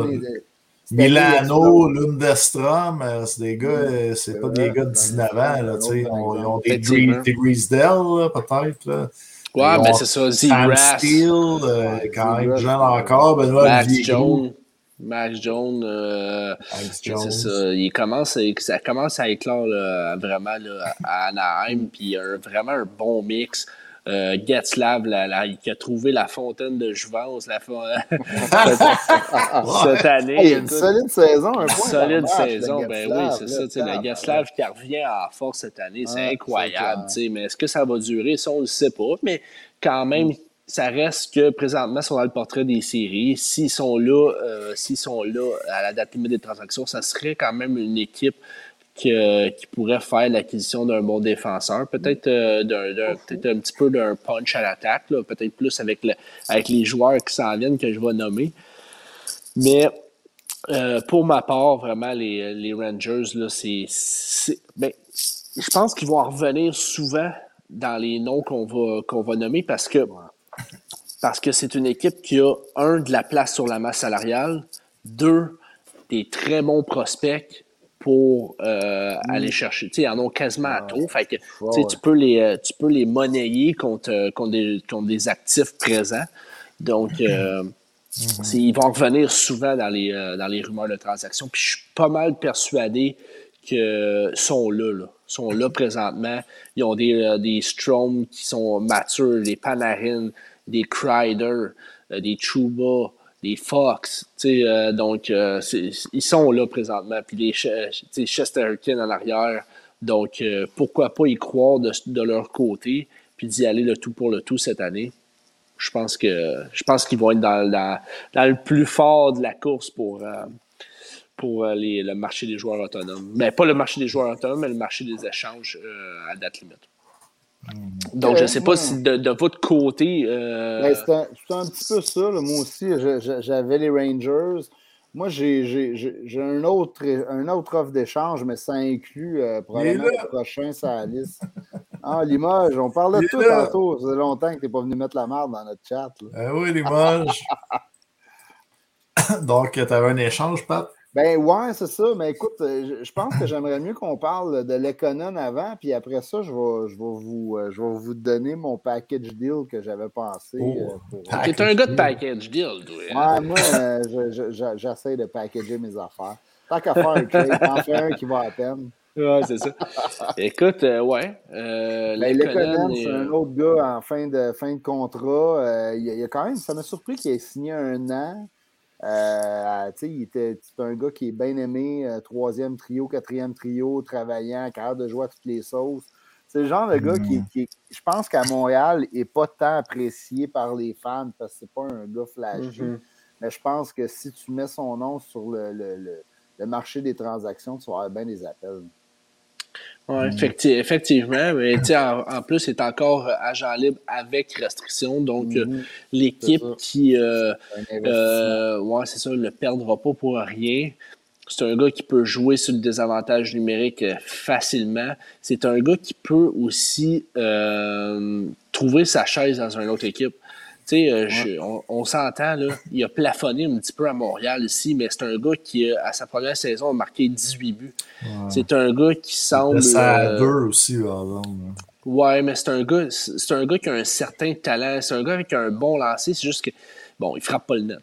Milano, il Lundestrom, euh, c'est des gars, euh, c'est pas vrai, des gars de c'est 19 ans, là, tu sais, ils ont, des, là, peut-être, là. Ouais, Ils ben c'est ça. Euh, quand même jeune ouais. encore, Benoît Jones. Max Jones, euh, Jones. ça. Il commence, à- ça commence à éclore là, vraiment là, à Anaheim, puis un, vraiment un bon mix. Euh, Getzlav, la- la- qui a trouvé la fontaine de Jouvence la fo- <laughs> cette année. Hey, il y a une écoute. solide saison, un Une point solide saison, ben oui, c'est ça. tu sais, Le tabarnak. Getzlav qui revient en force cette année, c'est Ah, incroyable. sais, Mais est-ce que ça va durer? Ça, on ne le sait pas. Mais quand même, ça reste que présentement, sont dans le portrait des séries. S'ils sont là, euh, s'ils sont là à la date limite des transactions, ça serait quand même une équipe qui, qui pourrait faire l'acquisition d'un bon défenseur, peut-être euh, d'un, peut-être un petit peu d'un punch à l'attaque, peut-être plus avec, le, avec les joueurs qui s'en viennent que je vais nommer. Mais euh, pour ma part, vraiment, les, les Rangers, là, c'est, ben, je pense qu'ils vont revenir souvent dans les noms qu'on va, qu'on va nommer parce que parce que c'est une équipe qui a, un, de la place sur la masse salariale, deux, des très bons prospects pour euh, mm. aller chercher. ils en ont quasiment à trop. Fait que, tu, peux les, euh, tu peux les monnayer contre, euh, contre, des, contre des actifs présents. Donc, mm-hmm. ils vont revenir souvent dans les, dans les rumeurs de transactions. Puis je suis pas mal persuadé qu'ils sont là, là. sont là présentement. Ils ont des, des Strom qui sont matures, des Panarin, des Crider, euh, des Chuba, des Fox. Euh, donc, euh, ils sont là présentement. Puis les Chesterkin en arrière. Donc, pourquoi pas y croire de, leur côté, puis d'y aller le tout pour le tout cette année. Je pense que je pense qu'ils vont être dans, le plus fort de la course pour, pour le marché des joueurs autonomes. Mais pas le marché des joueurs autonomes, mais le marché des échanges à date limite. Donc, je ne sais pas si de, votre côté. Euh... Ben, c'est un, petit peu ça. Moi aussi, j'avais les Rangers. Moi, j'ai un autre, un autre offre d'échange, mais ça inclut euh, probablement le prochain sur la liste. Ah, Limoges, on parlait de tout tantôt. Ça fait longtemps que tu n'es pas venu mettre la merde dans notre chat. Eh oui, Limoges. <laughs> Donc, tu avais un échange, Pat? Ben ouais, c'est ça. Mais écoute, euh, je pense que j'aimerais mieux qu'on parle de l'Econon avant, puis après ça, je vais, je vais, vous, euh, je vais vous donner mon package deal que j'avais pensé. Oh, euh, T'es un gars de package deal, toi. Ouais, moi, j'essaie de packager mes affaires. Tant qu'à faire un trade, en fais un qui va à peine. Ouais, c'est ça. <laughs> Écoute, ouais. Euh, ben, L'Econon, c'est un autre gars en fin de, fin de contrat. il, y a, quand même, ça m'a surpris qu'il ait signé un an. Euh, il était c'est un gars qui est bien aimé, euh, troisième trio, quatrième trio, travaillant, capable de jouer à toutes les sauces. C'est le genre de gars qui, mm. je pense qu'à Montréal, n'est pas tant apprécié par les fans parce que c'est pas un gars flashy. Mm-hmm. Mais je pense que si tu mets son nom sur le, le, le marché des transactions, tu vas avoir bien des appels. Oui, effectivement. Mais en, en, plus, c'est encore agent libre avec restriction. Donc, euh, mhm. l'équipe qui euh, euh, ouais, c'est ça, ne perdra pas pour rien. C'est un gars qui peut jouer sur le désavantage numérique euh, facilement. C'est un gars qui peut aussi trouver sa chaise dans une autre équipe. Euh, on, s'entend, là, il a plafonné un petit peu à Montréal ici, mais c'est un gars qui, à sa première saison, a marqué 18 buts. C'est un gars qui semble. Ça euh, deux aussi, Ouais, mais c'est un gars, c'est un gars qui a un certain talent. C'est un gars avec un bon lancer. C'est juste que Bon, il frappe pas le net.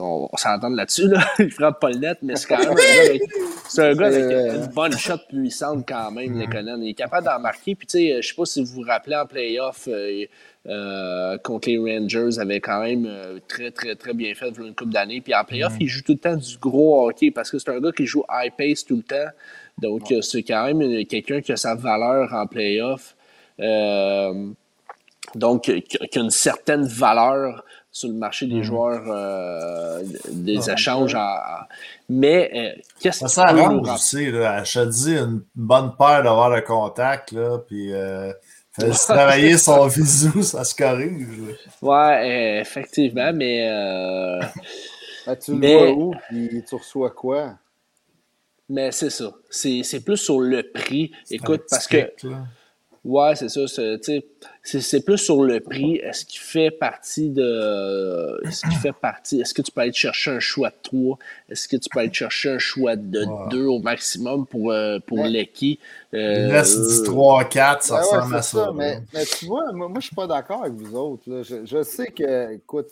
On, s'entend là-dessus. Là. <laughs> il frappe pas le net, mais c'est quand même un gars avec, c'est un gars avec une bonne shot puissante quand même, mm. Il est capable d'en marquer. Puis, tu sais, je sais pas si vous vous rappelez en playoff euh, euh, contre les Rangers, avait quand même euh, très, très, très bien fait une coupe d'années. Puis en playoff, mm. il joue tout le temps du gros hockey parce que c'est un gars qui joue high pace tout le temps. Donc, c'est quand même quelqu'un qui a sa valeur en playoff. donc, qui a une certaine valeur sur le marché des mhm. joueurs euh, des échanges. Mais euh, qu'est-ce que ça arrange aussi, là, je te dis, une bonne paire d'avoir le contact, là, puis euh, travailler son visou, ça se corrige. Ouais, effectivement, mais. Ah, tu le vois où, puis tu reçois quoi? Mais c'est ça. C'est plus sur le prix. Écoute, parce que. Ouais, c'est ça. C'est plus sur le prix. Est-ce qu'il fait partie de. Est-ce qu'il fait partie. Est-ce que tu peux aller chercher un choix de 3? Est-ce que tu peux aller chercher un choix de 2 au maximum pour, euh, pour ouais. Euh, il reste 3-4, ça ressemble à ça. mais, mais, tu vois, moi, moi je suis pas d'accord avec vous autres. Je, je, sais que, écoute,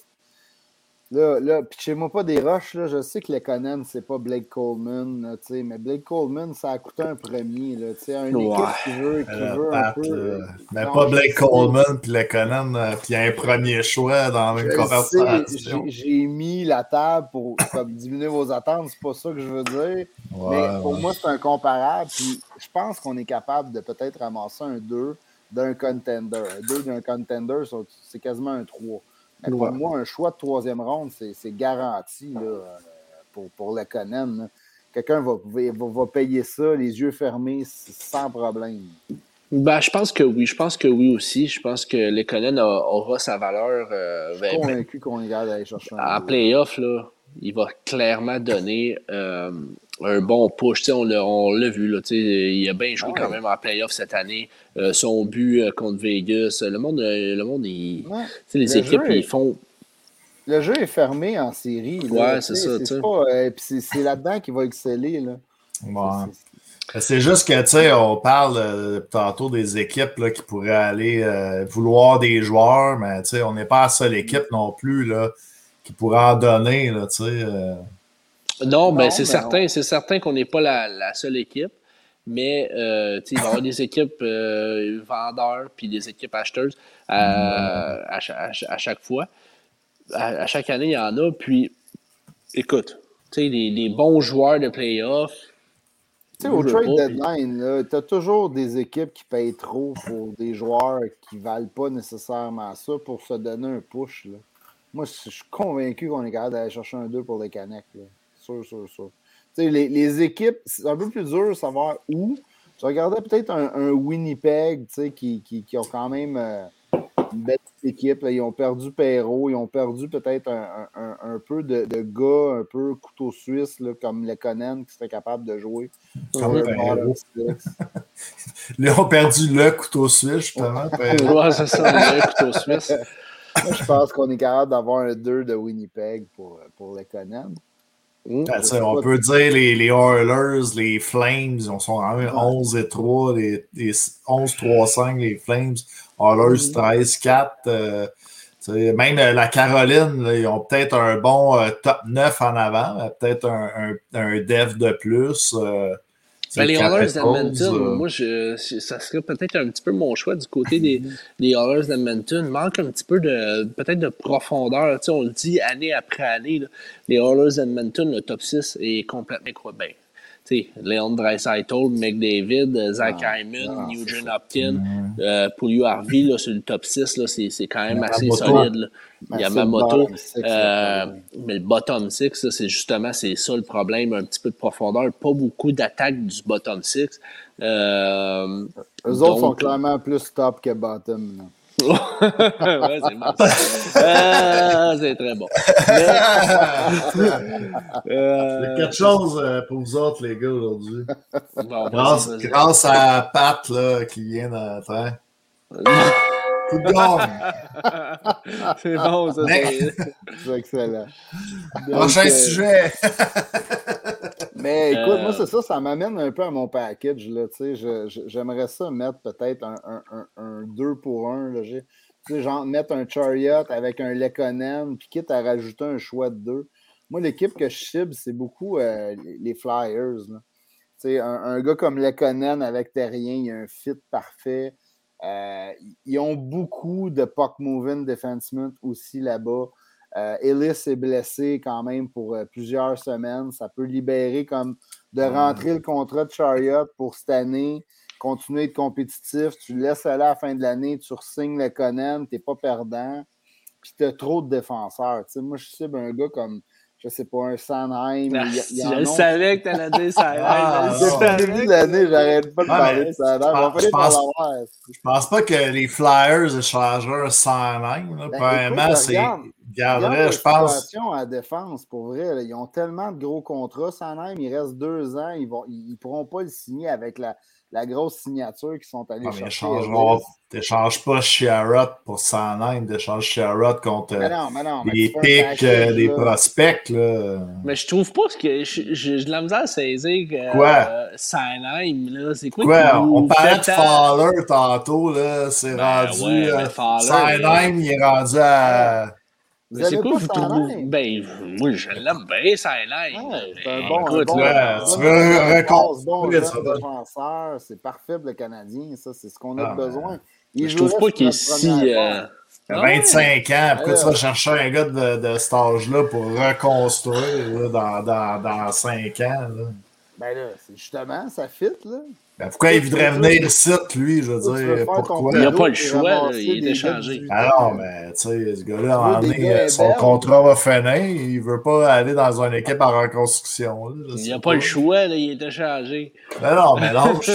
Là, là pitchez-moi pas des roches, là. Je sais que les Conan, c'est pas Blake Coleman, mais Blake Coleman, ça a coûté un premier, là. Tu sais, un équipe qui veut, qui euh, veut un peu. Euh, mais pas Blake Coleman puis les Conan, euh, puis un premier choix dans une conversation. J'ai mis la table pour comme, diminuer vos attentes, c'est pas ça que je veux dire. mais pour moi, c'est un comparable, puis je pense qu'on est capable de peut-être ramasser un 2 d'un contender. Un 2 d'un contender, c'est quasiment un 3. Pour Ouais. moi, un choix de troisième ronde, c'est garanti là, euh, pour, pour. Quelqu'un va, va, va payer ça, les yeux fermés, sans problème. Ben, je pense que oui. Je pense que oui aussi. Je pense que Lekonen a- aura sa valeur euh, Je suis convaincu qu'on est d'aller chercher un. en playoff. Là, il va clairement donner euh, un bon push. Tu sais, on l'a vu. Là, tu sais, il a bien joué Ah quand même en playoff cette année. Euh, son but euh, contre Vegas. Le monde, euh, le monde il- Ouais. tu sais, les Le équipes, est- ils font. Le jeu est fermé en série. là, Ouais, c'est ça, tu sais. pas, euh, puis c'est c'est là-dedans qu'il va exceller. Là. Ouais. C'est- juste que, tu sais, on parle euh, tantôt des équipes là, qui pourraient aller euh, vouloir des joueurs, mais tu sais, on n'est pas la seule équipe non plus là, qui pourrait en donner, là, tu sais. euh. Non, ben c'est mais certain, c'est certain qu'on n'est pas la, la seule équipe, mais euh, il va y avoir des équipes euh, vendeurs puis des équipes acheteuses à, à, cha- à cha- à chaque fois. À, chaque année, il y en a. Puis, écoute, tu sais, les, les bons joueurs de playoff. Tu sais, au trade deadline, tu as toujours des équipes qui payent trop pour des joueurs qui ne valent pas nécessairement ça pour se donner un push. là. Moi, je suis convaincu qu'on est capable d'aller chercher un 2 pour les Canucks. Sûr, sûr, sûr. Les, les équipes, c'est un peu plus dur de savoir où. Je regardais peut-être un, un Winnipeg tu sais, qui, qui, qui ont quand même euh, une belle équipe. là. Ils ont perdu Perrault, ils ont perdu peut-être un, un- un- peu de, de gars un peu couteau suisse là, comme Lekonen qui serait capable de jouer. Comme Ouais, Perrault. bottom six. Là, on a perdu le couteau suisse, justement. <laughs> Ouais, c'est ça, le couteau suisse. Je pense qu'on est capable d'avoir un 2 de Winnipeg pour, pour Lekonen. Ben, on peut dire les, les Oilers, les Flames, ils sont quand même 11 et 3, les, les 11, 3, 5, les Flames, Oilers 13, 4. euh, même euh, la Caroline, là, ils ont peut-être un bon euh, top 9 en avant, peut-être un, un, un dev de plus. euh, Ben, les Oilers d'Edmonton, euh, moi, je, ça serait peut-être un petit peu mon choix du côté des, des Oilers d'Edmonton. Il manque un petit peu de, peut-être de profondeur. Tu sais, on le dit année après année, là, les Oilers d'Edmonton, le top 6 est complètement quoi ben. Leon Draisaitl, McDavid, euh, Zach Ah, Hyman, ah, Nugent c'est Hopkins, euh, Pulio Harvey, là, sur le top 6, là, c'est, c'est quand même assez solide. là. Il y a Mamoto. Euh, mais le bottom 6, là, c'est justement c'est ça le problème, un petit peu de profondeur, pas beaucoup d'attaques du bottom 6. Euh, Eux autres sont clairement plus top que bottom. là. Ouais, c'est bon. Euh, c'est très bon. Mais, <laughs> Il y euh, a quelque chose euh, pour vous autres, les gars, aujourd'hui. bon, vas-y, Grâce, à Pat là, qui vient d'entrer. Coup de gomme. <laughs> c'est bon, ça. Mais- <laughs> c'est- excellent. Prochain euh, sujet. Mais écoute, Euh, moi, c'est ça, ça m'amène un peu à mon package. Là, J'aimerais ça mettre peut-être un, un, un, un 2 pour 1. Là, j'ai- tu sais, genre mettre un Chariot avec un Lekonen, puis quitte à rajouter un choix de 2. Moi, l'équipe que je cible, c'est beaucoup euh, les- Flyers. là. Tu sais, un, un gars comme Lekonen avec Terrien, il a un fit parfait. Euh, ils ont beaucoup de puck-moving defensemen aussi là-bas. Euh, Ellis est blessé quand même pour euh, plusieurs semaines. Ça peut libérer comme de rentrer le contrat de Chariot pour cette année, continuer d'être compétitif. Tu le laisses aller à la fin de l'année, tu re-signes le Conan, tu n'es pas perdant. Puis tu as trop de défenseurs. Tu sais, moi, je cible un gars comme, je sais pas, un Sanheim. Ah, il y a- il y en je a- le savais que t'allais dire ça. Ah, Depuis le début de l'année, j'arrête pas de parler de Sanheim. je On va pense- je. Je pas que les Flyers échangeraient un 109. Là. Ben, Premièrement, c'est. la je pense. situation à défense, pour vrai. là. Ils ont tellement de gros contrats. Sanheim, il reste deux ans. Ils ne ils, ils pourront pas le signer avec la, la grosse signature qu'ils sont allés ils chercher. Ellis. T'échanges pas Sherrod pour 109, t'échanges Sherrod contre Mais euh, non, mais non. mais des tu pics, euh, des prospects. Là. Mais je trouve pas que. J'ai de la misère à saisir. euh, Quoi? euh, Sanheim, là. C'est quoi Quoi, qui on parlait de Fowler tantôt, là. C'est Ben rendu. ouais, euh, mais Fowler, Sanheim, il est rendu à. Vous Mais c'est avez quoi pas vous trouvez? Ben, moi, je l'aime bien. Ouais, c'est Ben, un bon, écoute, un bon, là, tu veux ça, là. défenseur, c'est parfait pour le Canadien, ça, c'est ce qu'on a Ah, besoin. je trouve pas qu'il est si. euh, paire. à ah ouais. 25 ans, pourquoi Ouais. tu vas chercher un gars de, de cet âge-là pour reconstruire là, dans, dans, dans 5 ans? Là? Ben là, c'est justement, ça fit, là. Ben, pourquoi il voudrait venir ici, lui, je veux dire, pourquoi? Il n'y a cadeau pas le choix, là, il est échangé. Alors, mais tu sais, ce gars-là, à un moment des donné, gars son contrat va finir, il veut pas aller dans une équipe en reconstruction. là, Il sais n'y a pas le choix, là, il est échangé. Mais non, mais non, <laughs> je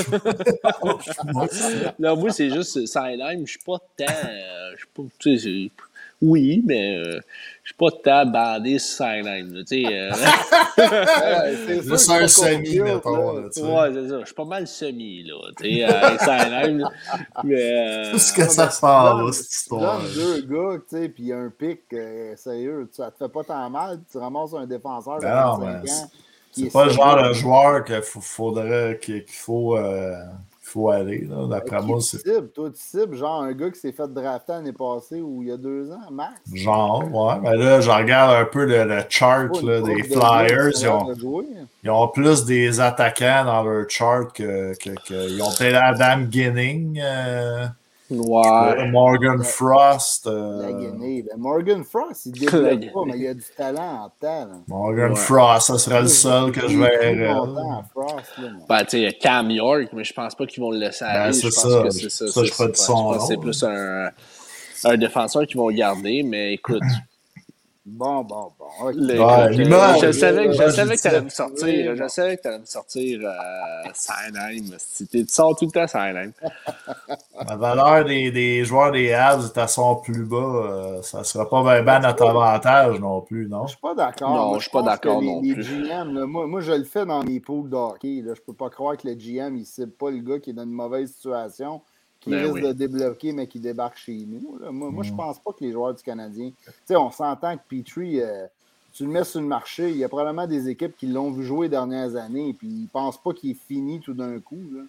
Là, moi, c'est juste Sideline. Je suis pas tant. euh, je suis pas. Tu sais, c'est- oui, mais euh, suis pas tant bandé sur Sideline. là, Tu sais. euh, <laughs> <laughs> Ouais, c'est un semi, mettons. là. là, ouais, c'est ça. Je suis pas mal semi, là. Tu sais, avec Sideline. là. Mais. euh, Tout ce que ça donnes- va, cette histoire. deux gars, tu sais, puis un pic, euh, sérieux, ça te fait pas tant mal, tu ramasses un défenseur de Ben non, 25 mais ans. C'est est pas le genre de joueur qu'il faut- faudrait qu'il qu'il faut, euh, qu'il faut aller. là. D'après moi, c'est? Toi, tu cibles, genre un gars qui s'est fait drafter l'année passée ou il y a deux ans, max? genre, ouais. Mais là, je regarde un peu le, le chart là, des Flyers. Ils ont ils plus des attaquants dans leur chart que. que, que- ils ont peut-être Adam Ginning, euh, Ouais. Morgan Frost. La euh, Guinée. Ben, Morgan Frost, il développe <laughs> pas, mais il a du talent en temps. là. Morgan Ouais. Frost, ça serait le seul que je verrais. Ben, tu sais, il y a Cam York, mais je pense pas qu'ils vont le laisser aller. Ben, je c'est pense ça. que c'est ça. Ça, je c'est- son plus un, un défenseur qu'ils vont garder, mais écoute. <clears throat> Bon, bon, bon. l'image, je savais, que- je l'image, savais que tu allais me sortir. Je savais que tu allais me sortir euh. Si tu sors tout le temps Sideline. <laughs> La valeur des, des joueurs des Habs est à son plus bas. euh, ça ne sera pas bien ben notre avantage non plus, non? Je suis pas d'accord. Non, je suis pas d'accord les- non les plus. GM, là, moi, moi, je le fais dans mes pools de hockey. Là. Je peux pas croire que le GM, il cible pas le gars qui est dans une mauvaise situation, qui Ben risque oui. de débloquer, mais qui débarque chez nous. là. Moi, moi je pense pas que les joueurs du Canadien. Tu sais, on s'entend que Petrie, euh, tu le mets sur le marché, il y a probablement des équipes qui l'ont vu jouer les dernières années, puis ils pensent pas qu'il est fini tout d'un coup. Là.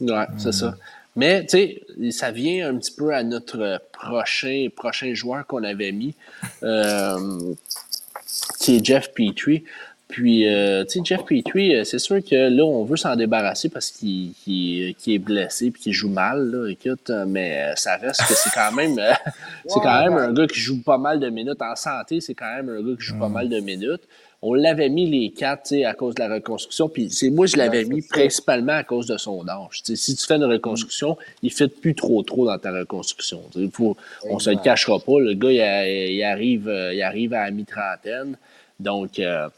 Ouais, c'est ça. Mais, tu sais, ça vient un petit peu à notre prochain, prochain joueur qu'on avait mis, euh, qui est Jeff Petrie. Puis, euh, tu sais, Jeff Petrie, euh, c'est sûr que là, on veut s'en débarrasser parce qu'il est blessé puis qu'il joue mal, là, écoute, euh, mais euh, ça reste que c'est quand même, <laughs> c'est quand même un gars qui joue pas mal de minutes. En santé, c'est quand même un gars qui joue pas mal de minutes. On l'avait mis les quatre, tu sais, à cause de la reconstruction. Puis c'est moi, je l'avais mis principalement à cause de son âge. Tu sais, si tu fais une reconstruction, il ne fait plus trop trop dans ta reconstruction. Tu sais, Il faut, on se le cachera pas. Le gars, il, il arrive, il arrive à la mi-trentaine. Donc, euh,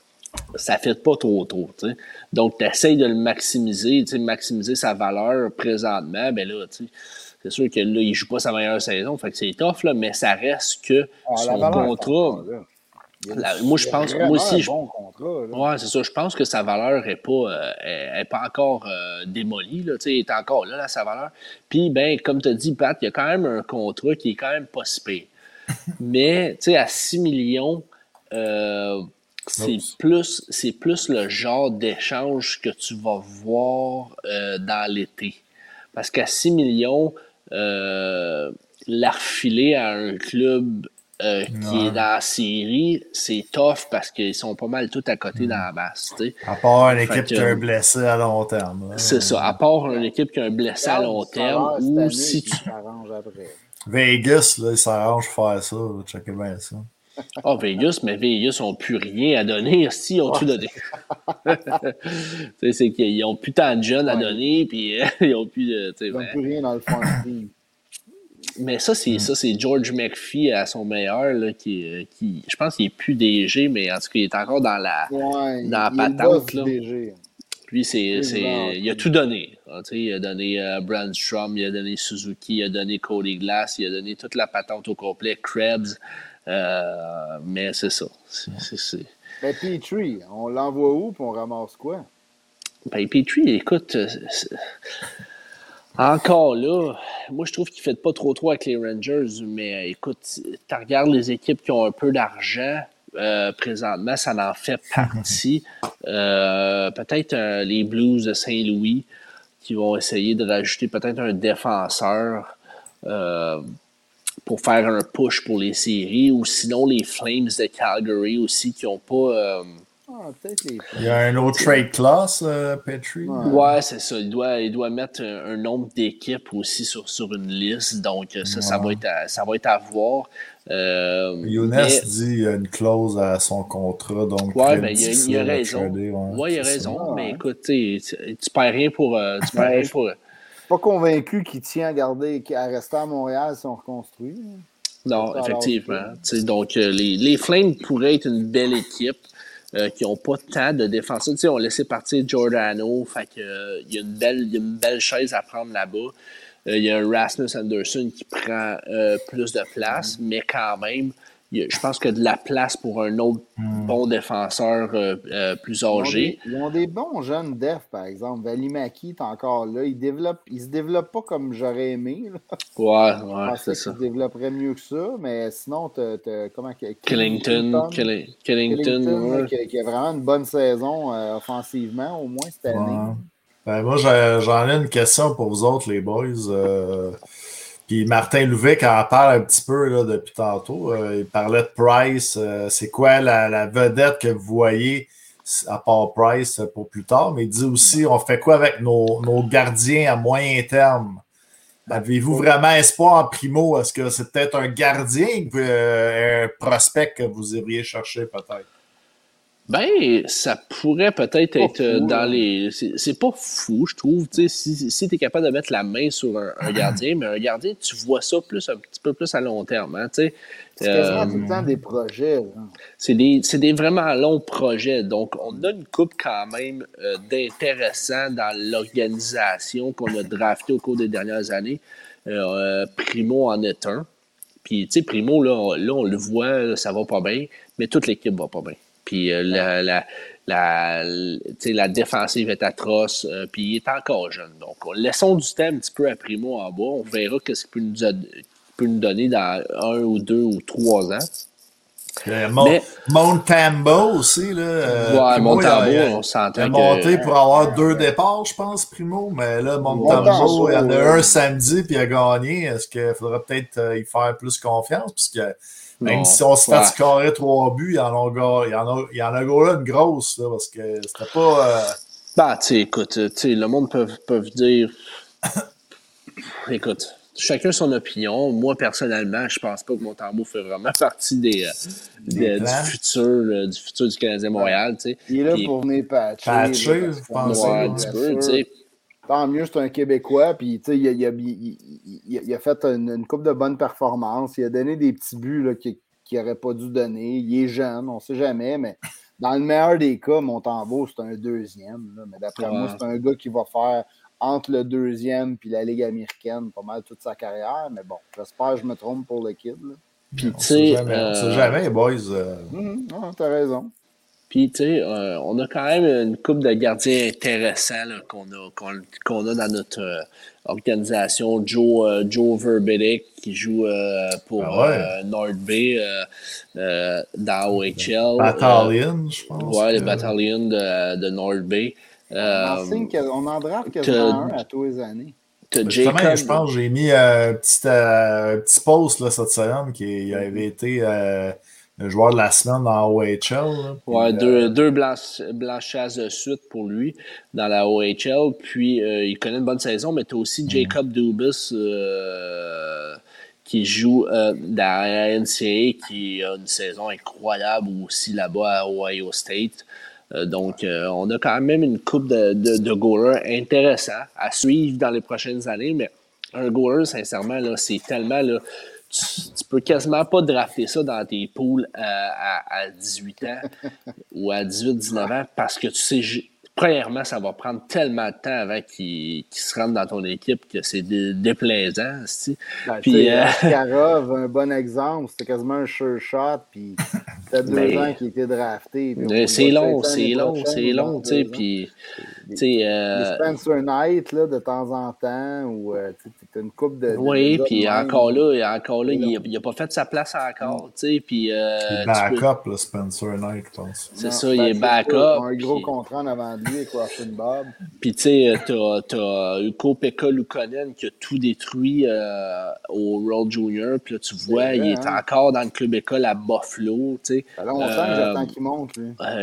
ça ne fait pas trop trop. Donc, tu essayes de le maximiser, maximiser sa valeur présentement. Ben là, c'est sûr que là, il ne joue pas sa meilleure saison. Fait que c'est tough, là, mais ça reste que Ah, son contrat. La- moi, je pense- moi aussi, je- bon contrat. là. Ouais, c'est ça. Je pense que sa valeur n'est pas, euh, est- est pas encore euh, démolie. Là, elle est encore là, là, sa valeur. Puis, ben, comme tu as dit, Pat, il y a quand même un contrat qui est quand même pas si pire. <laughs> Mais, tu sais, à 6 millions, euh, c'est plus, c'est plus le genre d'échange que tu vas voir euh, dans l'été. Parce qu'à 6 millions, euh, la refiler à un club euh, qui Ouais. est dans la série, c'est tough parce qu'ils sont pas mal tous à côté dans la masse. tu sais. À part une équipe que- qui a un blessé à long terme. C'est ça. À part une équipe qui a un blessé à long terme ou si tu. il s'arrange après. Vegas, là, il s'arrange pour faire ça. Checkez bien ça. Ah, Vegas, mais Vegas n'ont plus rien à donner. Si, ils ont tout donné. <laughs> C'est qu'ils n'ont plus tant de jeunes à donner, puis euh, <laughs> ils ont plus de. Ils n'ont ben, plus rien dans le fond. Mais ça, c'est ça, c'est George McPhee à son meilleur, là, qui, euh, qui. Je pense qu'il n'est plus DG, mais en tout cas, il est encore dans la. Ouais, Dans la patente, là. DG. Lui, c'est, il a tout donné. Sais, il a donné euh, Brandstrom, il a donné Suzuki, il a donné Cody Glass, il a donné toute la patente au complet, Krebs. Euh, mais c'est ça. C'est, Ben, Petrie, on l'envoie où puis on ramasse quoi? Ben, Petrie, écoute, euh, encore là, moi je trouve qu'il ne fait pas trop trop avec les Rangers, mais euh, écoute, tu regardes les équipes qui ont un peu d'argent. euh, présentement, ça en fait <laughs> partie. Euh, peut-être euh, les Blues de Saint-Louis qui vont essayer de rajouter peut-être un défenseur euh, pour faire un push pour les séries, ou sinon les Flames de Calgary aussi qui n'ont pas. euh, Ah, les Il y a un autre trade class, euh, Petrie. Ouais. Ouais, c'est ça. Il doit, il doit mettre un, un nombre d'équipes aussi sur, sur une liste. Donc, euh, ça, ça, va être à, ça va être à voir. Euh, Younes mais- dit qu'il y a une clause à son contrat, donc. Ouais, ben, il y a, il y a raison. trader, ouais, Ouais, il y a raison. ça, mais ouais. écoute, tu perds rien pour. euh, tu <laughs> perds Ouais, rien pour. Pas convaincu qu'il tient à garder, à rester à Montréal si on reconstruit. Non, Alors, effectivement. Donc, euh, les, les Flames pourraient être une belle équipe euh, qui n'ont pas tant de défenseurs. On laissé partir Giordano. Fait que, euh, il y, a une belle, il y a une belle chaise à prendre là-bas. Euh, il y a Rasmus Anderson qui prend plus de place, mais quand même, je pense que de la place pour un autre bon défenseur euh, euh, plus Ils ont, âgé. des, ils ont des bons jeunes def, par exemple. Valimaki est encore là. Il développe, il se développe pas comme j'aurais aimé. là. Ouais, Je ouais, pensais c'est qu'il ça. se développerait mieux que ça, mais sinon, t'as, t'as- comment que- Killington, Killing- Killington, Killington, ouais. là, qui, a- qui a vraiment une bonne saison euh, offensivement, au moins cette année. Ouais. Ben, moi, j'en ai une question pour vous autres, les boys. Puis Martin Louvic en parle un petit peu là, depuis tantôt. Euh, il parlait de Price. Euh, c'est quoi la, la vedette que vous voyez à part Price euh, pour plus tard? Mais il dit aussi on fait quoi avec nos, nos gardiens à moyen terme? Avez-vous vraiment espoir en primo? Est-ce que c'est peut-être un gardien, un prospect que vous iriez chercher peut-être? Ben, ça pourrait peut-être être euh, fou, dans les. C'est pas fou, je trouve. Si si tu es capable de mettre la main sur un, un <clears throat> gardien, mais un gardien, tu vois ça plus un petit peu plus à long terme. Hein. C'est quasiment Euh, tout le temps des projets. c'est des, des vraiment longs projets. Donc, on a une coupe quand même euh, d'intéressants dans l'organisation qu'on a drafté au cours des dernières années. Euh, euh, Primo en est un. Puis, tu sais, Primo, là, on, là, on le voit, ça va pas bien, mais toute l'équipe va pas bien. Puis, euh, la, la, la, tu sais, la défensive est atroce, euh, puis il est encore jeune. Donc, on- laissons du temps un petit peu à Primo en bas. On verra ce qu'il peut nous, a- peut nous donner dans un ou deux ou trois ans. Euh, Mon- Mais- Montembeau aussi. Là, Ouais, Primo, il a- Montembeau, il a- on Il a s'entend monté que. pour avoir deux départs, je pense, Primo. Mais là, Montembeau, il y en a un samedi puis il a gagné. Est-ce qu'il faudrait peut-être y faire plus confiance? Puisque même Non. si on se fait Ouais. scorer trois buts, il y en a, il y en a, il y en a gros une grosse. Là, parce que c'était pas. euh, Bah, tu sais, écoute, euh, tu sais, le monde peut, peut dire. <coughs> écoute, chacun son opinion. Moi, personnellement, je pense pas que Montembeau fait vraiment partie des, euh, Des des- du, futur, euh, du futur du Canadien Montréal. tu sais. Il est là Puis- pour venir patcher. Patcher, là, Ouais, ouais, un petit peu, tu sais. Tant mieux, c'est un Québécois. Puis, tu sais, il, a- il a- il- il- il a fait une, une coupe de bonnes performances. Il a donné des petits buts là, qu'il n'aurait pas dû donner. Il est jeune, on ne sait jamais, mais dans le meilleur des cas, Montembeau, c'est un deuxième. là. Mais d'après Ouais. moi, c'est un gars qui va faire entre le deuxième et la Ligue américaine pas mal toute sa carrière. Mais bon, j'espère que je me trompe pour le kid. là. Puis, tu sais, jamais, sait euh, jamais, boys. euh, Mhm, ouais, t'as raison. Puis, tu sais, euh, on a quand même une coupe de gardiens intéressants là, qu'on a, qu'on, qu'on a dans notre euh, organisation. Joe, euh, Joe Verbeek qui joue euh, pour Ah ouais. euh, North Bay euh, euh, dans OHL. Battalion, je pense. Ouais, les que- bataillons de, de North Bay. on, Euh, en draft quasiment un à tous les années. t'as Justement, Jacob- je pense que j'ai mis euh, un petit, euh, un petit post là, cette semaine qui avait été euh, joueur de la semaine dans OHL. là. Ouais, euh, deux, deux blanches, blanchasses de suite pour lui dans la OHL. Puis, euh, il connaît une bonne saison, mais tu as aussi Jacob Dubas euh, qui joue euh, dans la NCAA, qui a une saison incroyable aussi là-bas à Ohio State. Donc, on a quand même une coupe de, de, de goalers intéressants à suivre dans les prochaines années, mais un goaler, sincèrement, c'est tellement. Là, tu, tu peux quasiment pas drafter ça dans tes poules à, à, à 18 ans <laughs> ou à 18-19 ans parce que tu sais, premièrement, ça va prendre tellement de temps avant qu'il se rentre dans ton équipe que c'est dé- déplaisant. Ben, Puis, tu sais, euh, Askarov, <laughs> un bon exemple, c'était quasiment un sure shot, puis ça deux Mais- ans qu'il était drafté. puis c'est long, c'est long, c'est long, tu sais. Puis, euh, Les Spencer Knight, là, de temps en temps, ou euh, tu as une coupe de. oui, de- puis encore là, encore là, il n'a pas fait sa place encore. tu sais, Puis, euh, Il est peux- backup, là, Spencer Knight, je pense. c'est ça, il est backup. Un gros puis- contrat en avant de lui avec Russian Bob. Puis, tu sais, t'as, t'as Uko Pekka Lukonen qui a tout détruit euh, au World Junior. Puis là, tu vois, vrai, il est hein? encore dans le club école à Buffalo. Tu sais. Ça fait longtemps que j'attends qu'il monte,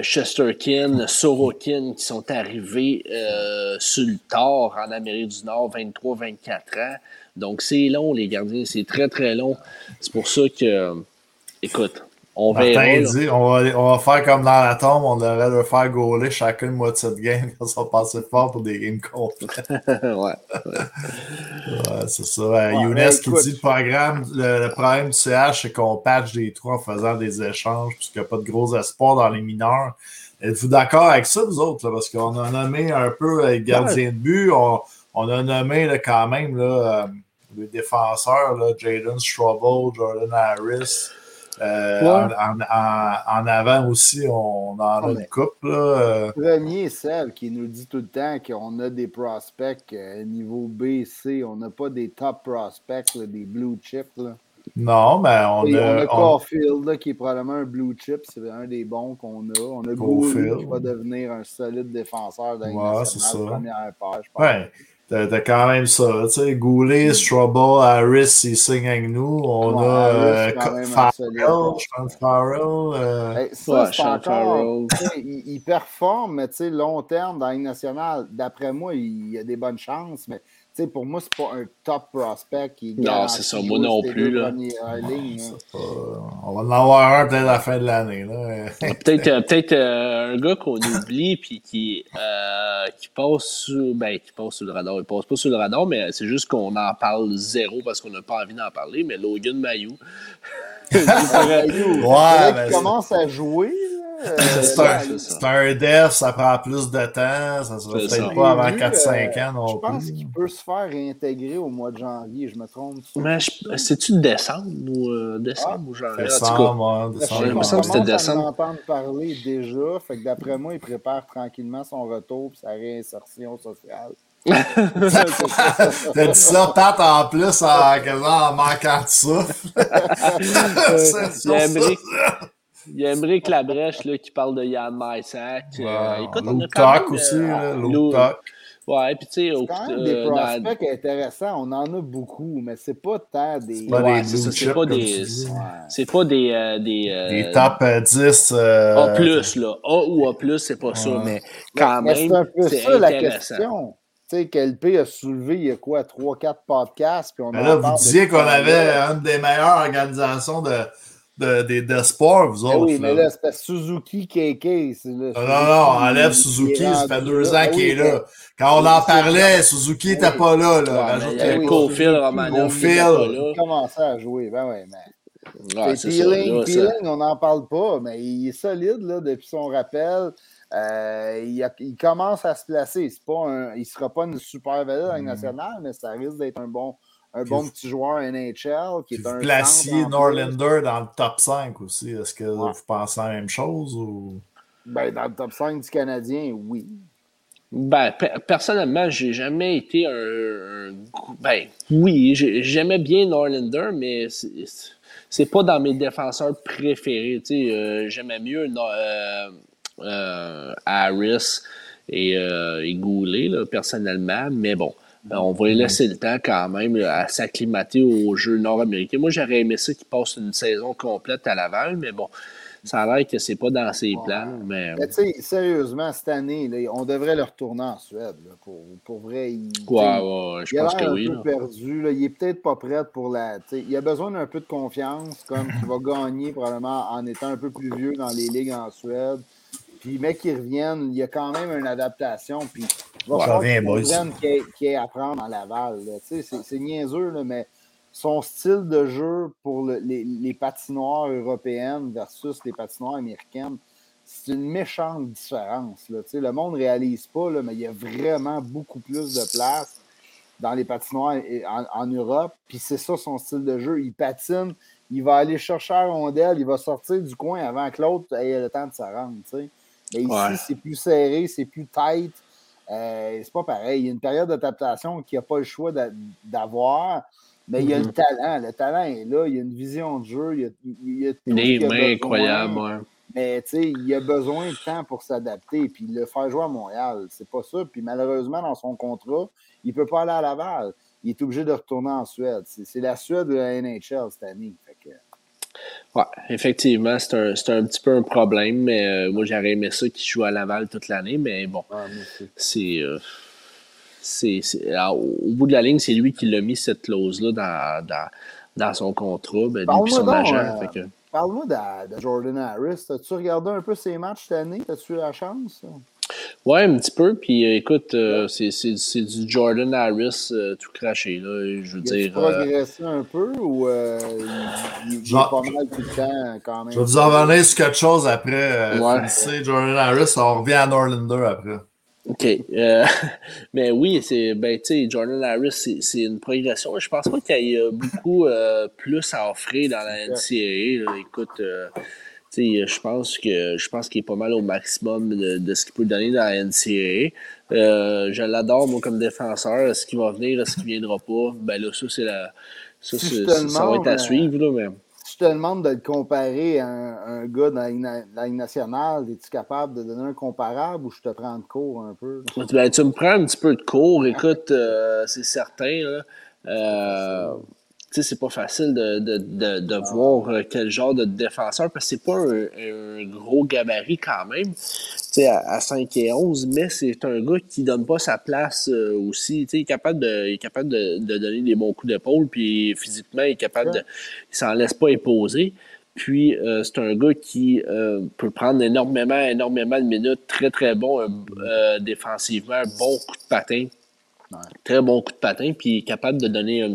Chesterkin, Sorokin qui sont arrivés euh, sur le tard en Amérique du Nord, 23-24 ans. Donc, c'est long, les gardiens. C'est très, très long. C'est pour ça que, euh, écoute, on verra. Martin là. dit on va, on va faire comme dans la tombe, on devrait leur faire gauler chacune moitié de game <laughs> quand ça passer fort pour des games complets. <laughs> ouais. Ouais, c'est ça. Euh, Ouais, Younes mais qui dit le programme, le, le problème du CH, c'est qu'on patch des trous en faisant des échanges, puisqu'il n'y a pas de gros espoir dans les mineurs. Êtes-vous d'accord avec ça, vous autres? là? Parce qu'on a nommé un peu les gardiens de but, on, on a nommé là, quand même là, euh, les défenseurs, là, Jaden Strobel, Jordan Harris. Euh, Ouais. en, en- en- avant aussi, on en a Ouais, une coupe. Là, euh, Premier, celle qui nous dit tout le temps qu'on a des prospects euh, niveau B, C. On n'a pas des top prospects, des blue chips. Là. Non, mais on Et on a. a on- Caulfield, là, qui est probablement un blue chip. C'est un des bons qu'on a. On a Caulfield. Qui va devenir un solide défenseur dans Ouais, première paire, je pense. Ouais, t'as quand même ça. Tu sais, Goulet, Strobel, Harris, ils signent avec nous. On Ouais, a euh, quand même un Farrell, pense Farrell. euh, Hey, ça, Ouais, Sean encore. Il, il performe, mais tu sais, long terme dans la Ligue nationale, d'après moi, il, a des bonnes chances. Mais tu sais, pour moi, c'est pas un top prospect qui est Non, c'est ça, moi non plus, là. premières lignes, là. euh, on va en avoir un peut-être à la fin de l'année. là. Peut-être euh, peut-être euh, un gars qu'on oublie puis qui, euh, qui passe sous, ben, qui passe sous le radar. Il passe pas sur le radar, mais c'est juste qu'on en parle zéro parce qu'on n'a pas envie d'en parler. Mais Logan Mayou. <laughs> <laughs> Ouais, ben, qu'il commence à jouer. là. Euh, C'est un, c'est un def, ça prend plus de temps. Ça se fait peut-être pas avant J'ai vu, 4-5 euh, ans non Je pense qu'il peut se faire réintégrer au mois de janvier. Je me trompe. Mais je- c'est-tu décembre ou euh, décembre ou janvier? Décembre, Je décembre. il me semble que c'était décembre. en entendre parler déjà. Fait que d'après moi, il prépare tranquillement son retour et sa réinsertion sociale. T'as dit ça, Pat, en plus, en, en manquant de souffle. <laughs> Il y a Emmerich Labrèche là, qui parle de Yann. Euh, écoute, on a quand Tuck même, aussi, euh. Ouais, puis tu sais, au- quand même des euh, dans- intéressants. On en a beaucoup, mais c'est pas tant des. pas Ouais, des c'est pas des-. Ouais. c'est pas des. euh, des, euh, top euh, 10. euh, A, là. A ou A, c'est pas ça, mais quand Mais même, c'est un peu c'est ça la intéressant. question. Tu sais, qu'LP a soulevé il y a quoi, 3-4 podcasts. Puis on Mais en là, vous disiez qu'on avait une des meilleures organisations de, de, des- de vous Ben autres. oui, mais là. là, c'est Suzuki KK. c'est le- Non, non, non, on enlève Suzuki, ça fait rendu deux là. ans qu'il est là. Quand on en parlait, Suzuki n'était pas là. là. Pas. Cofield, Romanov, Il là. commençait à jouer. Ben oui, mais. Ouais, Peeling, là, on n'en parle pas, mais il est solide là, depuis son rappel. Euh, il, a- il commence à se placer. C'est pas un- il ne sera pas une super vedette Mm. nationale, mais ça risque d'être un bon, un bon petit joueur NHL qui est un. vous en plus. Norlander dans le top 5 aussi? Est-ce que Ouais. vous pensez la même chose? Ou... Ben, dans le top 5 du Canadien, oui. Ben, pe- personnellement, j'ai jamais été un, un- Ben, oui, j'ai- j'aimais bien Norlander, mais c'est- c'est pas dans mes défenseurs préférés. Tu sais, euh, j'aimais mieux No- euh, euh, Harris et, euh, et Goulet, là, personnellement, mais bon. Euh, On va lui laisser le temps quand même là, à s'acclimater au jeu nord-américain. Moi, j'aurais aimé ça qu'il passe une saison complète à Laval, mais bon, ça a l'air que c'est pas dans ses plans. Mais, Mais tu sais, sérieusement, cette année, là, on devrait le retourner en Suède. là, pour, pour vrai. Il, tu sais, ouais, ouais, je Il a pense l'air que un oui. peu là. perdu. Il est peut-être pas prêt pour la. tu Il a besoin d'un peu de confiance, comme qu'il va <laughs> gagner probablement en étant un peu plus vieux dans les ligues en Suède. Puis, mec, qui revienne, il y a quand même une adaptation. Puis, il va falloir y ait à apprendre à Laval. Tu sais, C'est niaiseux, là, mais son style de jeu pour le- les, les patinoires européennes versus les patinoires américaines, c'est une méchante différence. Là. Tu sais, Le monde ne réalise pas, là, mais il y a vraiment beaucoup plus de place dans les patinoires en, en Europe. Puis c'est ça son style de jeu. Il patine, il va aller chercher la rondelle, il va sortir du coin avant que l'autre ait le temps de se rendre. tu sais. Mais ici, Ouais. c'est plus serré, c'est plus tight. euh, c'est pas pareil. Il y a une période d'adaptation qu'il n'a pas le choix d'avoir, mais il y a le Mhm. talent. Le talent est là, il y a une vision de jeu, il y a, il y a tout Des a mains incroyables, ouais. Mais tu sais, il a besoin de temps pour s'adapter. Puis le faire jouer à Montréal, c'est pas ça. Puis malheureusement, dans son contrat, il peut pas aller à Laval. Il est obligé de retourner en Suède. C'est c'est la Suède de la NHL cette année. Fait que, Ouais, effectivement, c'est un, c'est un petit peu un problème, mais euh, moi j'aurais aimé ça qu'il joue à Laval toute l'année, mais bon, ah, c'est. euh, c'est, c'est- alors, au bout de la ligne, c'est lui qui l'a mis cette clause-là dans, dans, dans son contrat, ben, son donc, agent. euh, que- Parle-moi de, de Jordan Harris. As-tu regardé un peu ses matchs cette année? As-tu eu la chance? Ouais, un petit peu. Puis euh, écoute, euh, c'est, c'est, c'est du Jordan Harris euh, tout craché. Là, je veux Il a dire. progressé un peu ou euh, il, pas mal tout le temps quand même? Je vais vous en revenir sur quelque chose après. Euh, Ouais. finissez Jordan Harris, on revient à Norlander après. OK. Euh, <laughs> mais oui, c'est ben tu sais, Jordan Harris, c'est, c'est une progression. Je pense pas qu'il y ait beaucoup euh, plus à offrir dans la NCAA. là. Écoute, euh, je pense que je pense qu'il est pas mal au maximum de, de ce qu'il peut donner dans la NCAA. Euh, je l'adore, moi, comme défenseur. Est-ce qu'il va venir, est-ce qu'il viendra pas? Ben là, ça, c'est la. Ça, Si c'est- ça va être à suivre, là, mais. Si je te demande de le comparer à un, un gars dans la Ligue na- la Ligue nationale, es-tu capable de donner un comparable ou je te prends de cours un peu? Ben, tu me prends un petit peu de cours. Écoute, euh, c'est certain. Là. Euh, c'est pas facile de, de, de, de voir euh, quel genre de défenseur, parce que c'est pas un, un gros gabarit quand même, tu sais, à, à 5 et 11, mais c'est un gars qui donne pas sa place euh, aussi. Tu sais, il est capable de, il est capable de, de donner des bons coups d'épaule, puis physiquement, il est capable de. Il s'en laisse pas imposer. Puis, euh, c'est un gars qui euh, peut prendre énormément, énormément de minutes, très, très bon euh, défensivement, un bon coup de patin, très bon coup de patin, puis il est capable de donner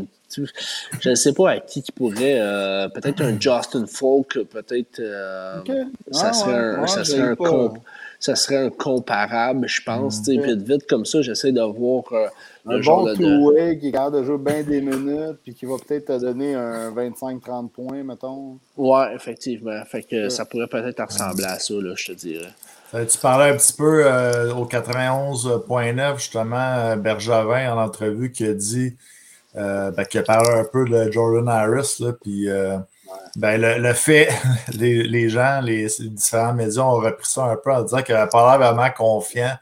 Je ne sais pas à qui qui pourrait, euh, peut-être un Justin Falk, peut-être. euh, Ok. ça, Ah, serait ouais, un, ouais, ça, j'ai serait un pas- comp- ça serait un comparable, je pense. Vite, vite, comme ça, j'essaie de voir euh, le Un genre bon de- de. two-way qui est capable de jouer bien des minutes puis qui va peut-être te donner un 25-30 points, mettons. Ouais, effectivement. Fait que Ouais. ça pourrait peut-être ressembler à ça, là, je te dirais. Euh, tu parlais un petit peu euh, au 91.9, justement, Bergevin en entrevue qui a dit euh, ben, qui a parlé un peu de Jordan Harris, là, puis euh, ben, le, le fait, <laughs> les, les gens, les, les différents médias ont repris ça un peu en disant qu'il n'avait pas l'air vraiment confiant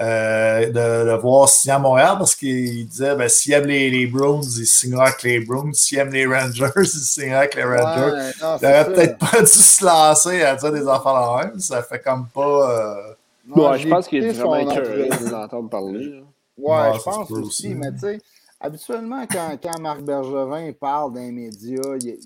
euh, de, de voir signer à Montréal parce qu'il disait ben, s'il aime les, les Bruins, il signera avec les Bruins. S'il aime les Rangers, il signera avec les Rangers. Ouais, non, Il aurait peut-être pas <laughs> dû se lancer à dire des affaires là même. Ça fait comme pas. euh, Ouais, je pense qu'il est vraiment son écœuré entrevue. de les entendre parler. là. Ouais, Ouais, je pense aussi, aussi. mais tu sais, habituellement, quand, quand Marc Bergevin parle médias, il-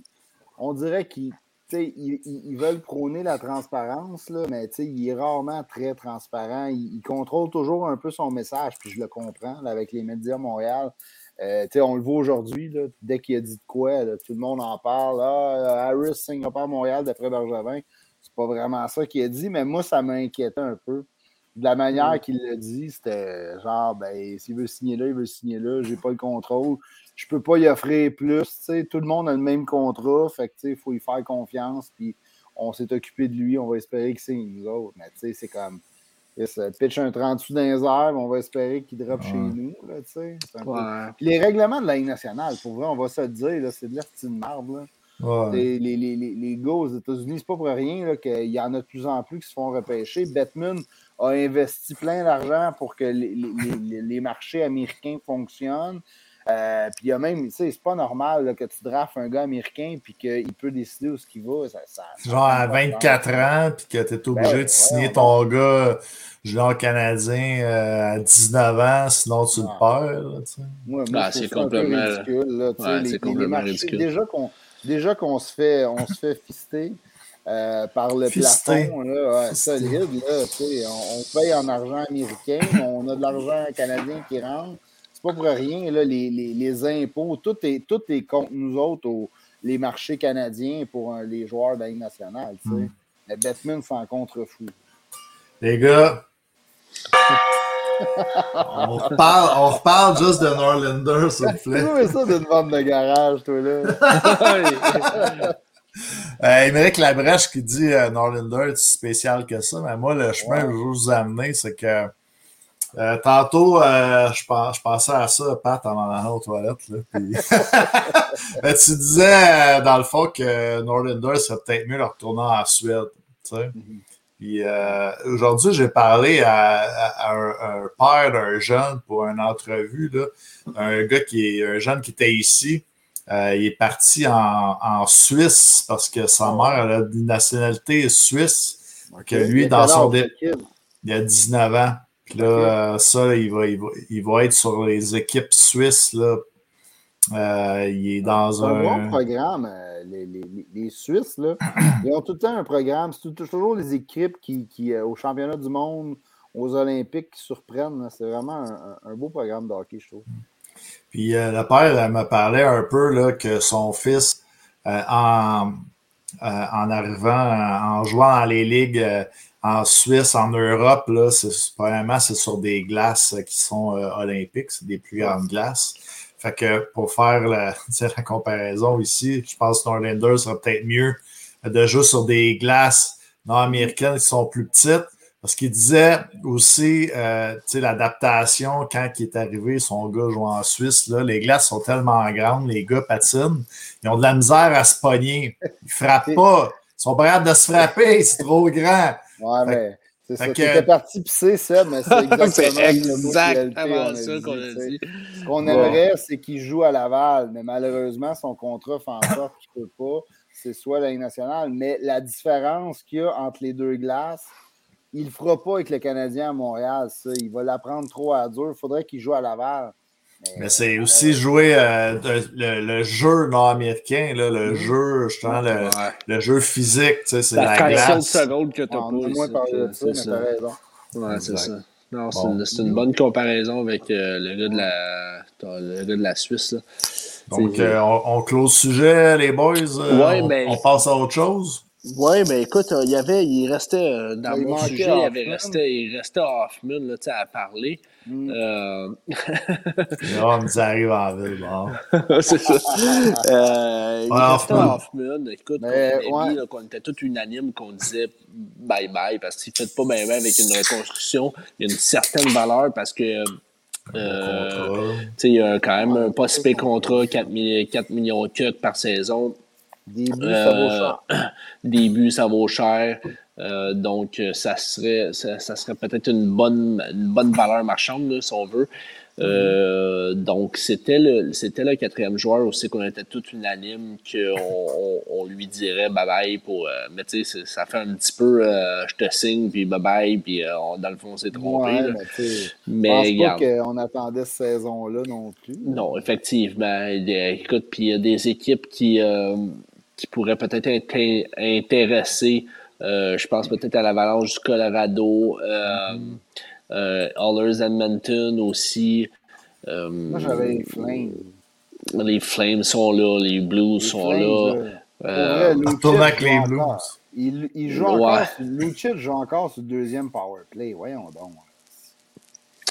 on dirait qu'ils veulent prôner la transparence, là, mais il est rarement très transparent. Il, contrôle toujours un peu son message, puis je le comprends avec les médias Montréal. Euh, on le voit aujourd'hui, dès qu'il a dit de quoi, tout le monde en parle. Ah, Harris à Montréal d'après Bergevin. C'est pas vraiment ça qu'il a dit, mais moi, ça m'inquiétait un peu. De la manière qu'il l'a dit, c'était genre, ben, s'il veut signer là, il veut signer là, j'ai pas le contrôle. Je peux pas y offrir plus. tu sais, Tout le monde a le même contrat, fait que tu sais, il faut y faire confiance. Puis on s'est occupé de lui, on va espérer qu'il signe nous autres. Mais tu sais, c'est comme. Ça pitch un 30 sous dans les airs, mais on va espérer qu'il drop chez nous. Là, tu sais. Ouais. Puis les règlements de la Ligue nationale, pour vrai, on va se le dire, là, c'est de la petite marde. Là. ouais. Les, les, les, les, gars aux États-Unis, c'est pas pour rien qu'il y en a de plus en plus qui se font repêcher. Batman a investi plein d'argent pour que les, les, les, les marchés américains fonctionnent. Euh, puis il y a même, tu sais, c'est pas normal là, que tu drafes un gars américain puis qu'il peut décider où ce qu'il va. Ça, Genre à prend pas de 24 ans, puis que tu es obligé Ben, de signer ouais, ton gars junior canadien euh, à 19 ans, sinon tu le perds. Ah, je trouve c'est complètement- ridicule. Là, tu sais, Ouais, les- c'est les- les complètement marchés, ridicule. Déjà qu'on déjà qu'on se fait, on se fait fister euh, par le plafond, là, ouais, solide. Là, tu on, on paye en argent américain, on a de l'argent canadien qui rentre. C'est pas pour rien, là, les, les, les impôts, tout est, tout est contre nous autres, au- les marchés canadiens pour euh, les joueurs de la Ligue nationale. tu. Mm. Mais Batman s'en contrefou. Les gars, <laughs> on reparle, on reparle juste de Norlander, s'il vous Tu plaît. trouves ça d'une vente de garage, toi, là? <laughs> <laughs> Euh, Émeric Labrèche qui dit euh, Norlander est spécial que ça, mais moi, le chemin que je veux vous amener, c'est que Euh, tantôt, euh, je, pens- je pensais à ça, Pat, en allant aux toilettes. Là, <laughs> tu disais, euh, dans le fond, que Norlander serait peut-être mieux de retourner en Suède. euh, aujourd'hui, j'ai parlé à, à- un père d'un jeune pour une entrevue. Là, un gars qui est un jeune qui était ici. Euh, il est parti en, en Suisse parce que sa mère elle a une nationalité suisse. Que lui, dans son dé-? Il a 19 ans. Puis là, euh, ça, il va, il, va, il va être sur les équipes suisses. Là. Euh, il est dans C'est un bon programme. Les, les- les- les Suisses, là, <clears throat> ils ont tout le temps un programme. C'est toujours les équipes qui, qui au championnat du monde, aux Olympiques, qui surprennent. C'est vraiment un beau programme de hockey, je trouve. Puis euh, le père elle me parlait un peu là, que son fils, euh, en, euh, en arrivant, en jouant dans les ligues euh, en Suisse, en Europe, là, c'est probablement c'est sur des glaces euh, qui sont euh, olympiques, c'est des plus grandes glaces. Fait que pour faire la, <laughs> la comparaison ici, je pense que Norlander serait peut-être mieux de jouer sur des glaces nord-américaines qui sont plus petites. Parce qu'il disait aussi, euh, tu sais, l'adaptation, quand il est arrivé, son gars joue en Suisse, là, les glaces sont tellement grandes, les gars patinent, ils ont de la misère à se pogner. Ils frappent pas. Ils sont pas de se frapper, c'est trop grand. Ouais, mais c'est ça. fait que- T'étais parti pisser, Seb, mais c'est <laughs> exactement exactement a ça dit, qu'on a dit. Ce qu'on Ouais. aimerait, c'est qu'il joue à Laval, mais malheureusement, son contrat fait en sorte qu'il ne peut pas. C'est soit la Ligue nationale, mais la différence qu'il y a entre les deux glaces, il ne le fera pas avec le Canadien à Montréal, ça. Il va l'apprendre trop à dur. Il faudrait qu'il joue à Laval. Mais c'est aussi jouer euh, de- le, le jeu nord-américain, le jeu, justement, le, Ouais. le jeu physique, tu sais, c'est La la glace. seconde que tu as pas. moins parlé de ça, c'est mais ça. t'as raison. Ouais, c'est ça. Non, c'est Bon. une, bonne comparaison avec euh, le, gars de la, le gars de la Suisse. Là. Donc, euh, on, on close le sujet, les boys. euh, Ouais, on, ben- on passe à autre chose? Oui, mais écoute, euh, il y avait, il restait euh, dans Il mon sujet, il, avait resté, il restait Hoffman là, tu sais, à parler. Mm. Euh, on nous arrive en ville. Bon. <laughs> c'est ça. Euh, il Ouais, restait Hoffman. Hoffman. Écoute, Mais, qu'on avait ouais. mis, là, qu'on était tous unanimes, qu'on disait bye bye parce qu'il ne fait pas bien bien avec une reconstruction. Il y a une certaine valeur parce que. euh, Contrat. tu sais, il y a quand même un pas si contrat, 4, millions de cuts par saison. Début, ça vaut Euh, cher. <clears throat> début, ça vaut cher. Euh, donc, ça serait, ça, ça serait peut-être une bonne, une bonne valeur marchande, là, si on veut. Euh, donc, c'était le, c'était le quatrième joueur aussi qu'on était tous unanimes qu'on on, on lui dirait bye-bye pour. euh, mais tu sais, ça fait un petit peu je te signe, puis bye-bye, puis euh, on- dans le fond, on s'est trompé. Ouais, là. mais je pense pas qu'on attendait cette saison-là non plus. Non, effectivement. Écoute, puis il y a des équipes qui, qui pourraient peut-être être. Euh, je pense peut-être à l'Avalanche du Colorado, euh, euh, Oilers Edmonton aussi. Euh, Moi, j'avais les Flames. les Flames sont là, les Blues Les sont Flames, là. Euh, retourne avec les encore. Blues. Il, il joue Ouais. encore. sur- Lucic joue encore sur le deuxième power play. Voyons donc.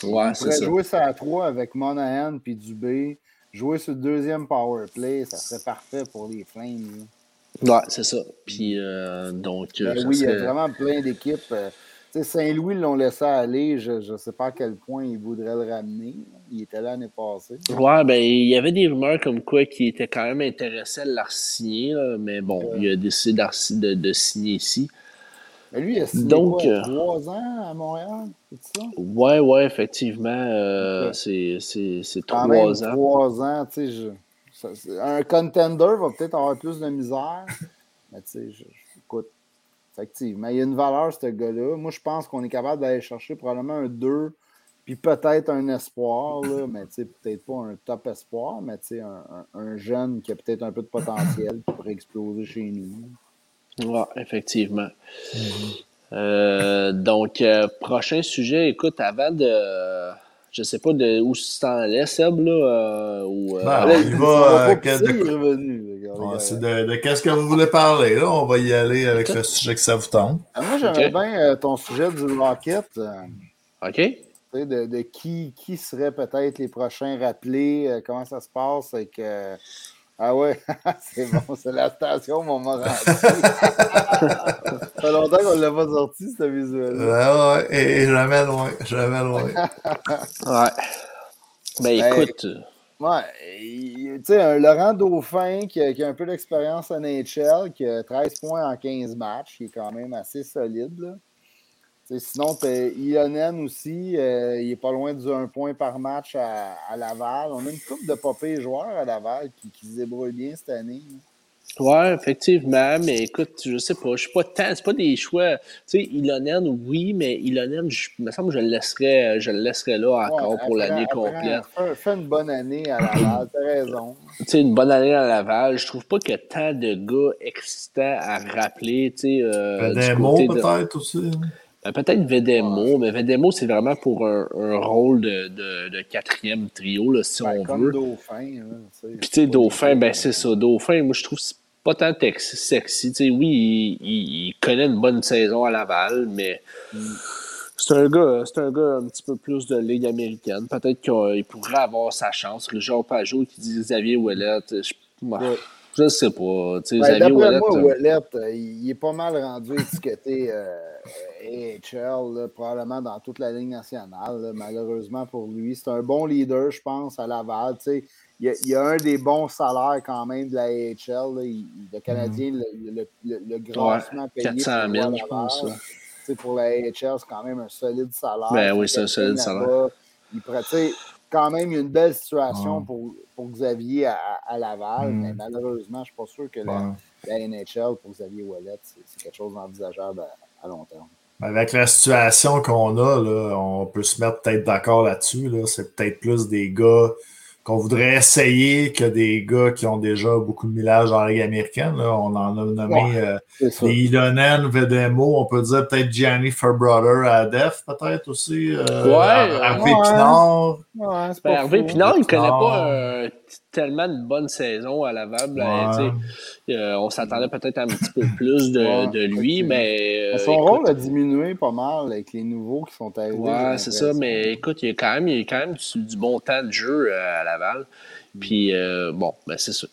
ouais, Il c'est pourrait ça. jouer ça à 3 avec Monahan puis Dubé. Jouer sur le deuxième power play, ça serait parfait pour les Flames. Ouais, c'est ça. Puis, euh, donc, Ben ça oui, il y a vraiment plein d'équipes. euh, tu sais, Saint-Louis l'ont laissé aller. Je ne sais pas à quel point ils voudraient le ramener. Il était là l'année passée. Ouais, ben, il y avait des rumeurs comme quoi qu'il était quand même intéressé à la signer, là, mais bon, il a décidé de, de signer ici. Mais lui, il a signé Donc, quoi, euh, trois ans à Montréal, c'est ça? Ouais, ouais, effectivement, euh, c'est, trois ans. trois ans, tu sais, je- un contender va peut-être avoir plus de misère, mais tu sais, écoute, effectivement, il y a une valeur, ce gars-là. Moi, je pense qu'on est capable d'aller chercher probablement un 2, puis peut-être un espoir, là, mais tu sais, peut-être pas un top espoir, mais tu sais, un, un- un jeune qui a peut-être un peu de potentiel qui pourrait exploser chez nous. Ouais, effectivement. Euh, donc, euh, prochain sujet, écoute, avant de. Je sais pas de où tu t'en allais, Seb, là. ou, c'est de, de qu'est-ce que vous voulez parler, là? On va y aller avec le sujet que ça vous tente. Ah, Moi, j'aimerais bien euh, ton sujet du Rocket. euh, OK? de, de qui, qui serait peut-être les prochains rappelés, euh, comment ça se passe avec. euh, Ah ouais, <laughs> c'est bon, c'est la station, mon moral. <laughs> Ça fait longtemps qu'on ne l'a pas sorti, ce visuel. Ouais, ouais, et, et jamais loin, jamais loin. <laughs> Ouais. Ben Ben, écoute, euh, Ouais, tu sais, un Laurent Dauphin qui a, qui a un peu d'expérience en NHL, qui a 13 points en 15 matchs, qui est quand même assez solide. Là. Sinon, tu Ionen aussi, euh, il est pas loin du 1 point par match à, à Laval. On a une couple de popés joueurs à Laval qui, qui se débrouillent bien cette année. là. ouais, effectivement, mais écoute, je sais pas, je suis pas tant, c'est pas des choix. Tu sais, Ilonen, oui, mais Ilonen, je il me semble que je le laisserais, je le laisserais là encore Ouais, pour l'année complète. Fais, une bonne année à Laval, t'as raison. tu sais, une bonne année à Laval. Je trouve pas qu'il y a tant de gars excitants à rappeler, tu sais. euh, Des du mots de- peut-être aussi. Hein. Ben, peut-être Vedemo, mais Vedemo, c'est vraiment pour un, un rôle de, de, de quatrième trio, là, si Ben, on comme veut. Dauphin. Puis, tu sais, Dauphin, ben, c'est ça. Dauphin, moi, je trouve que c'est pas tant sexy. Tu sais, oui, il, il- il connaît une bonne saison à Laval, mais c'est un gars, c'est un gars un petit peu plus de Ligue américaine. Peut-être qu'il pourrait avoir sa chance. Le genre Pajot qui dit Xavier Ouellet, je, Ouais. Je sais pas. Tu sais, Ben, Xavier D'après moi, euh, Ouellet, euh, il est pas mal rendu étiqueté euh, AHL, là, probablement dans toute la Ligue nationale, là, malheureusement pour lui. C'est un bon leader, je pense, à Laval. Il y, a, il y a un des bons salaires quand même de la AHL. là. Il- le Canadien, le, le, le, le payé 400 000, pour jouer à je pense, Pour la AHL, c'est quand même un solide salaire. Ben oui, c'est un solide salaire. Il quand même, une belle situation Ouais. pour, pour Xavier à, à Laval, Mm. mais malheureusement, je ne suis pas sûr que la, NHL pour Xavier Ouellet, c'est c'est quelque chose d'envisageable à, à long terme. Avec la situation qu'on a, là, on peut se mettre peut-être d'accord là-dessus. Là. C'est peut-être plus des gars qu'on voudrait essayer que des gars qui ont déjà beaucoup de millage dans la Ligue américaine. Là. On en a nommé euh, C'est ça. des Ilonen, Vedemo, on peut dire peut-être Gianni Fairbrother à Def, peut-être aussi. Euh, Ouais, Hervé ouais. Pinard. Ouais, c'est Ben, Hervé. Pinard, il connaît Non. pas euh, tellement une bonne saison à Laval. Ouais. sais, euh, on s'attendait peut-être un petit peu plus de, Ouais, de lui, mais. euh, Son écoute, rôle a diminué pas mal avec les nouveaux qui sont arrivés. Ouais, c'est ça, mais écoute, il y a quand même, il y a quand même du, du bon temps de jeu euh, à Laval. Puis, euh, bon, ben c'est ça.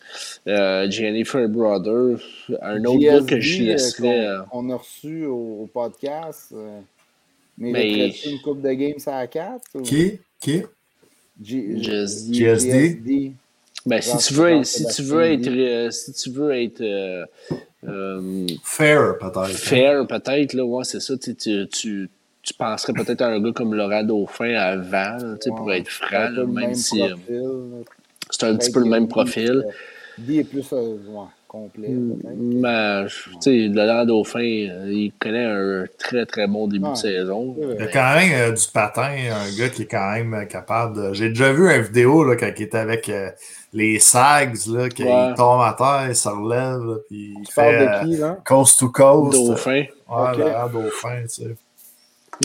Euh, Jennifer Brother, un autre gars que je laisserais. euh, euh, qu'on- qu'on a reçu au, au podcast. euh, mais Mais- il reste une coupe de games à 4 Qui? Qui? GSD. GSD. Ben, si tu veux, Jean- si tu veux être, euh, si tu veux être euh, euh, Fair, peut-être. fair, peut-être, là, ouais, c'est ça. Tu, tu, tu, tu penserais peut-être à un gars comme Laurent Dauphin avant, là, tu sais, pour Ouais. être franc, là, même si euh, c'est un petit peu le même profil. euh, Lui est plus euh, ouais, complet. peut-être. Mais, tu sais, Laurent Dauphin, euh, il connaît un très, très bon début Ouais. de saison. Il y a quand même euh, du patin, un gars qui est quand même euh, capable de. J'ai déjà vu une vidéo là, quand il était avec euh, les Sags, là, qu'il Ouais. tombe à terre, il se relève, là, puis il Tu fait parles euh, de qui, là? coast to coast. Dauphin. Ouais, Ok. Laurent Dauphin, tu sais.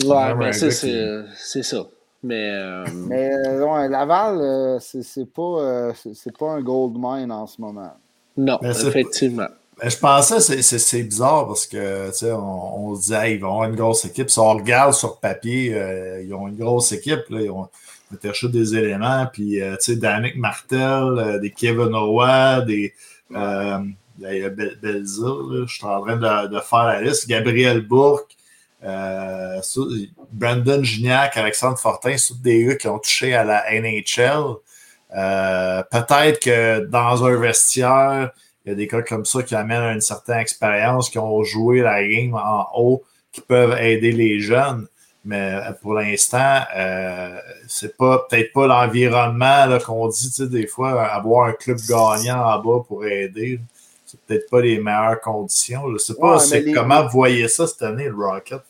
Ouais, mais c'est, gars c'est, ça. Mais, euh, Mais euh, ouais, Laval, euh, c'est c'est pas, euh, c'est c'est pas un gold mine en ce moment. non, Mais effectivement. Je pensais que c'est- c'est c'est bizarre parce que tu sais, on, on se disait hey, ils vont avoir une grosse équipe. Si on regarde sur papier, euh, ils ont une grosse équipe. Là, ils ont cherché des éléments. Puis euh, tu sais, Danick Martel, euh, des Kevin Roy, des euh, Bel- Belzile, là, je suis en train de, faire la liste. Gabriel Bourque, Brandon Gignac, Alexandre Fortin, tous des gars qui ont touché à la NHL. Peut-être que dans un vestiaire, il y a des gars comme ça qui amènent une certaine expérience, qui ont joué la game en haut, qui peuvent aider les jeunes. Mais euh, pour l'instant, euh, c'est pas peut-être pas l'environnement qu'on dit, des fois, avoir un club gagnant en bas pour aider. C'est peut-être pas les meilleures conditions. Je sais pas Ouais, c'est mais les- comment vous voyez ça cette année, le Rocket.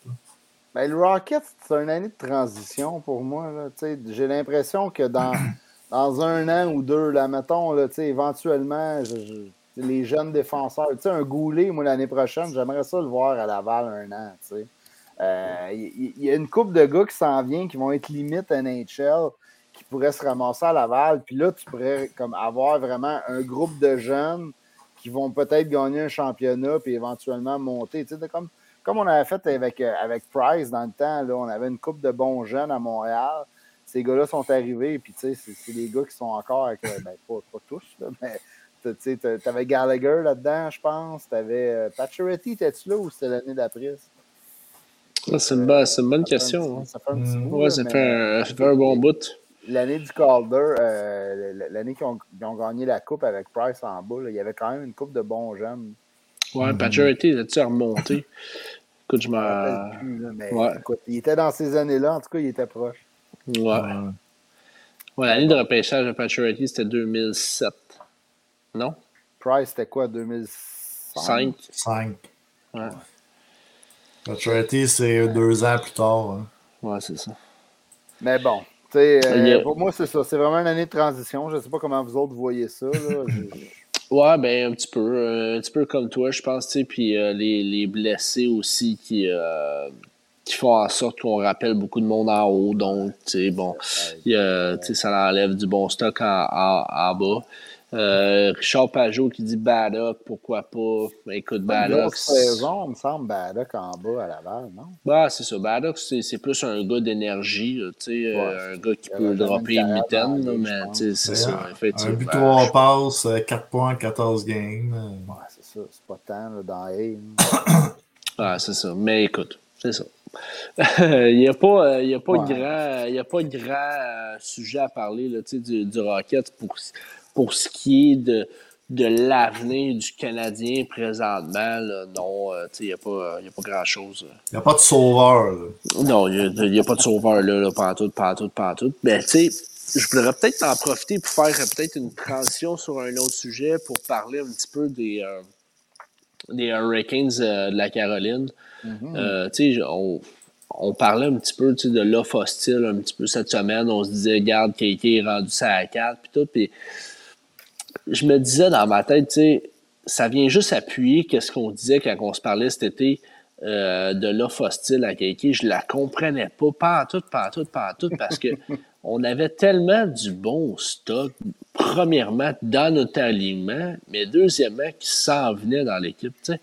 Ben, le Rocket, c'est une année de transition pour moi. J'ai l'impression que dans, <clears throat> dans un an ou deux, là, mettons, là, éventuellement, je- je- les jeunes défenseurs, un Goulet, moi, l'année prochaine, j'aimerais ça le voir à Laval un an. Il il y, a une couple de gars qui s'en viennent qui vont être limite NHL, qui pourraient se ramasser à Laval. Puis là, tu pourrais comme, avoir vraiment un groupe de jeunes qui vont peut-être gagner un championnat puis éventuellement monter. Tu sais, comme, comme on avait fait avec, euh, avec Price dans le temps, là, on avait une couple de bons jeunes à Montréal. Ces gars-là sont arrivés, puis tu sais, c'est des gars qui sont encore avec, euh, ben, pas, pas tous, <laughs> mais tu t'avais Gallagher là-dedans, je pense. T'avais euh, Pacioretty, t'es-tu là ou c'était l'année d'après? Ah, c'est une, bonne- c'est une bonne Ça fait un question. petit- hein. Ça fait un petit Mm. bout, Ouais, là, ça fait, un, ça fait un bon bout. L'année du Calder, euh, l'année qu'ils ont, ont gagné la coupe avec Price en bas, là, il y avait quand même une coupe de bons jeunes. Ouais, Paturity, là-tu remonté? <laughs> Écoute, je Je me m'en. ouais. il était dans ces années-là, en tout cas, il était proche. Ouais. Ouais, l'année de repêchage de Paturity, c'était 2007. Non? Price, c'était quoi, 2005? 5. 5. Ouais. Paturity, c'est deux ans plus tard. hein. Ouais, c'est ça. Mais bon, tu sais, euh, a- pour moi, c'est ça. C'est vraiment une année de transition. Je ne sais pas comment vous autres voyez ça. Là. <laughs> Ouais, ben un petit peu. euh, un petit peu comme toi, je pense, tu sais. Puis euh, les, les blessés aussi qui, euh, qui font en sorte qu'on rappelle beaucoup de monde en haut. Donc, tu sais, bon, il y a- tu sais, ça enlève du bon stock en, en, en bas. Euh, Richard Pajot qui dit Baddock, pourquoi pas? Écoute, grosse saison, il me semble, Baddock en bas à Laval, non? Bah, c'est ça. Baddock, c'est c'est plus un gars d'énergie, tu sais, euh, Ouais. un gars qui peut dropper une mitaine, là, mais pense. tu sais, c'est ça, Un but, effectivement. trois passes, 4 points, 14 games. Ouais, c'est ça. C'est pas tant là, dans A. <coughs> Ah, c'est ça. Mais écoute, c'est ça. <laughs> il n'y a pas, euh, il y a pas Ouais. grand, il y a pas grand euh, sujet à parler là, tu sais, du, du Rocket pour, pour ce qui est de, de l'avenir du Canadien présentement. là, non, euh, il n'y a pas, il y a pas grand-chose. là. Il n'y a pas de sauveur. là. Non, il n'y a, pas de sauveur là, là pantoute, pantoute, pantoute. Mais tu sais, je voudrais peut-être en profiter pour faire euh, peut-être une transition sur un autre sujet pour parler un petit peu des, euh, des Hurricanes euh, de la Caroline. Euh, tu sais, on, on parlait un petit peu de l'offre hostile un petit peu cette semaine. On se disait, regarde, KK est rendu ça à 4 puis tout. Puis je me disais dans ma tête, tu sais, ça vient juste appuyer qu'est-ce qu'on disait quand on se parlait cet été euh, de l'offre hostile à Keiki. Je la comprenais pas, pas en tout, pas en tout, pas en tout, parce que <laughs> on avait tellement du bon stock, premièrement, dans notre alignement, mais deuxièmement, qui s'en venait dans l'équipe, tu sais.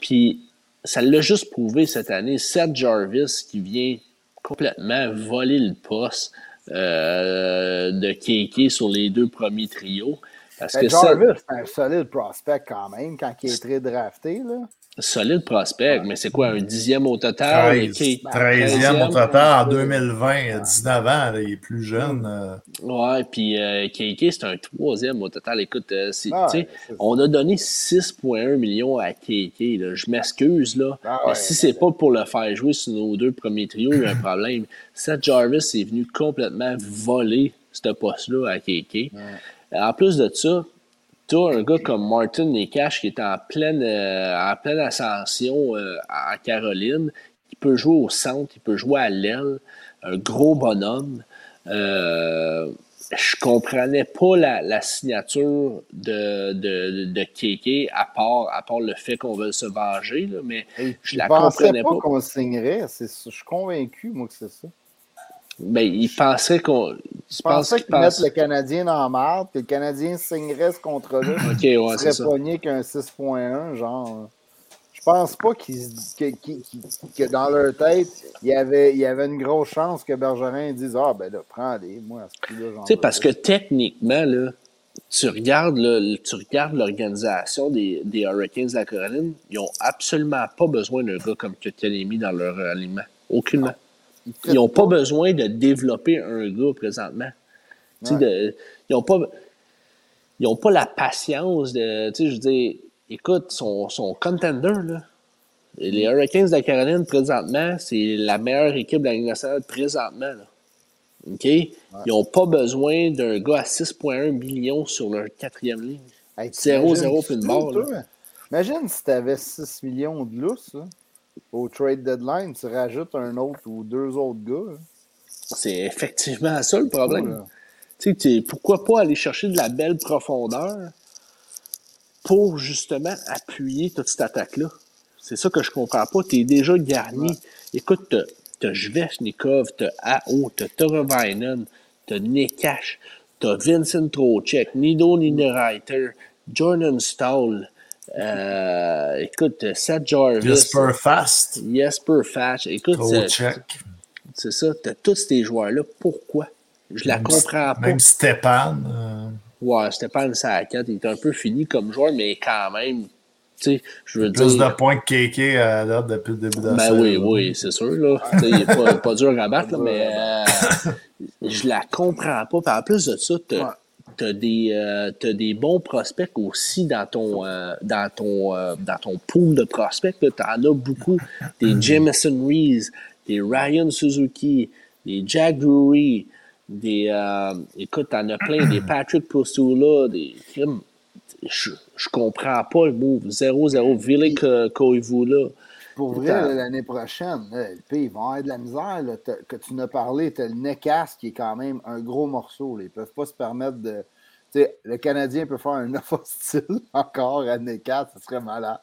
Puis ça l'a juste prouvé cette année. Seth Jarvis qui vient complètement voler le poste euh, de Keiki sur les deux premiers trios. Parce Ben, que Jarvis, c'est un solide prospect quand même quand il est très drafté. Là. solide prospect, mais c'est quoi, un dixième au total? 13, Keiki- 13e au 13e? total en 2020. Il a 19 ans, là, il est plus jeune. euh. Ouais, puis euh, KK, c'est un troisième au total. Écoute, euh, Ah, on a donné 6,1 millions à KK. là. Je m'excuse, là. Ah mais ouais, si c'est pas pour le faire jouer sur nos deux premiers trios, il y a un problème. Seth Jarvis est venu complètement voler ce poste-là à KK. En plus de ça, tu un gars comme Martin Nekash qui est en pleine, euh, en pleine ascension euh, à Caroline, qui peut jouer au centre, il peut jouer à l'aile, un gros bonhomme. Euh, je comprenais pas la, la signature de, de, de Kéké, à part, à part le fait qu'on veut se venger, là, mais je je la comprenais pas pas. qu'on signerait. Je suis convaincu, moi, que c'est ça. Ben, il pensait qu'on. Je pensais qu'il qu'ils mettent pense... le Canadien dans la marde, que le Canadien signerait ce contrat-là. Ok, ouais, Il serait pogné qu'un 6.1, genre. Je pense pas qu'ils se- que, dans leur tête, il y avait, il y avait une grosse chance que Bergerin dise Ah, ben là, prends-les, moi, à ce prix-là, Tu sais, parce que techniquement, là, tu regardes, tu regardes l'organisation des, des Hurricanes de la Caroline, ils n'ont absolument pas besoin d'un gars comme Kotkaniemi dans leur aliment. Aucunement. Ils n'ont pas besoin de développer un gars présentement. Ouais. de- ils n'ont pas, ils n'ont pas la patience de. Je veux dire, écoute, son, son contender, là. Les Hurricanes de la Caroline, présentement, c'est la meilleure équipe de la Ligue nationale présentement. Là. OK? Ils n'ont pas besoin d'un gars à 6,1 millions sur leur quatrième ligne. Hey, 0-0 t'imagines puis une barre? Imagine si tu avais 6 millions de lousse au trade deadline, tu rajoutes un autre ou deux autres gars. là. C'est effectivement ça le problème. Là. Tu pourquoi pas aller chercher de la belle profondeur pour justement appuyer toute cette attaque-là? C'est ça que je comprends pas. Tu es déjà garni. Écoute, t'as- Zvechnikov, t'as AO, t'as Torovainen, t'as Nekash, t'as Vincent Trocek, Nido Niederreiter, Jordan Stahl, euh, écoute, t'as Seth Jarvis, Jesper Fast. Jesper Fatch. Écoute, c'est- ça, t'as tous ces joueurs-là. Pourquoi? Je la Même- comprends pas. Même Stepan. euh, Ouais, Stéphane Sakat, il est un peu fini comme joueur, mais quand même, tu sais, je veux Plus dire. de points que Kéké à date depuis le début de la Ben saison. oui, oui, c'est sûr. Là. Tu il n'est pas, pas dur à battre, là, <laughs> mais euh, je la comprends pas. Puis en plus de ça, tu as, des, euh, t'as des bons prospects aussi dans ton, euh, dans ton, euh, dans ton pool de prospects. Tu en as beaucoup. Des Jameson Reese, des Ryan Suzuki, des Jack Drury, des. écoute, t'en as plein, des Patrick Postula, des. Je, je comprends pas le move. 0-0. Vilic Koivula. Pour vrai, l'année prochaine, là, le pays, ils vont avoir de la misère. Là, que tu n'as parlé, tu as le Necas qui est quand même un gros morceau. là. Ils ne peuvent pas se permettre de. tu sais, le Canadien peut faire un <laughs> offre hostile encore à Necas, ce serait malade.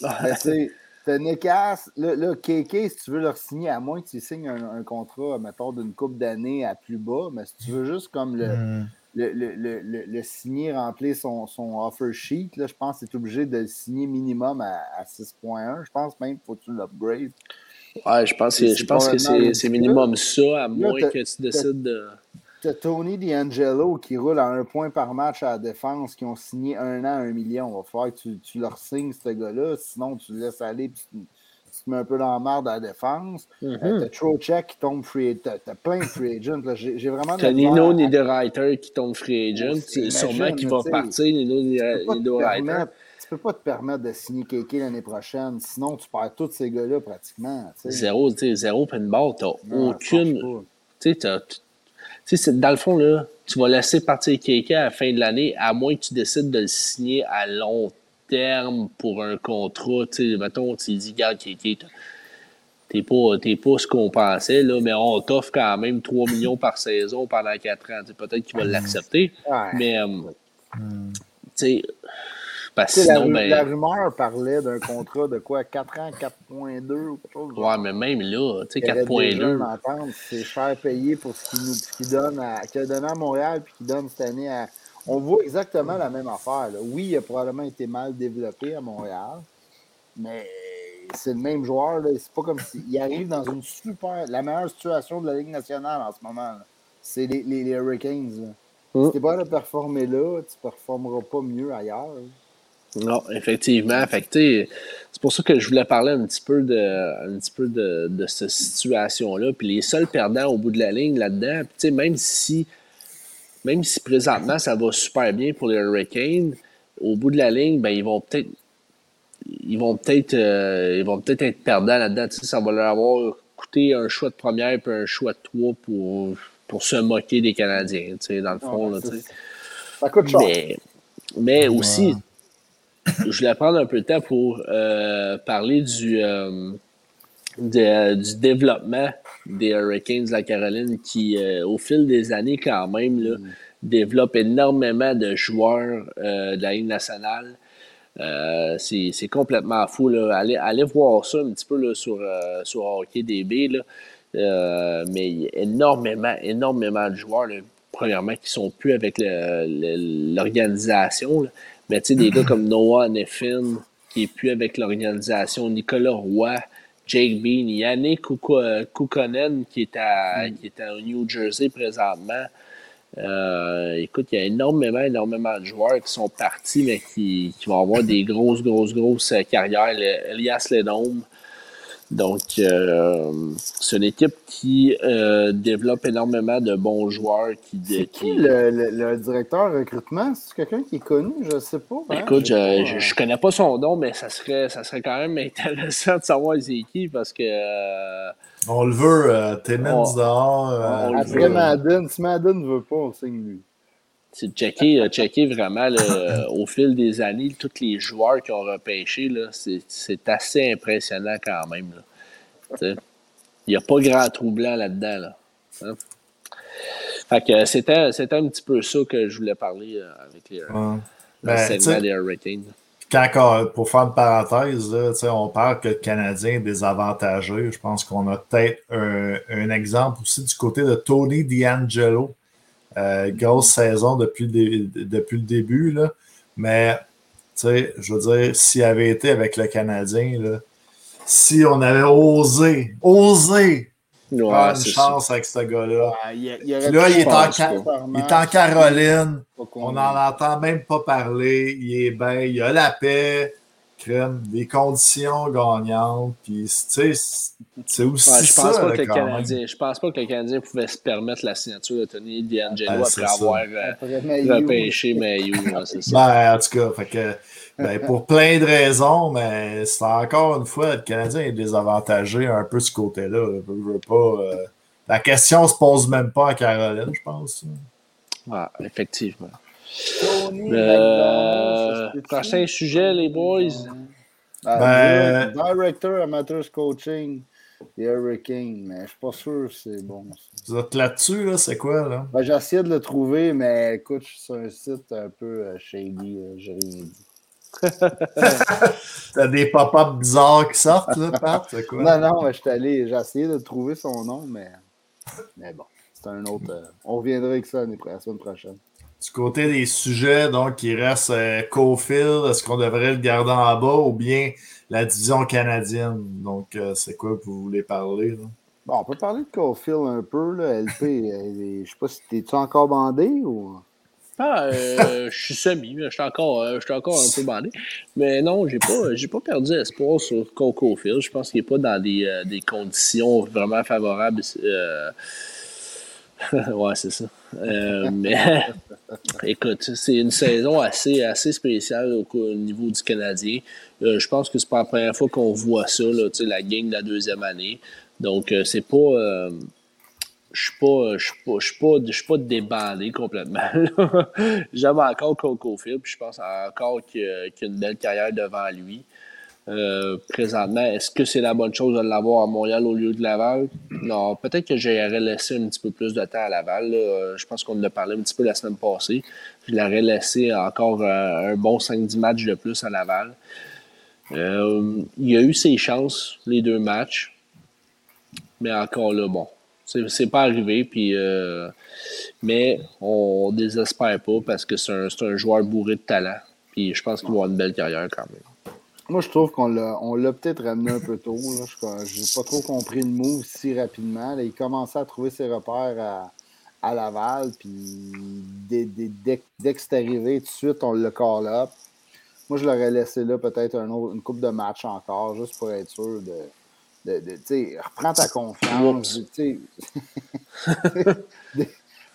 Mais tu Necas, là, là, KK, si tu veux leur signer, à moins que tu signes un, un contrat, mettons, d'une coupe d'années à plus bas, mais si tu veux juste comme le, Hmm. Le, le, le, signer, remplir son, son offer sheet, là, je pense que tu es obligé de le signer minimum à, à 6.1. Je pense même qu'il faut que tu l'upgrade. Ouais, je pense, que- C'est je pense que c'est minimum ça, à moins t'as- que tu décides de. Tu as Tony D'Angelo qui roule à un point par match à la défense, qui ont signé un an, un million. Il va falloir que tu, tu leur signes, ce gars-là. Sinon, tu le laisses aller puis tu, tu te mets un peu dans la merde à la défense. Mhm. Euh, t'as Trocheck qui tombe free agent. T'as t'as plein de free agents. J'ai vraiment T'as Nino à- Niederreiter qui tombe free agent. Imagine, Sûrement qu'il va partir, Nino Niederreiter. tu peux pas te permettre de signer KK l'année prochaine. Sinon, tu perds tous ces gars-là pratiquement. tu sais. Zéro, tu sais, zéro pinball. T'as Non, aucune. Tu sais, t'as- dans le fond, là, tu vas laisser partir KK à la fin de l'année, à moins que tu décides de le signer à long terme pour un contrat. Tu sais, mettons, tu dis, regarde, t'es pas, t'es pas ce qu'on pensait, là, mais on t'offre quand même 3 millions par saison pendant 4 ans. Peut-être qu'il va l'accepter. Ouais. Mais, euh, tu sais, parce que la, sinon, ben. la rumeur parlait d'un contrat de quoi 4 ans, 4.2 ou quelque chose. Ouais, mais même là, tu sais, Il y aurait déjà 4.2. une entente, C'est cher payé pour ce qu'il donne à, qu'il a donné à Montréal puis qu'il donne cette année à. On voit exactement la même affaire. là. Oui, il a probablement été mal développé à Montréal, mais c'est le même joueur. là. C'est pas comme s'il arrive dans une super. la meilleure situation de la Ligue nationale en ce moment. là. C'est les, les, les Hurricanes. là. Mm. Si t'es pas de performer là, tu performeras pas mieux ailleurs. là. Non, effectivement. C'est pour ça que je voulais parler un petit peu de, un petit peu de, de cette situation-là. Puis les seuls perdants au bout de la ligne là-dedans, puis, tu sais, même si, même si présentement ça va super bien pour les Hurricanes, au bout de la ligne, ben, ils vont peut-être ils vont peut-être euh, ils vont peut-être être perdants là-dedans. Tu sais, ça va leur avoir coûté un choix de première puis un choix de trois pour, pour se moquer des Canadiens, tu sais, dans le fond. Ouais, là, c'est- tu sais. Ça coûte cher. Mais, mais aussi, je voulais prendre un peu de temps pour euh, parler du, euh, de- du développement des Hurricanes de la Caroline qui, euh, au fil des années, quand même, là, développe énormément de joueurs euh, de la Ligue nationale. Euh, c'est complètement fou. Là. Allez, allez voir ça un petit peu là, sur, sur HockeyDB. Là. Mais il y a énormément, énormément de joueurs, là, premièrement, qui sont plus avec l'organisation. Mais tu sais, des gars <clears throat> comme Noah Neffin, qui est plus avec l'organisation, Nicolas Roy, Jake Bean, Yannick Kouko- euh, Koukonen, qui est, à, qui est au New Jersey présentement. Euh, écoute, il y a énormément, énormément de joueurs qui sont partis, mais qui, qui vont avoir des grosses, grosses, grosses euh, carrières. Le- Elias Ledome. Donc, euh, c'est une équipe qui euh, développe énormément de bons joueurs. Qui, C'est qui, qui le, le- le directeur recrutement? C'est quelqu'un qui est connu? Je sais pas. hein? Écoute, Je je, je connais pas son nom, mais ça serait, ça serait quand même <laughs> intéressant de savoir c'est qui parce que euh, On le veut, euh, Timmins On- dehors. euh, Après veut. Madden, si Madden ne veut pas, on signe lui. C'est de checker, euh, checker vraiment là, <laughs> au fil des années, tous les joueurs qui ont repêché, c'est, assez impressionnant quand même. Il n'y a pas grand trou blanc là-dedans. Là. Hein? Fait que c'était, un petit peu ça que je voulais parler euh, avec les, Ouais. dans le Ben, segment tu sais, des Hurricanes. quand, pour faire une parenthèse, là, on parle que le Canadien est désavantagé. Je pense qu'on a peut-être un, un exemple aussi du côté de Tony D'Angelo. Euh, grosse saison depuis le, dé- depuis le début. Là. Mais, tu sais, je veux dire, s'il avait été avec le Canadien, là, si on avait osé, osé Ouais, prendre une chance avec ce gars-là. Ah, il, il là, il est, en, il est en Caroline. On n'en entend même pas parler. Il est bien. Il a la paix. Crème. Des conditions gagnantes. Puis, tu sais, c'est- aussi Ouais, je ça. pense pas là, que le. Canadien, je pense pas que le Canadien pouvait se permettre la signature de Tony D'Angelo Ben, après ça. avoir euh, repêché Mayu. ouais, ça. Ben, en tout cas, fait que, ben, pour plein de raisons, mais c'est encore une fois, le Canadien est désavantagé un peu de ce côté-là. Je veux- je veux pas, euh, la question se pose même pas à Caroline, je pense. Ouais, effectivement. Euh, prochain sujet, les boys. Ah, Ben- direct- Director Amateurs Coaching, les Hurricanes, mais je suis pas sûr que c'est bon. ça. Vous êtes là-dessus, là, c'est quoi, là? Ben, j'ai essayé de le trouver, mais écoute, je suis sur un site un peu euh, shady, j'ai rien dit. <laughs> T'as des pop-up bizarres qui sortent, là, Pat? C'est quoi? Non, non, mais je suis allé, j'ai essayé de trouver son nom, mais, mais bon, c'est un autre. euh, on reviendra avec ça la semaine prochaine. Du côté des sujets, donc, il reste euh, Cofield. Est-ce qu'on devrait le garder en bas ou bien la division canadienne? Donc, euh, c'est quoi que vous voulez parler, là? Bon, on peut parler de Caulfield un peu, là, LP. <laughs> euh, je sais pas si t'es-tu encore bandé ou? Ah, euh, je suis semi, je suis encore, euh, encore un peu bandé. Mais non, j'ai pas, j'ai pas perdu espoir sur Coco Field. Je pense qu'il n'est pas dans des, euh, des conditions vraiment favorables. <laughs> ouais, c'est ça. Euh, mais <laughs> écoute, c'est une saison assez, assez spéciale au, niveau du Canadien. Euh, je pense que c'est pas la première fois qu'on voit ça, là, la gang de la deuxième année. Donc, euh, c'est pas. euh, je suis pas, je suis pas, pas, pas débandé complètement. <laughs> J'aime encore Coco Field, puis je pense encore qu'il qu'il a une belle carrière devant lui. Euh, présentement, est-ce que c'est la bonne chose de l'avoir à Montréal au lieu de Laval? Non, peut-être que j'aurais laissé un petit peu plus de temps à Laval. Je pense qu'on en a parlé un petit peu la semaine passée. Je l'aurais laissé encore euh, un bon 5-10 matchs de plus à Laval. Euh, il a eu ses chances, les deux matchs. Mais encore là, bon, c'est pas arrivé. Puis, mais on désespère pas parce que c'est un, un joueur bourré de talent. Puis je pense qu'il va avoir une belle carrière quand même. Moi, je trouve qu'on l'a, on l'a peut-être ramené un peu tôt. Là. Je n'ai pas trop compris le move si rapidement. Là, il commençait à trouver ses repères à, à Laval. Puis dès, dès- dès- dès que c'est arrivé, tout de suite, on le call up. Moi, je l'aurais laissé là peut-être un autre- une coupe de match encore, juste pour être sûr de. de, de- tu sais, reprends ta confiance. tu sais. <laughs> Dé-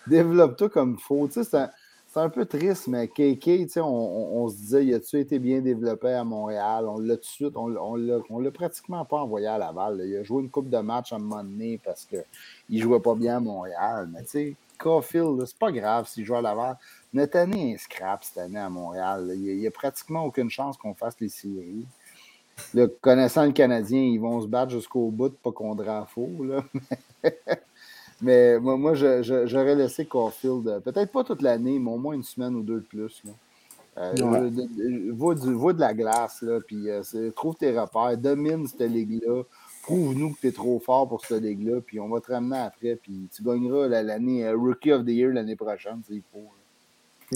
Développe-toi comme il faut. Tu sais, c'est un, peu triste, mais KK, on, on- se disait, il a-tu été bien développé à Montréal? On l'a tout de suite, on, on l'a pratiquement pas envoyé à Laval. Il a joué une coupe de match à un moment donné parce qu'il jouait pas bien à Montréal. Mais tu sais, Caulfield, c'est pas grave s'il joue à Laval. Année est scrap cette année à Montréal. Il n'y a, pratiquement aucune chance qu'on fasse les séries. Connaissant le Canadien, ils vont se battre jusqu'au bout, pas qu'on drape faux. Là. <laughs> Mais moi, moi je- je- j'aurais laissé Caulfield, euh, peut-être pas toute l'année, mais au moins une semaine ou deux de plus. Là. Euh, Ouais. de- du- de la glace, là, puis euh, trouve tes repères, domine cette ligue-là, prouve-nous que tu es trop fort pour cette ligue-là, puis on va te ramener après, puis tu gagneras la- l'année euh, Rookie of the Year l'année prochaine, s'il faut.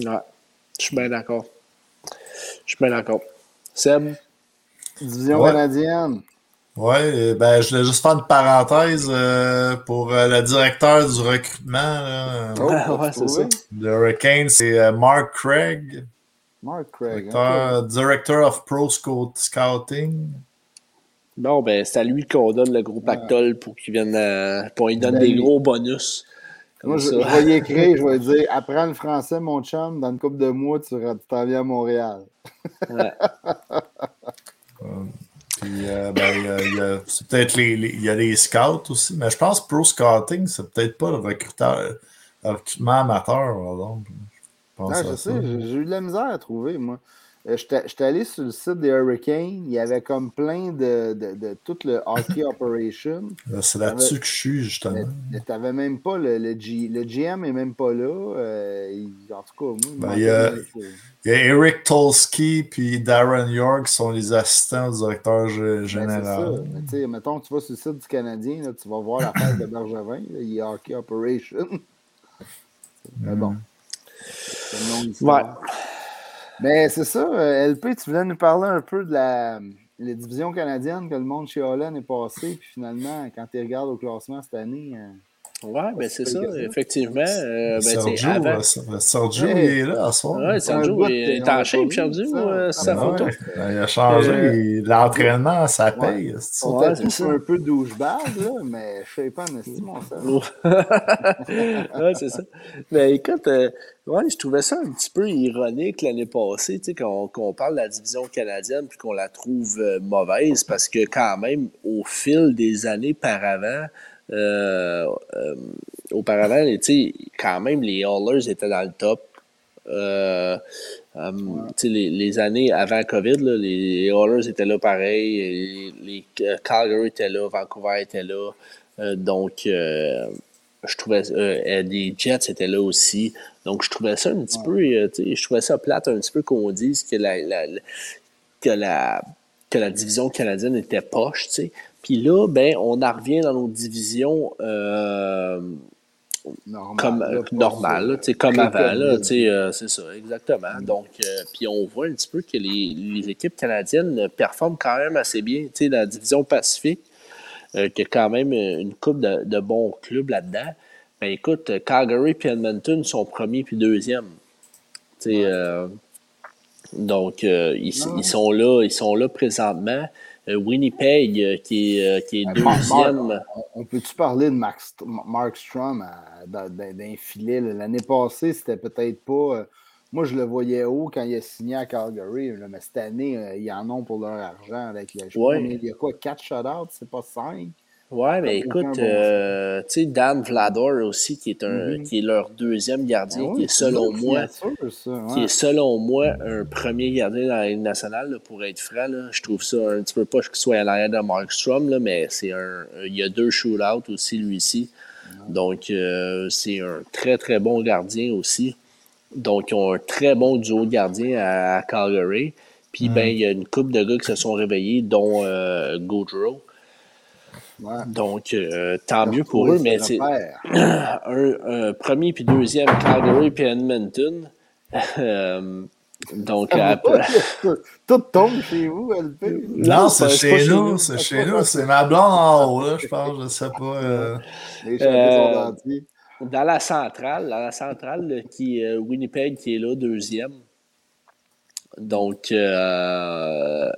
là. Ouais, je suis bien d'accord. Je suis bien d'accord. Seb? Division Ouais. canadienne. Oui, ben, je voulais juste faire une parenthèse euh, pour euh, le directeur du recrutement. Là. Oh, Ah, ouais, c'est trouvé? Le Hurricane, c'est euh, Mark Craig, Mark Craig. directeur, director of Pro Scout- Scouting. Non, ben, c'est à lui qu'on donne le gros pactole pour qu'il vienne. euh, pour qu'il donne Ben, des gros bonus. Comme Moi, je, ça. je vais y <laughs> écrire, je vais dire apprends le français, mon chum, dans une couple de mois, tu t'en viens à Montréal. Ouais. <laughs> Puis, euh, ben, il y a- c'est peut-être les, les- il y a les scouts aussi, mais je pense que Pro Scouting, c'est peut-être pas le recruteur, recrutement amateur, par exemple. Je pense Ah, je sais, j'ai j'ai eu de la misère à trouver, moi. Euh, J'étais j'étais allé sur le site des Hurricanes, il y avait comme plein de, de, de tout le hockey <laughs> operation. Là, C'est là-dessus que je suis, justement. Mais t'avais même pas le, le, G- le GM est même pas là. euh, il- en tout cas, moi, il Ben, y y a Eric Tolsky puis Darren York qui sont les assistants du directeur Ben, c'est ça. général. Mais tu sais, mettons, tu vas sur le site du Canadien, là, tu vas voir la fête de <coughs> Bergevin, là, il y a Hockey Operation. Mais bon. C'est longue histoire. Ouais. Mais c'est ça, euh, LP, tu voulais nous parler un peu de la, les divisions canadiennes que le monde chez Holland est passé, puis finalement, quand tu regardes au classement cette année, euh, Oui, ben c'est ça, effectivement. Euh, ben, Sergio, avant- euh, Sergio, il est là à soir. Ouais, Sergio, il est l'a en shape, Sergio, euh, Ah, sa Ouais, photo. Il a changé. Euh, L'entraînement, ça paye. Ouais, c'est ça. un peu douchebag, là, mais je sais pas, en estime, mon ça. <laughs> ouais, c'est ça. Mais écoute, euh, ouais, je trouvais ça un petit peu ironique l'année passée, tu sais, qu'on qu'on parle de la division canadienne puis qu'on la trouve euh, mauvaise parce que quand même, au fil des années par avant, euh, euh, auparavant, tu sais, quand même, les Hallers étaient dans le top. Euh, euh, les, les années avant COVID, là, les Oilers étaient là pareil, les, euh, Calgary étaient là, Vancouver était là. Euh, donc, euh, je trouvais euh, euh, des Jets étaient là aussi. Donc, je trouvais ça un petit peu, euh, je trouvais ça plate un petit peu qu'on dise que la, la- la- que la que la division canadienne était poche, tu sais. Puis là, ben, on en revient dans nos divisions euh, Normal. comme là, euh, normal, là, sais, comme avant, là, euh, c'est ça, exactement. Donc, euh, puis on voit un petit peu que les, les équipes canadiennes euh, performent quand même assez bien, tu sais, la division Pacifique, euh, qui a quand même euh, une coupe de, de bons clubs là-dedans. Ben écoute, euh, Calgary et Edmonton sont premiers puis deuxième. Euh, donc, euh, ils, ils sont là, ils sont là présentement. Euh, Winnipeg, euh, qui est, euh, qui est Mark- deuxième. Mark, on- on peut-tu parler de Max, Mark Strom à- dans- dans- d'un filet? L'année passée, c'était peut-être pas. moi, je le voyais haut quand il a signé à Calgary, là, mais cette année, ils en ont pour leur argent. Avec sais pas Ouais. il y a quoi, 4 shutouts, c'est pas 5? Ouais, mais écoute, bon euh, tu sais, Dan Vlador aussi, qui est, un, Mhm. qui est leur deuxième gardien, Ah qui est selon moi, signature, ça, ouais. qui est selon moi un premier gardien dans la Ligue nationale, là, pour être franc. Là. Je trouve ça un petit peu pas qu'il soit à l'arrière de Markstrom, là, mais c'est un. Il y a deux shootouts aussi, lui-ci. Donc, euh, c'est un très, très bon gardien aussi. Donc, ils ont un très bon duo de gardiens à, à Calgary. Puis, ben, il y a une couple de gars qui se sont réveillés, dont euh, Gaudreau. Ouais. Donc, euh, tant mieux pour Oui, eux, mais c'est <clears throat> un, un premier puis deuxième Calgary puis Edmonton. Euh, donc, après, Tout tombe chez vous, LP. Non, c'est chez nous, c'est chez nous. C'est ma blonde en haut, là, je pense, je sais pas. euh. Les Euh, dans la centrale, dans la centrale, qui est euh, Winnipeg qui est là, deuxième. Donc, euh, euh,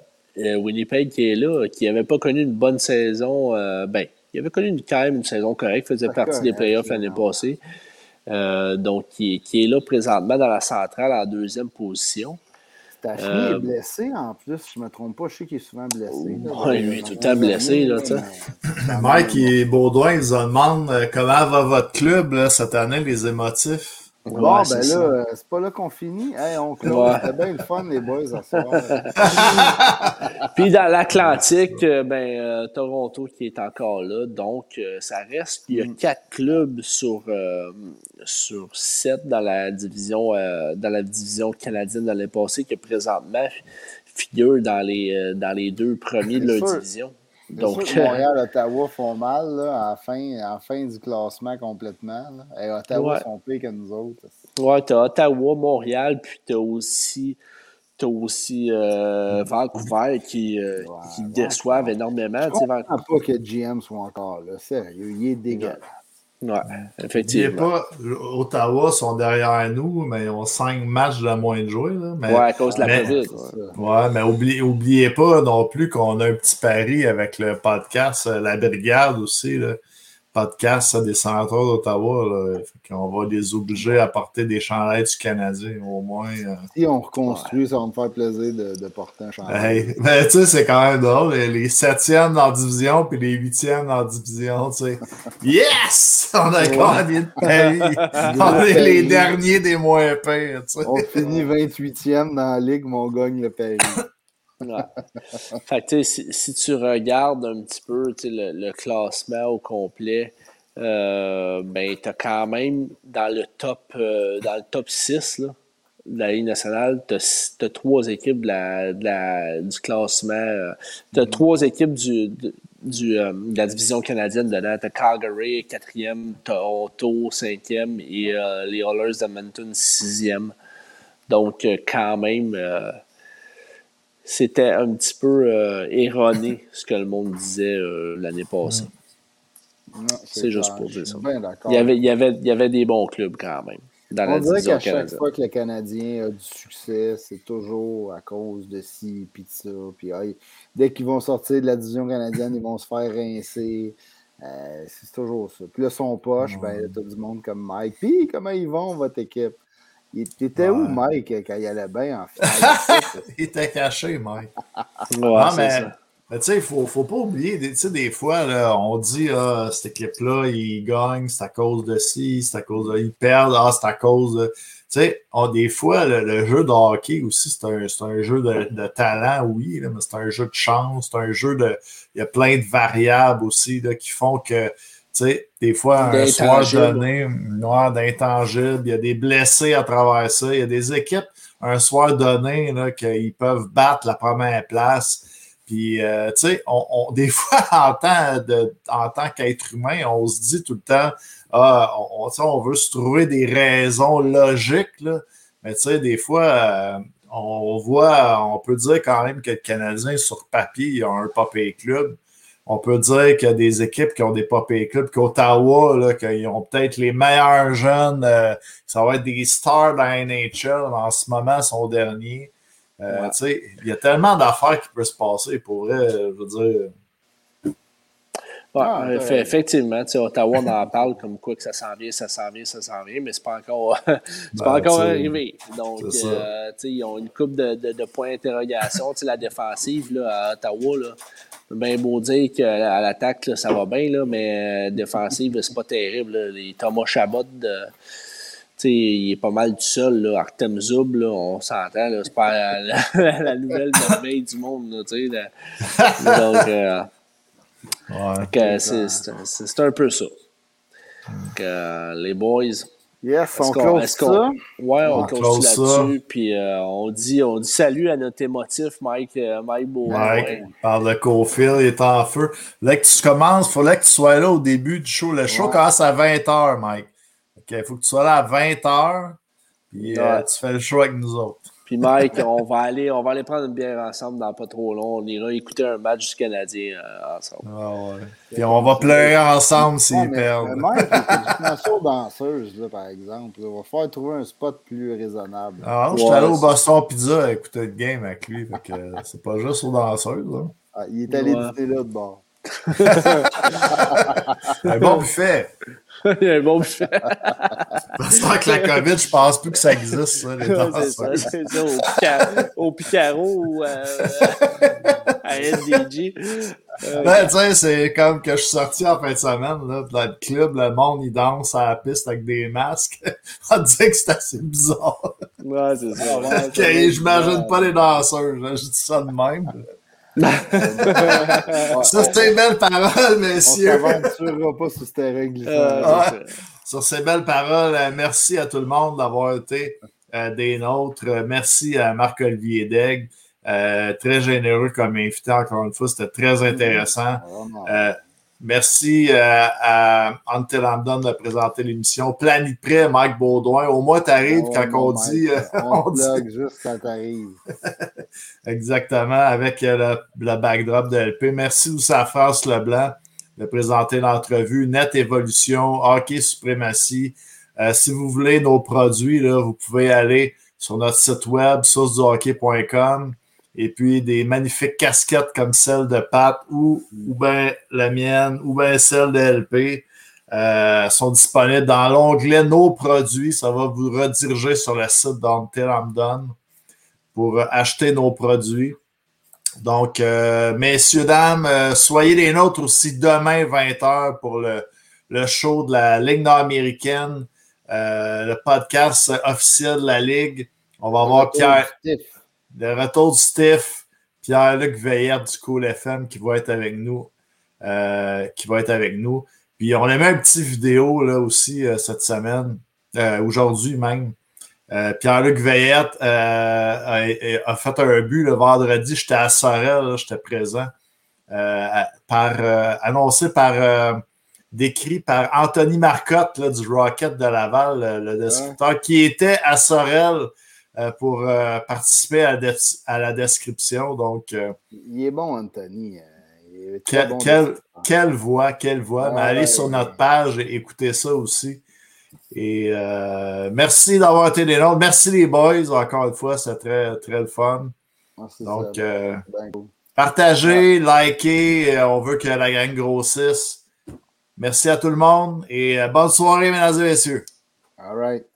Winnipeg qui est là, qui n'avait pas connu une bonne saison, euh, ben, il avait connu une, quand même une saison correcte, faisait partie des playoffs l'année passée. Euh, donc, qui est, qui est là présentement dans la centrale en deuxième position. Stachny euh, est blessé en plus, si je ne me trompe pas. Je sais qu'il est souvent blessé. dans lui, est tout le temps blessé, là, tu sais. mais- Mike et Baudouin, ils se demandent euh, comment va votre club là, cette année, les émotifs? Bon, Ouais, ben c'est là, euh, c'est pas là qu'on finit. Hey, on. Ouais. C'était bien le fun, les boys, à soir. <laughs> Puis dans l'Atlantique, euh, ben, euh, Toronto qui est encore là. Donc, euh, ça reste qu'il y a quatre clubs sur, euh, sur sept dans la division dans la division canadienne de l'année passée qui présentement figurent dans les, dans les deux premiers de sûr. division. Donc, sûr que Montréal et Ottawa font mal là, à, la fin, à la fin du classement complètement. là. Et Ottawa Ouais. sont pires que nous autres. Ouais, t'as Ottawa, Montréal, puis t'as aussi, t'as aussi euh, Vancouver qui, euh, Ouais, qui Vancouver. déçoivent énormément. Je tu sais, comprends pas que GM soit encore là. Sérieux, il est dégueulasse. Ouais, N'oubliez effectivement. pas, Ottawa sont derrière nous, mais ils ont cinq matchs de moins de jouer. Là, mais, Ouais, à cause de la mais- COVID. Ouais. Ouais, mais oubliez, oubliez pas non plus qu'on a un petit pari avec le podcast euh, La Brigade aussi. Là. Podcast ça, des sénateurs d'Ottawa. qu'on va les obliger à porter des chandails du Canadien, au moins. euh. Si on reconstruit, ça va me faire plaisir de, de porter un chandail. Hey, ben, tu sais, c'est quand même drôle. Les, septièmes dans la division, puis les huitièmes dans la division, tu sais. Yes! On a gagné le pays. <laughs> On est les derniers des moins pires, tu sais. On finit 28e dans la ligue, mais on gagne le pays. <laughs> Ouais. fait que, si, si tu regardes un petit peu le, le classement au complet, euh, ben, tu as quand même dans le top, euh, dans le top 6 là, de la Ligue nationale, tu as, trois équipes de la, de la- du classement. tu as trois équipes du, de, du, euh, de la division canadienne dedans. Tu as Calgary, quatrième, Toronto, cinquième, et euh, les Oilers d'Edmonton, sixième. Donc, euh, quand même. C'était un petit peu euh, erroné <laughs> ce que le monde disait euh, l'année passée. C'est juste pour dire ça. Il y, avait, il, y avait, il y avait des bons clubs quand même. Dans On la dirait qu'à chaque fois que le Canadien a du succès, c'est toujours à cause de ci puis de ça. Puis ah, dès qu'ils vont sortir de la division canadienne, ils vont se faire rincer. Euh, c'est toujours ça. Puis là, son poche, ben, là, t'as du monde comme Mike. Puis comment ils vont, votre équipe? Il- T'étais où. Mike, quand il allait bien en finale? <laughs> Il était caché, Mike. Ouais, Non, mais, mais tu sais, il faut, faut pas oublier, des- tu sais, des fois, là, on dit, ah, cette équipe-là, ils gagnent, c'est à cause de ci, c'est à cause de, ils perdent, ah, c'est à cause de, tu sais, on- des fois, le, le jeu de hockey aussi, c'est un, un jeu de, de talent, oui, là, mais c'est un jeu de chance, c'est un jeu de, il y a plein de variables aussi, là, qui font que, sais, des fois, un soir donné, une noire d'intangible, il y a des blessés à travers ça, il y a des équipes, un soir donné, qu'ils peuvent battre la première place. Puis, euh, tu sais, on, on- des <laughs> fois, en tant, de, en tant qu'être humain, on se dit tout le temps, ah, on, on, veut se trouver des raisons logiques, là. mais tu sais, des fois, euh, on voit, on peut dire quand même que le Canadien, sur papier, il a un papier club. On peut dire qu'il y a des équipes qui ont des papier clubs, qu'Ottawa, là, qu'ils ont peut-être les meilleurs jeunes, euh, ça va être des stars dans la NHL, en ce moment, son dernier. Euh, Ouais. tu sais, Il y a tellement d'affaires qui peuvent se passer. Pour vrai, je veux dire, Ouais, Ah, euh, effectivement, tu sais, Ottawa, on en parle comme quoi que ça s'en vient, ça s'en vient, ça s'en vient, mais c'est pas encore, <laughs> c'est pas Ben, encore arrivé. Donc, euh, tu sais, ils ont une coupe de, de, de points d'interrogation. Tu sais, la défensive là, à Ottawa, là, bien beau dire qu'à l'attaque, là, ça va bien, là, mais euh, défensive, c'est pas terrible. là. Les Thomas Chabot, sais, il est pas mal tout seul. Là. Artem Zub, là, on s'entend, là, c'est pas la, <laughs> la- la nouvelle merveille du monde. Là, tu sais, là. Donc, euh, ouais. c'est, c'est, c'est- c'est un peu ça. Euh, les boys, Yes, on close ça? ouais, on, On close, close là-dessus, puis euh, on dit, on dit salut à notre émotif Mike, euh, Mike Beaumont. Mike parle de Cofield, il est en feu. Là que tu commences, il fallait que tu sois là au début du show. Le show Ouais. commence à 20h, Mike. Il faut que tu sois là à 20h. Puis euh, Ouais. tu fais le show avec nous autres. Puis Mike, <laughs> on va aller, on va aller prendre une bière ensemble dans pas trop long. On ira écouter un match du Canadien euh, ensemble. Ah ouais. Puis on va pleurer ensemble s'ils Ouais, mais, perdent. mais Mike, du pinceau danseuse, là, par exemple. Il va falloir trouver un spot plus raisonnable. Ah, je suis allé au c'est- Boston Pizza à écouter le game avec lui. Fait que euh, c'est pas juste aux danseuses. Là. Ah, il est allé Ouais. dîner là de bord. <laughs> Un bon buffet. Il y a un bon buffet. Parce que la COVID, je pense plus que ça existe, ça, les <laughs> c'est ça, danseuses. c'est ça, au, Pica- au Picaro ou euh, à <laughs> SDG. Euh, Ben, tu sais, c'est comme que je suis sorti en fin de semaine, là, dans le club, le monde, il danse à la piste avec des masques. <laughs> On dirait que c'est assez bizarre. ouais, c'est ça. Ouais, j'imagine pas les danseurs, je dis ça de même. Ouais, <laughs> Ça, c'était une belle parole, On ne messieurs. pas sur ce terrain glissant. Euh, Ouais. ça. Sur ces belles paroles, euh, merci à tout le monde d'avoir été euh, des nôtres. Euh, merci à Marc-Olivier Daigle. Euh, très généreux comme invité, encore une fois, c'était très intéressant. Vraiment. Euh, merci euh, à Ante Lambdon de présenter l'émission. Planit prêt, Mike Baudouin. Au moins, tu arrives Oh, quand on dit. Euh, on, <laughs> on dit- juste quand t'arrives. <laughs> Exactement, avec euh, le, le backdrop de LP. Merci aussi à France Leblanc de présenter l'entrevue Net Évolution, Hockey Suprématie. Euh, si vous voulez nos produits, là, vous pouvez aller sur notre site web, sourceduhockey.com, et puis des magnifiques casquettes comme celle de Pat ou, ou bien la mienne, ou bien celle de LP. euh, sont disponibles dans l'onglet Nos produits. Ça va vous rediriger sur le site d'Until I'm Done pour acheter nos produits. Donc, euh, messieurs, dames, euh, soyez les nôtres aussi demain 20h pour le, le show de la Ligue nord-américaine, le podcast officiel de la Ligue. On va avoir Pierre. Le retour du Stiff, Pierre-Luc Veillette du Cool FM qui va être avec nous. euh, qui va être avec nous. Puis on a mis un petit vidéo là aussi euh, cette semaine, euh, aujourd'hui même. Pierre-Luc Veillette a, a fait un but le vendredi. J'étais à Sorel, j'étais présent. Par, annoncé par, décrit par Anthony Marcotte là, du Rocket de Laval, le, le destructeur, qui était à Sorel pour euh, participer à, la des- à la description. Donc, euh, Il est bon, Anthony. euh, il est très quel- bon quel- descripteur. quelle voix, quelle voix. Mais allez ouais. sur notre page et écoutez ça aussi. Et euh, merci d'avoir été des nôtres. Merci les boys, encore une fois, c'est très, très le fun. Ah, Donc, euh, Ben partagez, likez, euh, on veut que la gang grossisse. Merci à tout le monde et euh, bonne soirée, mesdames et messieurs. All right.